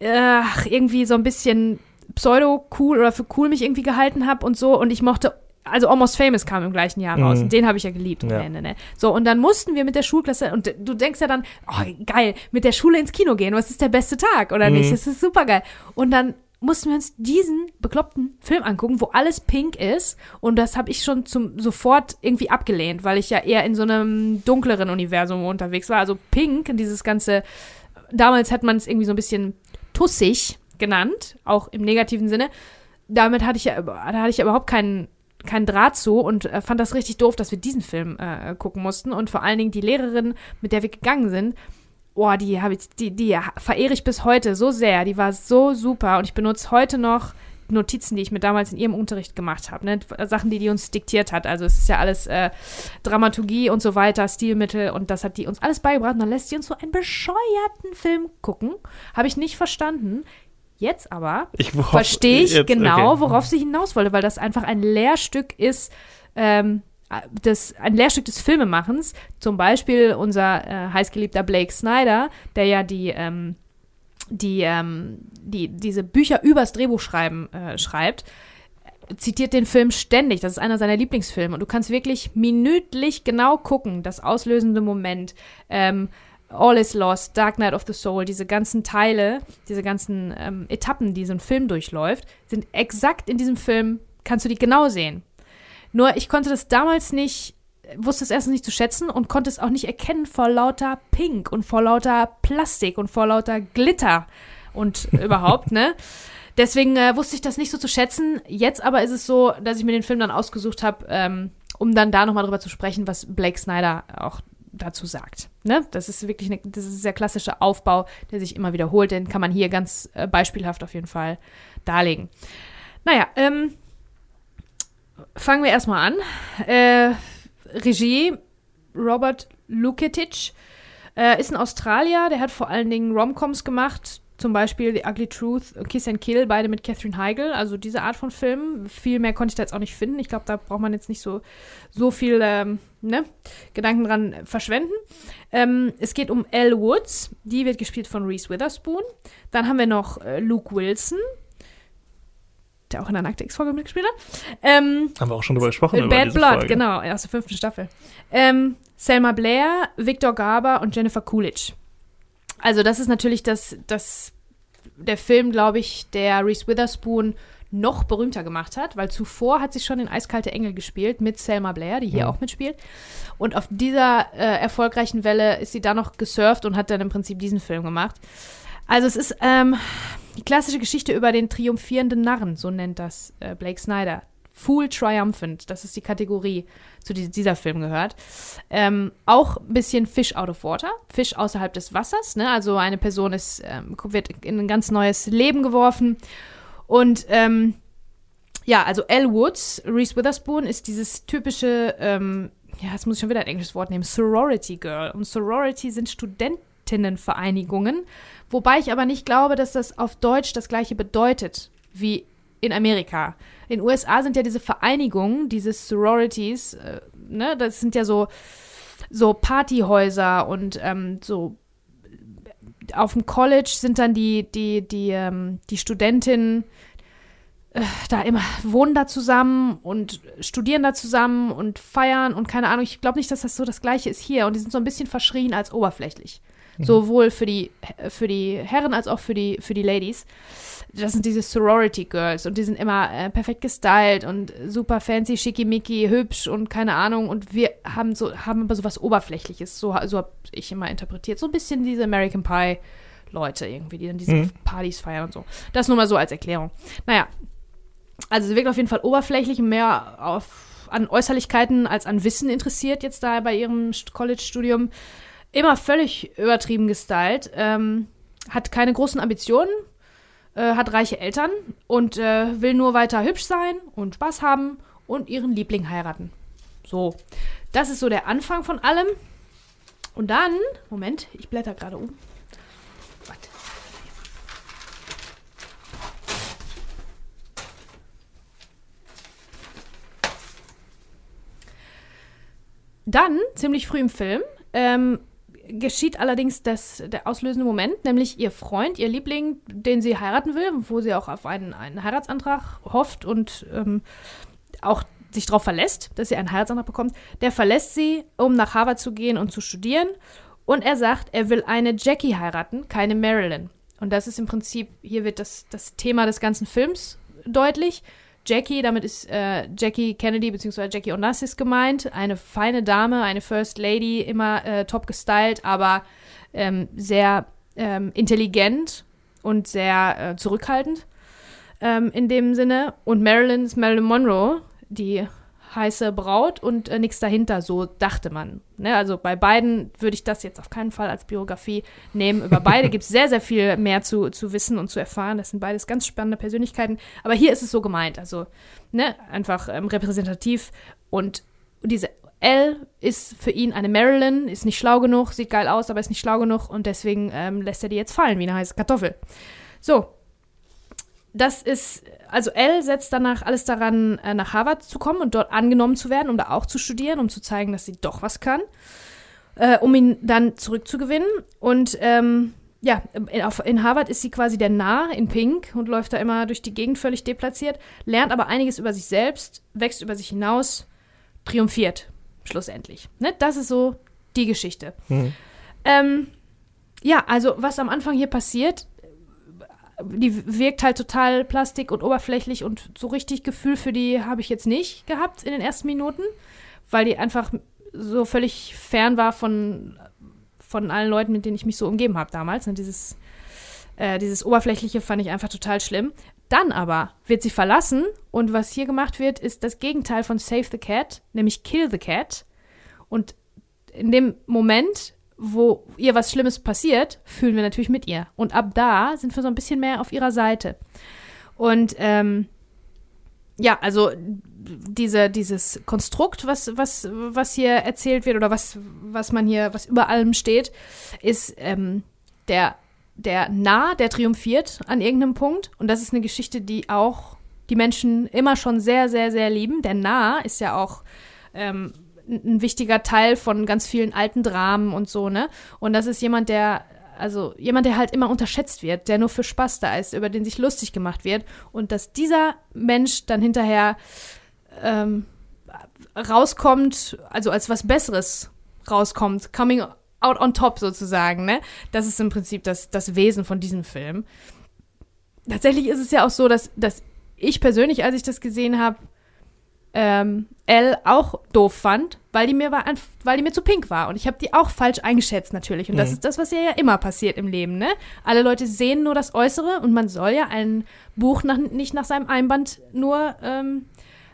äh, irgendwie so ein bisschen pseudo-cool oder für cool mich irgendwie gehalten habe und so. Und ich mochte, also Almost Famous kam im gleichen Jahr raus. Mhm. Und den habe ich ja geliebt Ja. Ende, ne? So, und dann mussten wir mit der Schulklasse, und du denkst ja dann, oh, geil, mit der Schule ins Kino gehen, was ist der beste Tag, oder Mhm. nicht? Das ist super geil. Und dann mussten wir uns diesen bekloppten Film angucken, wo alles pink ist. Und das habe ich schon zum sofort irgendwie abgelehnt, weil ich ja eher in so einem dunkleren Universum unterwegs war. Also pink, dieses ganze, damals hat man es irgendwie so ein bisschen tussig genannt, auch im negativen Sinne. Damit hatte ich ja, da hatte ich ja überhaupt keinen keinen Draht zu und äh, fand das richtig doof, dass wir diesen Film äh, gucken mussten und vor allen Dingen die Lehrerin, mit der wir gegangen sind, oh, die habe ich, die, die verehre ich bis heute so sehr. Die war so super und ich benutze heute noch Notizen, die ich mir damals in ihrem Unterricht gemacht habe, ne? Sachen, die die uns diktiert hat. Also es ist ja alles äh, Dramaturgie und so weiter, Stilmittel und das hat die uns alles beigebracht. Und dann lässt sie uns so einen bescheuerten Film gucken. Habe ich nicht verstanden. Jetzt aber verstehe ich jetzt, genau, okay. worauf sie hinaus wollte, weil das einfach ein Lehrstück ist, ähm, das, ein Lehrstück des Filmemachens. Zum Beispiel unser äh, heißgeliebter Blake Snyder, der ja die, ähm, die, ähm, die, diese Bücher übers Drehbuchschreiben äh, schreibt, zitiert den Film ständig. Das ist einer seiner Lieblingsfilme. Und du kannst wirklich minütlich genau gucken, das auslösende Moment. Ähm, All is Lost, Dark Knight of the Soul, diese ganzen Teile, diese ganzen ähm, Etappen, die so ein Film durchläuft, sind exakt in diesem Film, kannst du die genau sehen. Nur ich konnte das damals nicht, wusste es erstens nicht zu schätzen und konnte es auch nicht erkennen vor lauter Pink und vor lauter Plastik und vor lauter Glitter und [LAUGHS] überhaupt, ne? Deswegen äh, wusste ich das nicht so zu schätzen. Jetzt aber ist es so, dass ich mir den Film dann ausgesucht habe, ähm, um dann da nochmal drüber zu sprechen, was Blake Snyder auch dazu sagt. Ne? Das ist wirklich eine, das ist ein sehr klassischer Aufbau, der sich immer wiederholt. Den kann man hier ganz äh, beispielhaft auf jeden Fall darlegen. Naja, ähm, fangen wir erstmal an. Äh, Regie Robert Luketic äh, ist ein Australier, der hat vor allen Dingen Romcoms gemacht, zum Beispiel The Ugly Truth, Kiss and Kill, beide mit Catherine Heigl, also diese Art von Filmen. Viel mehr konnte ich da jetzt auch nicht finden. Ich glaube, da braucht man jetzt nicht so, so viel ähm, ne, Gedanken dran verschwenden. Ähm, es geht um Elle Woods, die wird gespielt von Reese Witherspoon. Dann haben wir noch äh, Luke Wilson, der auch in der Nackte X-Folge mitgespielt hat. Ähm, haben wir auch schon drüber gesprochen. Bad Blood, Folge. genau, aus der fünften Staffel. Ähm, Selma Blair, Victor Garber und Jennifer Coolidge. Also das ist natürlich das, das der Film, glaube ich, der Reese Witherspoon noch berühmter gemacht hat, weil zuvor hat sie schon in Eiskalte Engel gespielt mit Selma Blair, die hier ja. auch mitspielt. Und auf dieser äh, erfolgreichen Welle ist sie da noch gesurft und hat dann im Prinzip diesen Film gemacht. Also es ist ähm, die klassische Geschichte über den triumphierenden Narren, so nennt das äh, Blake Snyder. Fool Triumphant, das ist die Kategorie, zu die dieser Film gehört. Ähm, auch ein bisschen Fish out of water, Fisch außerhalb des Wassers. Ne? Also eine Person ist, ähm, wird in ein ganz neues Leben geworfen. Und ähm, ja, also Elle Woods, Reese Witherspoon, ist dieses typische, ähm, ja, jetzt muss ich schon wieder ein englisches Wort nehmen, Sorority Girl. Und Sorority sind Studentinnenvereinigungen, wobei ich aber nicht glaube, dass das auf Deutsch das gleiche bedeutet wie in Amerika. In den USA sind ja diese Vereinigungen, diese Sororities, äh, ne, das sind ja so, so Partyhäuser und ähm, so auf dem College sind dann die, die, die, ähm, die Studentinnen äh, da immer, wohnen da zusammen und studieren da zusammen und feiern und keine Ahnung. Ich glaube nicht, dass das so das Gleiche ist hier. Und die sind so ein bisschen verschrien als oberflächlich. Mhm. Sowohl für die, für die Herren als auch für die, für die Ladies das sind diese Sorority Girls und die sind immer äh, perfekt gestylt und super fancy, schickimicki, hübsch und keine Ahnung. Und wir haben so, haben aber so was Oberflächliches. So, so habe ich immer interpretiert. So ein bisschen diese American Pie Leute irgendwie, die dann diese mhm. Partys feiern und so. Das nur mal so als Erklärung. Naja, also sie wirkt auf jeden Fall oberflächlich mehr auf, an Äußerlichkeiten als an Wissen interessiert jetzt da bei ihrem College-Studium. Immer völlig übertrieben gestylt. Ähm, hat keine großen Ambitionen, äh, hat reiche Eltern und äh, will nur weiter hübsch sein und Spaß haben und ihren Liebling heiraten. So, das ist so der Anfang von allem. Und dann, Moment, ich blätter gerade um. Warte. Dann, ziemlich früh im Film, ähm, geschieht allerdings das, der auslösende Moment, nämlich ihr Freund, ihr Liebling, den sie heiraten will, wo sie auch auf einen, einen Heiratsantrag hofft und ähm, auch sich darauf verlässt, dass sie einen Heiratsantrag bekommt, der verlässt sie, um nach Harvard zu gehen und zu studieren. Und er sagt, er will eine Jackie heiraten, keine Marilyn. Und das ist im Prinzip, hier wird das, das Thema des ganzen Films deutlich. Jackie, damit ist äh, Jackie Kennedy bzw. Jackie Onassis gemeint. Eine feine Dame, eine First Lady, immer äh, top gestylt, aber ähm, sehr ähm, intelligent und sehr äh, zurückhaltend ähm, in dem Sinne. Und Marilyn ist Marilyn Monroe, die heiße Braut und äh, nichts dahinter, so dachte man. Ne? Also bei beiden würde ich das jetzt auf keinen Fall als Biografie nehmen. Über beide [LAUGHS] gibt es sehr, sehr viel mehr zu, zu wissen und zu erfahren. Das sind beides ganz spannende Persönlichkeiten. Aber hier ist es so gemeint, also ne? einfach ähm, repräsentativ. Und diese L ist für ihn eine Marilyn, ist nicht schlau genug, sieht geil aus, aber ist nicht schlau genug und deswegen ähm, lässt er die jetzt fallen wie eine heiße Kartoffel. So, das ist, also L setzt danach alles daran, äh, nach Harvard zu kommen und dort angenommen zu werden, um da auch zu studieren, um zu zeigen, dass sie doch was kann, äh, um ihn dann zurückzugewinnen. Und ähm, ja, in, auf, in Harvard ist sie quasi der Narr in Pink und läuft da immer durch die Gegend völlig deplatziert, lernt aber einiges über sich selbst, wächst über sich hinaus, triumphiert schlussendlich. Ne? Das ist so die Geschichte. Mhm. Ähm, ja, also was am Anfang hier passiert, die wirkt halt total plastik und oberflächlich und so richtig Gefühl für die habe ich jetzt nicht gehabt in den ersten Minuten, weil die einfach so völlig fern war von, von allen Leuten, mit denen ich mich so umgeben habe damals. Und dieses, äh, dieses Oberflächliche fand ich einfach total schlimm. Dann aber wird sie verlassen und was hier gemacht wird, ist das Gegenteil von Save the Cat, nämlich Kill the Cat. Und in dem Moment wo ihr was Schlimmes passiert, fühlen wir natürlich mit ihr. Und ab da sind wir so ein bisschen mehr auf ihrer Seite. Und ähm, ja, also diese, dieses Konstrukt, was, was, was hier erzählt wird oder was, was man hier, was über allem steht, ist ähm, der, der Nah, der triumphiert an irgendeinem Punkt. Und das ist eine Geschichte, die auch die Menschen immer schon sehr, sehr, sehr lieben. Der Nah ist ja auch ähm, ein wichtiger Teil von ganz vielen alten Dramen und so, ne? Und das ist jemand, der, also jemand, der halt immer unterschätzt wird, der nur für Spaß da ist, über den sich lustig gemacht wird. Und dass dieser Mensch dann hinterher ähm, rauskommt, also als was Besseres rauskommt, coming out on top sozusagen, ne? Das ist im Prinzip das, das Wesen von diesem Film. Tatsächlich ist es ja auch so, dass, dass ich persönlich, als ich das gesehen habe, ähm, Elle auch doof fand, weil die mir war, weil die mir zu pink war und ich habe die auch falsch eingeschätzt natürlich und mhm. das ist das, was ja immer passiert im Leben, ne? Alle Leute sehen nur das Äußere und man soll ja ein Buch nach, nicht nach seinem Einband nur ähm,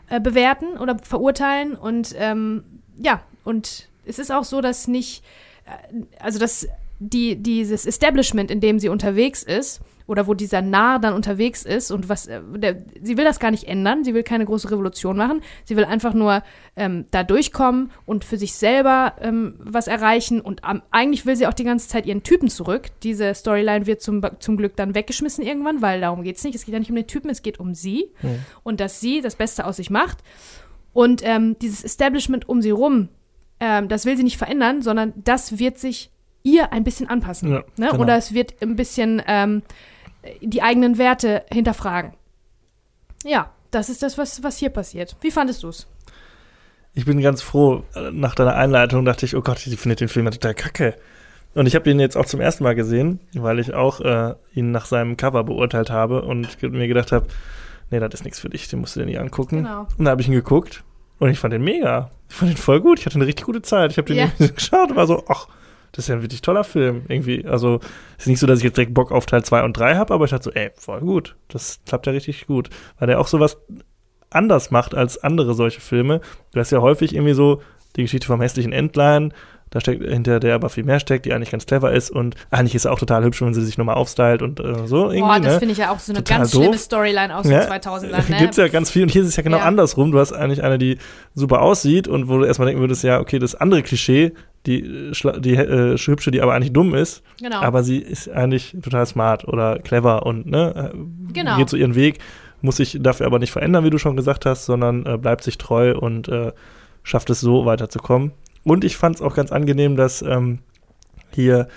äh, bewerten oder verurteilen und ähm, ja und es ist auch so, dass nicht, äh, also dass die dieses Establishment, in dem sie unterwegs ist oder wo dieser Narr dann unterwegs ist und was, äh, der, sie will das gar nicht ändern, sie will keine große Revolution machen, sie will einfach nur ähm, da durchkommen und für sich selber ähm, was erreichen und ähm, eigentlich will sie auch die ganze Zeit ihren Typen zurück. Diese Storyline wird zum, zum Glück dann weggeschmissen irgendwann, weil darum geht es nicht. Es geht ja nicht um den Typen, es geht um sie mhm. und dass sie das Beste aus sich macht. Und ähm, dieses Establishment um sie rum, ähm, das will sie nicht verändern, sondern das wird sich ihr ein bisschen anpassen. Ja, ne? genau. Oder es wird ein bisschen ähm, die eigenen Werte hinterfragen. Ja, das ist das, was, was hier passiert. Wie fandest du es? Ich bin ganz froh. Nach deiner Einleitung dachte ich, oh Gott, ich finde den Film ja total kacke. Und ich habe ihn jetzt auch zum ersten Mal gesehen, weil ich auch äh, ihn nach seinem Cover beurteilt habe und mir gedacht habe, nee, das ist nichts für dich, den musst du dir nicht angucken. Genau. Und da habe ich ihn geguckt und ich fand den mega. Ich fand den voll gut. Ich hatte eine richtig gute Zeit. Ich habe den ja. [LAUGHS] geschaut und war so, ach, das ist ja ein wirklich toller Film. Irgendwie, also ist nicht so, dass ich jetzt direkt Bock auf Teil 2 und 3 habe, aber ich dachte so, ey, voll gut. Das klappt ja richtig gut. Weil der auch sowas anders macht als andere solche Filme. Du hast ja häufig irgendwie so die Geschichte vom hässlichen Entlein, da steckt hinter der aber viel mehr steckt, die eigentlich ganz clever ist und eigentlich ist auch total hübsch, wenn sie sich nochmal aufstylt und äh, so irgendwie. Boah, das ne? finde ich ja auch so eine total ganz doof. schlimme Storyline aus ja? den 2000ern. [LAUGHS] Ne? Gibt's ja ganz viel und hier ist es ja genau ja. andersrum. Du hast eigentlich eine, die super aussieht und wo du erstmal denken würdest, ja, okay, das andere Klischee, die, die äh, hübsche, die aber eigentlich dumm ist. Genau. Aber sie ist eigentlich total smart oder clever und ne, äh, genau. geht so ihren Weg, muss sich dafür aber nicht verändern, wie du schon gesagt hast, sondern äh, bleibt sich treu und äh, schafft es so weiterzukommen. Und ich fand es auch ganz angenehm, dass ähm, hier,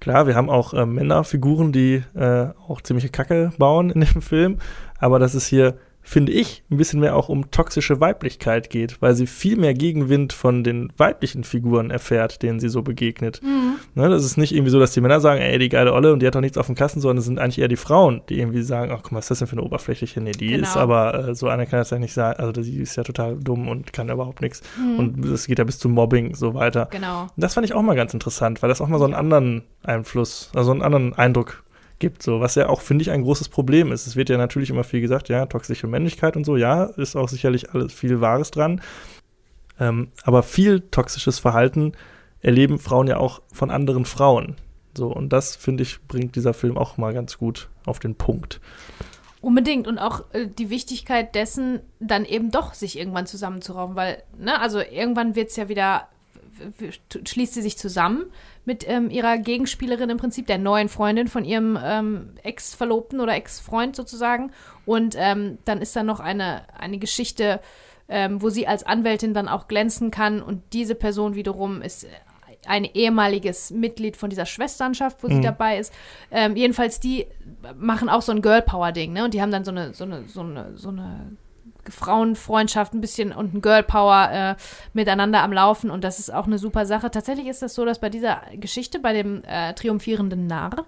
klar, wir haben auch äh, Männerfiguren, die äh, auch ziemliche Kacke bauen in dem Film, aber dass es hier finde ich, ein bisschen mehr auch um toxische Weiblichkeit geht, weil sie viel mehr Gegenwind von den weiblichen Figuren erfährt, denen sie so begegnet. Mhm. Ne, das ist nicht irgendwie so, dass die Männer sagen, ey, die geile Olle und die hat doch nichts auf dem Kasten, sondern es sind eigentlich eher die Frauen, die irgendwie sagen, ach guck mal, was ist das denn für eine oberflächliche? Nee, die genau. ist aber, äh, so eine kann das ja nicht sein, also die ist ja total dumm und kann überhaupt nichts. Mhm. Und es geht ja bis zum Mobbing so weiter. Genau. Und das fand ich auch mal ganz interessant, weil das auch mal so einen anderen Einfluss, also einen anderen Eindruck gibt, so was ja auch, finde ich, ein großes Problem ist. Es wird ja natürlich immer viel gesagt, ja, toxische Männlichkeit und so, ja, ist auch sicherlich alles viel Wahres dran. Ähm, aber viel toxisches Verhalten erleben Frauen ja auch von anderen Frauen. So, und das, finde ich, bringt dieser Film auch mal ganz gut auf den Punkt. Unbedingt und auch äh, die Wichtigkeit dessen, dann eben doch sich irgendwann zusammenzuraufen, weil, ne, also irgendwann wird es ja wieder, schließt sie sich zusammen mit ähm, ihrer Gegenspielerin im Prinzip, der neuen Freundin von ihrem ähm, Ex-Verlobten oder Ex-Freund sozusagen. Und ähm, dann ist da noch eine, eine Geschichte, ähm, wo sie als Anwältin dann auch glänzen kann und diese Person wiederum ist ein ehemaliges Mitglied von dieser Schwesternschaft, wo sie mhm. dabei ist. Ähm, jedenfalls, die machen auch so ein Girl Power Ding, ne? Und die haben dann so eine, so eine, so eine, so eine Frauenfreundschaft ein bisschen und ein Girl Power äh, miteinander am Laufen und das ist auch eine super Sache. Tatsächlich ist das so, dass bei dieser Geschichte, bei dem äh, triumphierenden Narr,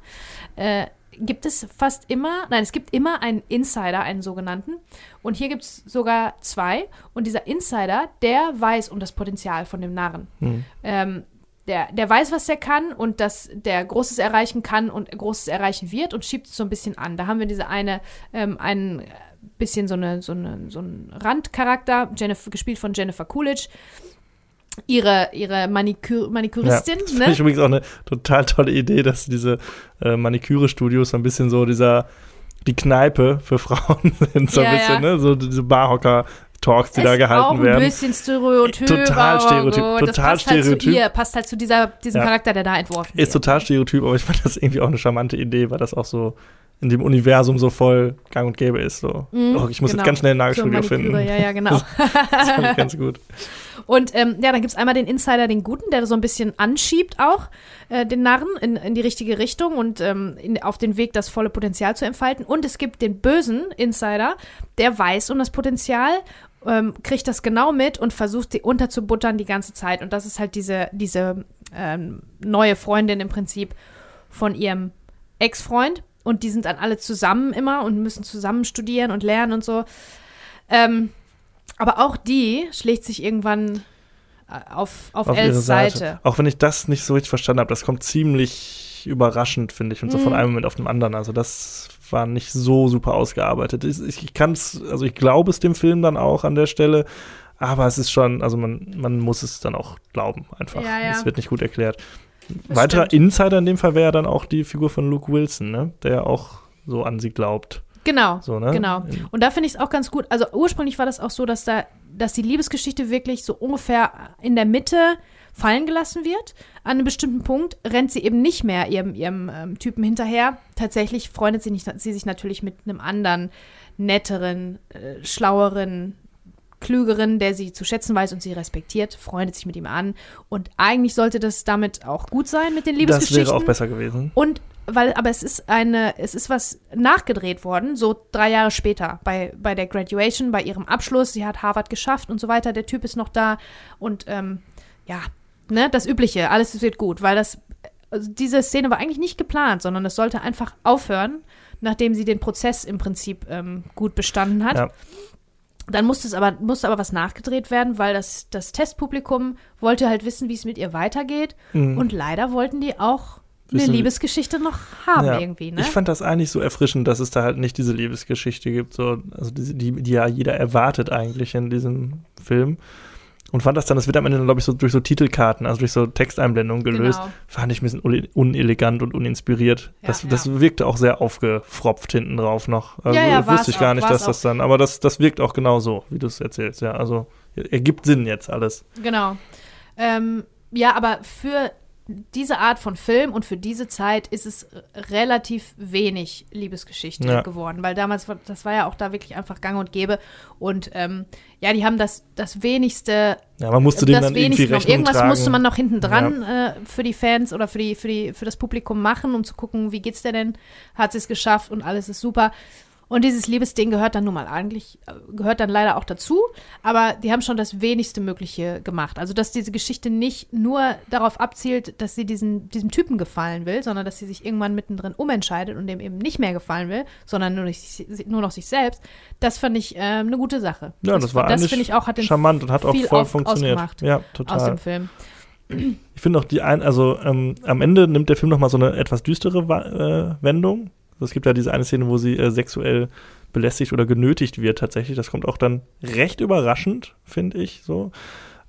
äh, gibt es fast immer, nein, es gibt immer einen Insider, einen sogenannten. Und hier gibt es sogar zwei. Und dieser Insider, der weiß um das Potenzial von dem Narren. Mhm. Ähm, der, der weiß, was der kann und dass der Großes erreichen kann und Großes erreichen wird und schiebt es so ein bisschen an. Da haben wir diese eine, ähm, einen bisschen so, eine, so, eine, so einen Randcharakter, Jennifer, gespielt von Jennifer Coolidge, ihre, ihre Manikür Maniküristin. Ja, das [LAUGHS] ne? ich übrigens auch eine total tolle Idee, dass diese äh, Maniküre-Studios so ein bisschen so dieser die Kneipe für [LAUGHS] Frauen sind, so ja, ein bisschen, ja. ne? So diese Barhocker. Talks, die es da gehalten werden. Auch ein bisschen Stereotyp. Total Stereotyp. So. Total passt Stereotyp. Halt zu ihr, passt halt zu dieser, diesem. Charakter, der da entworfen wird. Ist total Stereotyp, aber ich fand das irgendwie auch eine charmante Idee, weil das auch so in dem Universum so voll gang und gäbe ist. So. Mm, oh, ich muss genau. jetzt ganz schnell ein Nagelstudio finden. Ja, ja, genau. [LAUGHS] das fand ich ganz gut. [LAUGHS] Und ähm, ja, dann gibt es einmal den Insider, den Guten, der so ein bisschen anschiebt auch, äh, den Narren in, in die richtige Richtung und ähm, in, auf den Weg, das volle Potenzial zu entfalten. Und es gibt den bösen Insider, der weiß um das Potenzial ähm, kriegt das genau mit und versucht sie unterzubuttern die ganze Zeit. Und das ist halt diese, diese ähm, neue Freundin im Prinzip von ihrem Ex-Freund und die sind dann alle zusammen immer und müssen zusammen studieren und lernen und so. Ähm, aber auch die schlägt sich irgendwann äh, auf, auf, auf Els Seite. Seite. Auch wenn ich das nicht so richtig verstanden habe, das kommt ziemlich überraschend, finde ich, und so mhm. von einem Moment auf den anderen. Also das war nicht so super ausgearbeitet. Ich, ich kann es, also ich glaube es dem Film dann auch an der Stelle, aber es ist schon, also man, man muss es dann auch glauben, einfach. Ja, ja. Es wird nicht gut erklärt. Das Weiterer stimmt. Insider in dem Fall wäre dann auch die Figur von Luke Wilson, ne? der auch so an sie glaubt. Genau, so, ne? genau. Und da finde ich es auch ganz gut. Also ursprünglich war das auch so, dass da, dass die Liebesgeschichte wirklich so ungefähr in der Mitte fallen gelassen wird. An einem bestimmten Punkt rennt sie eben nicht mehr ihrem, ihrem ähm, Typen hinterher. Tatsächlich freundet sie, nicht, sie sich natürlich mit einem anderen, netteren, äh, schlaueren, Klügeren, der sie zu schätzen weiß und sie respektiert, freundet sich mit ihm an. Und eigentlich sollte das damit auch gut sein mit den Liebesgeschichten. Das wäre auch besser gewesen. Und weil, aber es ist eine, es ist was nachgedreht worden, so drei Jahre später, bei, bei der Graduation, bei ihrem Abschluss. Sie hat Harvard geschafft und so weiter. Der Typ ist noch da. Und ähm, ja, ne, das Übliche, alles wird gut, weil das, also diese Szene war eigentlich nicht geplant, sondern es sollte einfach aufhören, nachdem sie den Prozess im Prinzip ähm, gut bestanden hat. Ja. Dann musste es aber, musste aber was nachgedreht werden, weil das, das Testpublikum wollte halt wissen, wie es mit ihr weitergeht. Mhm. Und leider wollten die auch eine Liebesgeschichte noch haben ja, irgendwie, ne? Ich fand das eigentlich so erfrischend, dass es da halt nicht diese Liebesgeschichte gibt, so, also die, die, die ja jeder erwartet eigentlich in diesem Film und fand das dann, das wird am Ende, glaube ich, so durch so Titelkarten, also durch so Texteinblendungen gelöst, genau. fand ich ein bisschen unelegant und uninspiriert. Ja, das, ja. das wirkte auch sehr aufgefropft hinten drauf noch. Also ja, ja, wusste ich gar auch, nicht, dass das dann, aber das, das wirkt auch genau so, wie du es erzählst, ja. Also ergibt Sinn jetzt alles. Genau. Ähm, ja, aber für diese Art von Film und für diese Zeit ist es relativ wenig Liebesgeschichte ja. geworden, weil damals, das war ja auch da wirklich einfach gang und gäbe und ähm, ja, die haben das, das wenigste ja, man musste dem dann irgendwie Rechnung Irgendwas tragen. musste man noch hinten dran ja. äh, für die Fans oder für, die, für, die, für das Publikum machen, um zu gucken, wie geht's der denn? Hat sie es geschafft und alles ist super. Und dieses Liebesding gehört dann nun mal eigentlich, äh, gehört dann leider auch dazu, aber die haben schon das wenigste Mögliche gemacht. Also, dass diese Geschichte nicht nur darauf abzielt, dass sie diesen, diesem Typen gefallen will, sondern dass sie sich irgendwann mittendrin umentscheidet und dem eben nicht mehr gefallen will, sondern nur, nicht, nur noch sich selbst, das fand ich äh, eine gute Sache. Ja, das, das war das eigentlich ich auch, hat charmant und hat auch voll funktioniert. Ja, total. Aus dem Film. Ich finde auch die ein, also ähm, am Ende nimmt der Film noch mal so eine etwas düstere äh, Wendung Es gibt ja diese eine Szene, wo sie äh, sexuell belästigt oder genötigt wird tatsächlich. Das kommt auch dann recht überraschend, finde ich, so,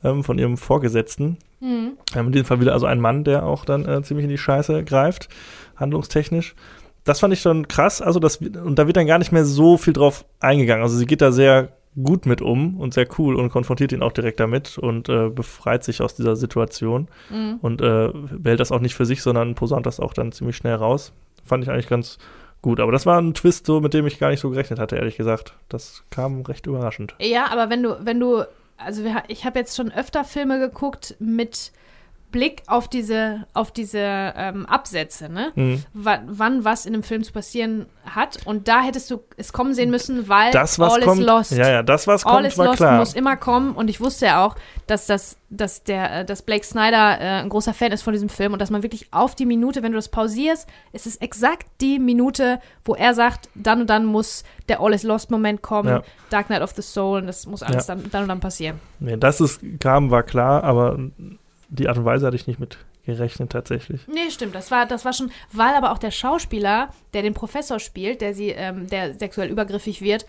ähm, von ihrem Vorgesetzten. Mhm. Ähm, in dem Fall wieder also ein Mann, der auch dann äh, ziemlich in die Scheiße greift, handlungstechnisch. Das fand ich schon krass, also das, und da wird dann gar nicht mehr so viel drauf eingegangen. Also sie geht da sehr gut mit um und sehr cool und konfrontiert ihn auch direkt damit und äh, befreit sich aus dieser Situation mhm. und äh, behält das auch nicht für sich, sondern posaunt das auch dann ziemlich schnell raus. Fand ich eigentlich ganz gut. Aber das war ein Twist, so mit dem ich gar nicht so gerechnet hatte, ehrlich gesagt. Das kam recht überraschend. Ja, aber wenn du, wenn du, also ich habe jetzt schon öfter Filme geguckt mit Blick auf diese, auf diese ähm, Absätze, ne? Mhm. wann was in einem Film zu passieren hat. Und da hättest du es kommen sehen müssen, weil das, was All kommt, is Lost. Ja, ja, das, was All kommt, is war Lost klar. muss immer kommen. Und ich wusste ja auch, dass, das, dass, der, äh, dass Blake Snyder äh, ein großer Fan ist von diesem Film und dass man wirklich auf die Minute, wenn du das pausierst, ist es exakt die Minute, wo er sagt, dann und dann muss der All is Lost-Moment kommen, ja. Dark Knight of the Soul, und das muss alles ja. dann, dann und dann passieren. Nee, dass es kam, war klar, aber die Art und Weise hatte ich nicht mit gerechnet tatsächlich. Nee, stimmt. Das war, das war schon, weil aber auch der Schauspieler, der den Professor spielt, der sie, ähm, der sexuell übergriffig wird,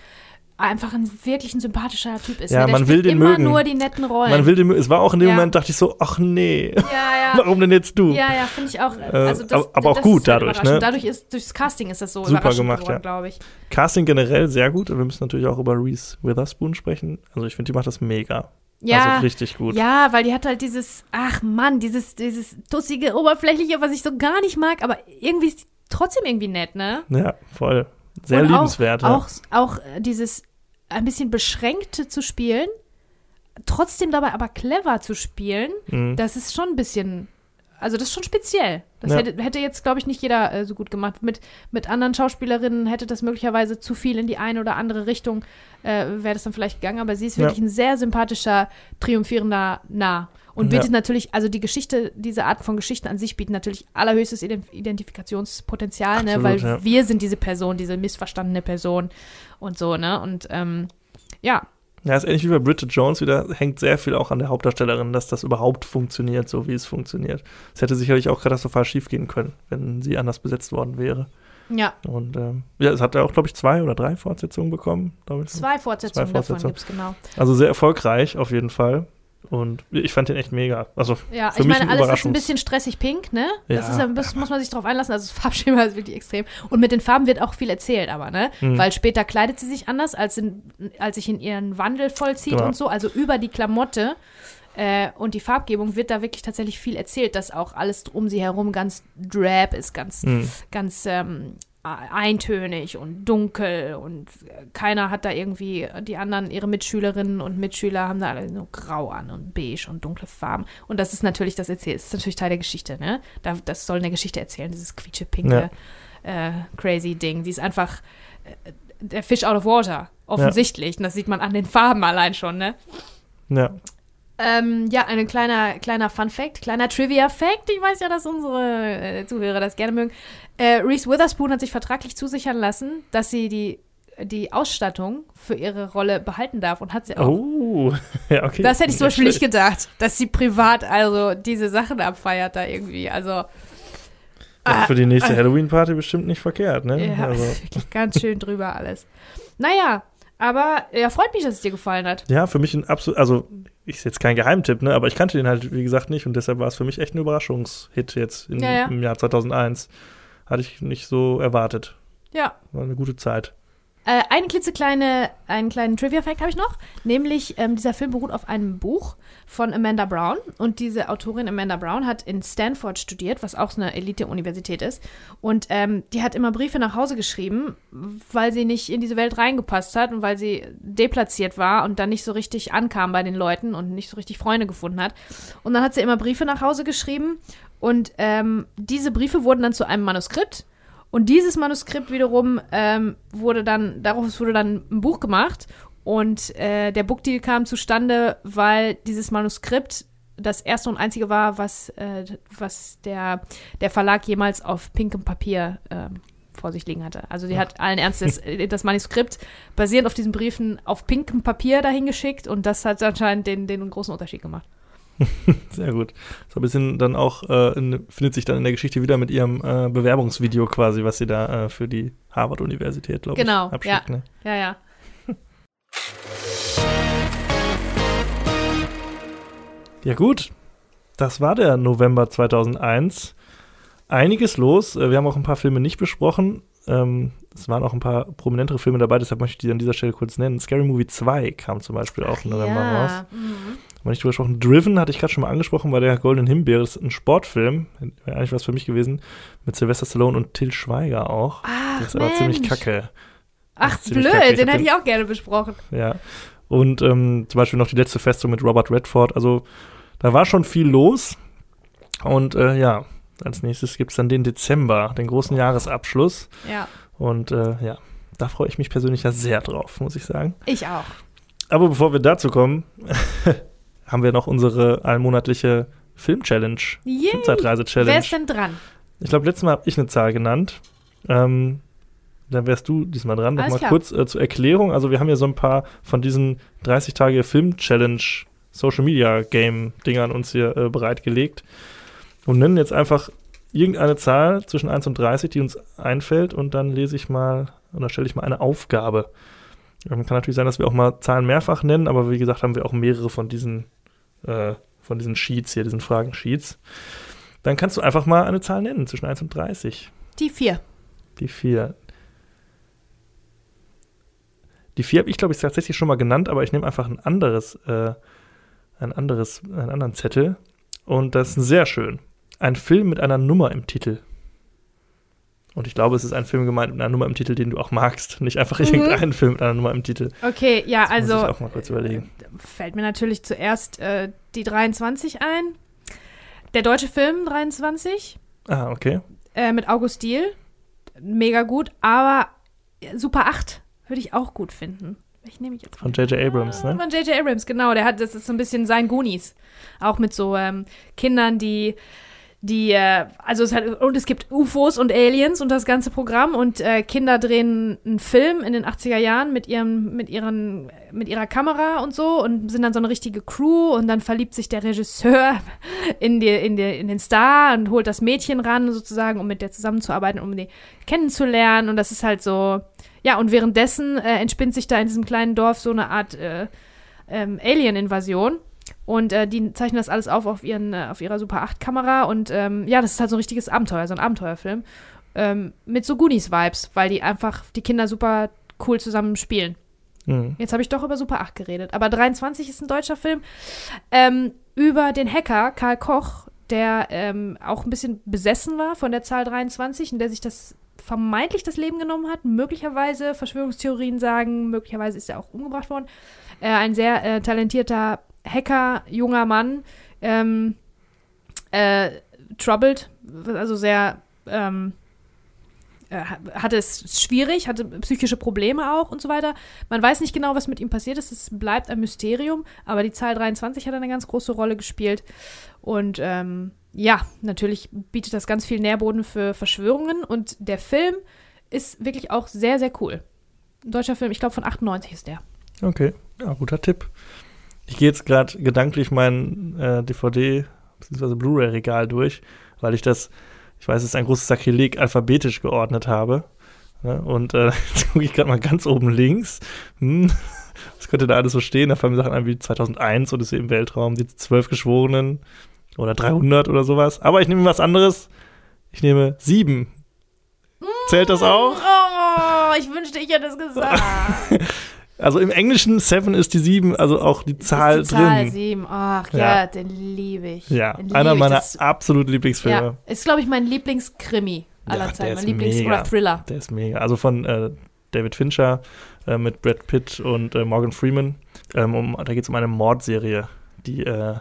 einfach ein wirklich ein sympathischer Typ ist. Ja, ne? man will den immer mögen. nur die netten Rollen. Man will den Es war auch in dem ja. Moment, dachte ich so, ach nee. Ja, [LAUGHS] ja. Warum denn jetzt du? Ja, ja, finde ich auch. Äh, also das, aber, aber auch gut dadurch, ne? Dadurch ist, durchs Casting ist das so Super gemacht, geworden, ja. glaube ich. Casting generell sehr gut. Wir müssen natürlich auch über Reese Witherspoon sprechen. Also ich finde, die macht das mega. Ja, also richtig gut. Ja, weil die hat halt dieses, ach Mann, dieses, dieses tussige, oberflächliche, was ich so gar nicht mag, aber irgendwie ist die trotzdem irgendwie nett, ne? Ja, voll. Sehr Und liebenswert. Auch, auch, auch dieses ein bisschen beschränkte zu spielen, trotzdem dabei aber clever zu spielen, mhm. das ist schon ein bisschen also das ist schon speziell. Das ja. hätte, hätte, jetzt, glaube ich, nicht jeder äh, so gut gemacht. Mit, mit anderen Schauspielerinnen hätte das möglicherweise zu viel in die eine oder andere Richtung, äh, wäre das dann vielleicht gegangen. Aber sie ist wirklich ja. ein sehr sympathischer, triumphierender Nah. Und bietet ja. natürlich, also die Geschichte, diese Art von Geschichten an sich bietet natürlich allerhöchstes Identifikationspotenzial, ne? Absolut, ne? weil wir sind diese Person, diese missverstandene Person und so, ne? Und ähm, ja, ja, ist ähnlich wie bei Bridget Jones wieder, hängt sehr viel auch an der Hauptdarstellerin, dass das überhaupt funktioniert, so wie es funktioniert. Es hätte sicherlich auch katastrophal schiefgehen können, wenn sie anders besetzt worden wäre. Ja. Und ähm, ja, es hat ja auch, glaube ich, zwei oder drei Fortsetzungen bekommen. Ich. Zwei Fortsetzungen, Zwei Fortsetzungen. davon gibt es, genau. Also sehr erfolgreich auf jeden Fall. Und ich fand den echt mega. Also ja, für ich mich meine, alles ist ein bisschen stressig pink, ne? Das ja. ist, das muss man sich drauf einlassen. Also das [LAUGHS] Farbschema ist wirklich extrem. Und mit den Farben wird auch viel erzählt, aber, ne? Mhm. Weil später kleidet sie sich anders, als, in, als sich in ihren Wandel vollzieht genau. und so. Also über die Klamotte äh, und die Farbgebung wird da wirklich tatsächlich viel erzählt, dass auch alles um sie herum ganz drab ist, ganz, mhm. ganz ähm, eintönig und dunkel und keiner hat da irgendwie, die anderen, ihre Mitschülerinnen und Mitschüler haben da alle so grau an und beige und dunkle Farben. Und das ist natürlich, das erzählt, das ist natürlich Teil der Geschichte, ne? das soll eine Geschichte erzählen, dieses quietschepinke, ja. äh, crazy Ding. Die ist einfach äh, der Fish out of water, offensichtlich. Ja. Und das sieht man an den Farben allein schon, ne? Ja. Ähm, ja, ein kleiner, kleiner Fun-Fact, kleiner Trivia-Fact. Ich weiß ja, dass unsere äh, Zuhörer das gerne mögen. Äh, Reese Witherspoon hat sich vertraglich zusichern lassen, dass sie die, die Ausstattung für ihre Rolle behalten darf und hat sie auch. Oh, [LAUGHS] ja, okay. Das hätte ich zum Beispiel nicht gedacht, dass sie privat also diese Sachen abfeiert da irgendwie. Also. Ja, ah, für die nächste äh, Halloween-Party bestimmt nicht verkehrt, ne? Ja, also. [LAUGHS] wirklich ganz schön drüber alles. Naja, aber ja, freut mich, dass es dir gefallen hat. Ja, für mich ein absolut, also ist jetzt kein Geheimtipp, ne, aber ich kannte den halt, wie gesagt, nicht und deshalb war es für mich echt ein Überraschungshit jetzt in, ja, ja. im Jahr 2001. Hatte ich nicht so erwartet. Ja. War eine gute Zeit. Äh, eine klitzekleine, einen kleinen Trivia-Fact habe ich noch, nämlich ähm, dieser Film beruht auf einem Buch von Amanda Brown und diese Autorin Amanda Brown hat in Stanford studiert, was auch so eine Elite-Universität ist und ähm, die hat immer Briefe nach Hause geschrieben, weil sie nicht in diese Welt reingepasst hat und weil sie deplatziert war und dann nicht so richtig ankam bei den Leuten und nicht so richtig Freunde gefunden hat und dann hat sie immer Briefe nach Hause geschrieben und ähm, diese Briefe wurden dann zu einem Manuskript und dieses Manuskript wiederum ähm, wurde dann, daraus wurde dann ein Buch gemacht. Und äh, der Bookdeal kam zustande, weil dieses Manuskript das erste und einzige war, was, äh, was der, der Verlag jemals auf pinkem Papier äh, vor sich liegen hatte. Also die ja. hat allen Ernstes das Manuskript basierend auf diesen Briefen auf pinkem Papier dahin geschickt und das hat anscheinend den, den großen Unterschied gemacht. [LAUGHS] Sehr gut. So ein bisschen dann auch, äh, in, findet sich dann in der Geschichte wieder mit ihrem äh, Bewerbungsvideo quasi, was sie da äh, für die Harvard-Universität, glaube Genau, ich, abschickt. ja. Ne? Ja, ja. [LAUGHS] Ja gut, das war der November 2001. Einiges los. Äh, Wir haben auch ein paar Filme nicht besprochen. Ähm, es waren auch ein paar prominentere Filme dabei, deshalb möchte ich die an dieser Stelle kurz nennen. Scary Movie 2 kam zum Beispiel auch im November raus. ja. Mhm. Wir nicht drüber gesprochen. Driven hatte ich gerade schon mal angesprochen bei der Golden Himbeere. Das ist ein Sportfilm. Wäre eigentlich was für mich gewesen. Mit Sylvester Stallone und Till Schweiger auch. Ach, Das ist aber ziemlich kacke. Ach, ziemlich blöd, kacke. Den hätte ich auch gerne besprochen. Ja. Und ähm, zum Beispiel noch die letzte Festung mit Robert Redford. Also da war schon viel los. Und äh, ja, als nächstes gibt es dann den Dezember, den großen Jahresabschluss. Ja, Und äh, ja, da freue ich mich persönlich ja sehr drauf, muss ich sagen. ich auch. Aber bevor wir dazu kommen, [LAUGHS] haben wir noch unsere allmonatliche Film-Challenge, Yay. Wer Filmzeitreise-Challenge. ist denn dran? Ich glaube, letztes Mal habe ich eine Zahl genannt. Ähm, dann wärst du diesmal dran. Nochmal kurz äh, zur Erklärung. Also, wir haben hier so ein paar von diesen 30 Tage Film-Challenge Social Media Game-Dingern uns hier äh, bereitgelegt und nennen jetzt einfach irgendeine Zahl zwischen 1 und 30, die uns einfällt, und dann lese ich mal oder stelle ich mal eine Aufgabe. Ähm, kann natürlich sein, dass wir auch mal Zahlen mehrfach nennen, aber wie gesagt, haben wir auch mehrere von diesen, äh, von diesen Sheets hier, diesen Fragensheets. Dann kannst du einfach mal eine Zahl nennen zwischen 1 und 30. Die vier. Die 4. Die 4 habe ich, glaube ich, tatsächlich schon mal genannt, aber ich nehme einfach ein anderes, äh, ein anderes, einen anderen Zettel. Und das ist sehr schön. Ein Film mit einer Nummer im Titel. Und ich glaube, es ist ein Film gemeint mit einer Nummer im Titel, den du auch magst. Nicht einfach Mhm. irgendein Film mit einer Nummer im Titel. Okay, ja, Das muss also ich auch mal kurz überlegen. fällt mir natürlich zuerst äh, die 23 ein. Der deutsche Film 23 Ah, okay. äh, mit August Diel. Mega gut, aber äh, Super 8 würde ich auch gut finden. Welchen nehme ich jetzt? Von J.J. Abrams, ne? Von J.J. Abrams, genau. Der hat, das ist so ein bisschen sein Goonies. Auch mit so ähm, Kindern, die, die, äh, also es hat, und es gibt UFOs und Aliens und das ganze Programm und äh, Kinder drehen einen Film in den 80er Jahren mit ihrem, mit ihren, mit ihrer Kamera und so und sind dann so eine richtige Crew und dann verliebt sich der Regisseur [LAUGHS] in, die, in, die, in den Star und holt das Mädchen ran sozusagen, um mit der zusammenzuarbeiten, um die kennenzulernen und das ist halt so, ja, und währenddessen äh, entspinnt sich da in diesem kleinen Dorf so eine Art äh, ähm, Alien-Invasion. Und äh, die zeichnen das alles auf auf, ihren, äh, auf ihrer Super 8-Kamera. Und ähm, ja, das ist halt so ein richtiges Abenteuer, so ein Abenteuerfilm. Ähm, mit so Goonies-Vibes, weil die einfach die Kinder super cool zusammen spielen. Mhm. Jetzt habe ich doch über Super 8 geredet. Aber 23 ist ein deutscher Film ähm, über den Hacker Karl Koch, der ähm, auch ein bisschen besessen war von der Zahl 23 und der sich das vermeintlich das Leben genommen hat. Möglicherweise, Verschwörungstheorien sagen, möglicherweise ist er auch umgebracht worden. Äh, ein sehr äh, talentierter Hacker, junger Mann, ähm, äh, troubled, also sehr ähm, äh, hatte es schwierig, hatte psychische Probleme auch und so weiter. Man weiß nicht genau, was mit ihm passiert ist. Es bleibt ein Mysterium, aber die Zahl 23 hat eine ganz große Rolle gespielt. Und ähm, ja, natürlich bietet das ganz viel Nährboden für Verschwörungen. Und der Film ist wirklich auch sehr, sehr cool. Ein deutscher Film, ich glaube von 98 ist der. Okay, ja, guter Tipp. Ich gehe jetzt gerade gedanklich mein äh, DVD- bzw. Blu-ray-Regal durch, weil ich das, ich weiß, es ist ein großes Sakrileg, alphabetisch geordnet habe. Ne? Und äh, [LAUGHS] jetzt gucke ich gerade mal ganz oben links. Hm, [LAUGHS] was könnte da alles so stehen? Da fallen mir Sachen ein wie 2001 oder ist im Weltraum, die zwölf Geschworenen oder 300 oder sowas. Aber ich nehme was anderes. Ich nehme sieben. Zählt das auch? Oh, ich wünschte, ich hätte es gesagt. [LAUGHS] Also im Englischen Seven ist die sieben, also auch die Zahl ist die Zahl drin. 7. Ach Ja. ja, den liebe ich. Ja, Den liebe einer ich. meiner Das- absoluten Lieblingsfilme. Ja, ist, glaube ich, mein Lieblingskrimi aller Ja, Zeiten. Mein ist Lieblings- mega. oder Thriller. Der ist mega. Also von äh, David Fincher äh, mit Brad Pitt und äh, Morgan Freeman. Ähm, um, da geht es um eine Mordserie, die äh,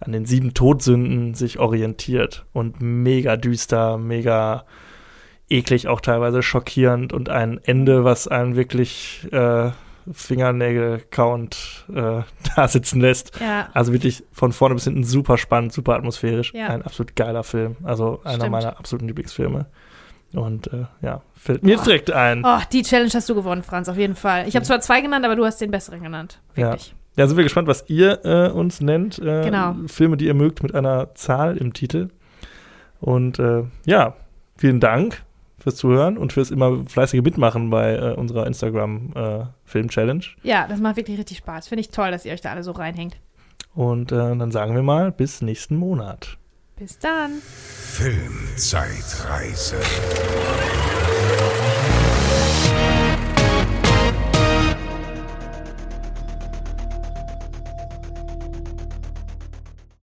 an den sieben Todsünden sich orientiert. Und mega düster, mega eklig, auch teilweise schockierend. Und ein Ende, was einen wirklich äh, Fingernägel-Count äh, [LAUGHS] da sitzen lässt. Ja. Also wirklich von vorne bis hinten super spannend, super atmosphärisch. Ja. Ein absolut geiler Film. Also einer Stimmt. meiner absoluten Lieblingsfilme. Und äh, ja, fällt mir jetzt direkt ein. Oh, die Challenge hast du gewonnen, Franz, auf jeden Fall. Ich habe zwar zwei genannt, aber du hast den besseren genannt. Wirklich. Ja, sind wir gespannt, was ihr äh, uns nennt. Äh, Genau. Filme, die ihr mögt, mit einer Zahl im Titel. Und äh, ja, vielen Dank fürs Zuhören und fürs immer fleißige Mitmachen bei äh, unserer Instagram-Film-Challenge. Ja, das macht wirklich richtig Spaß. Finde ich toll, dass ihr euch da alle so reinhängt. und äh, dann sagen wir mal bis nächsten Monat. Bis dann. Filmzeitreise.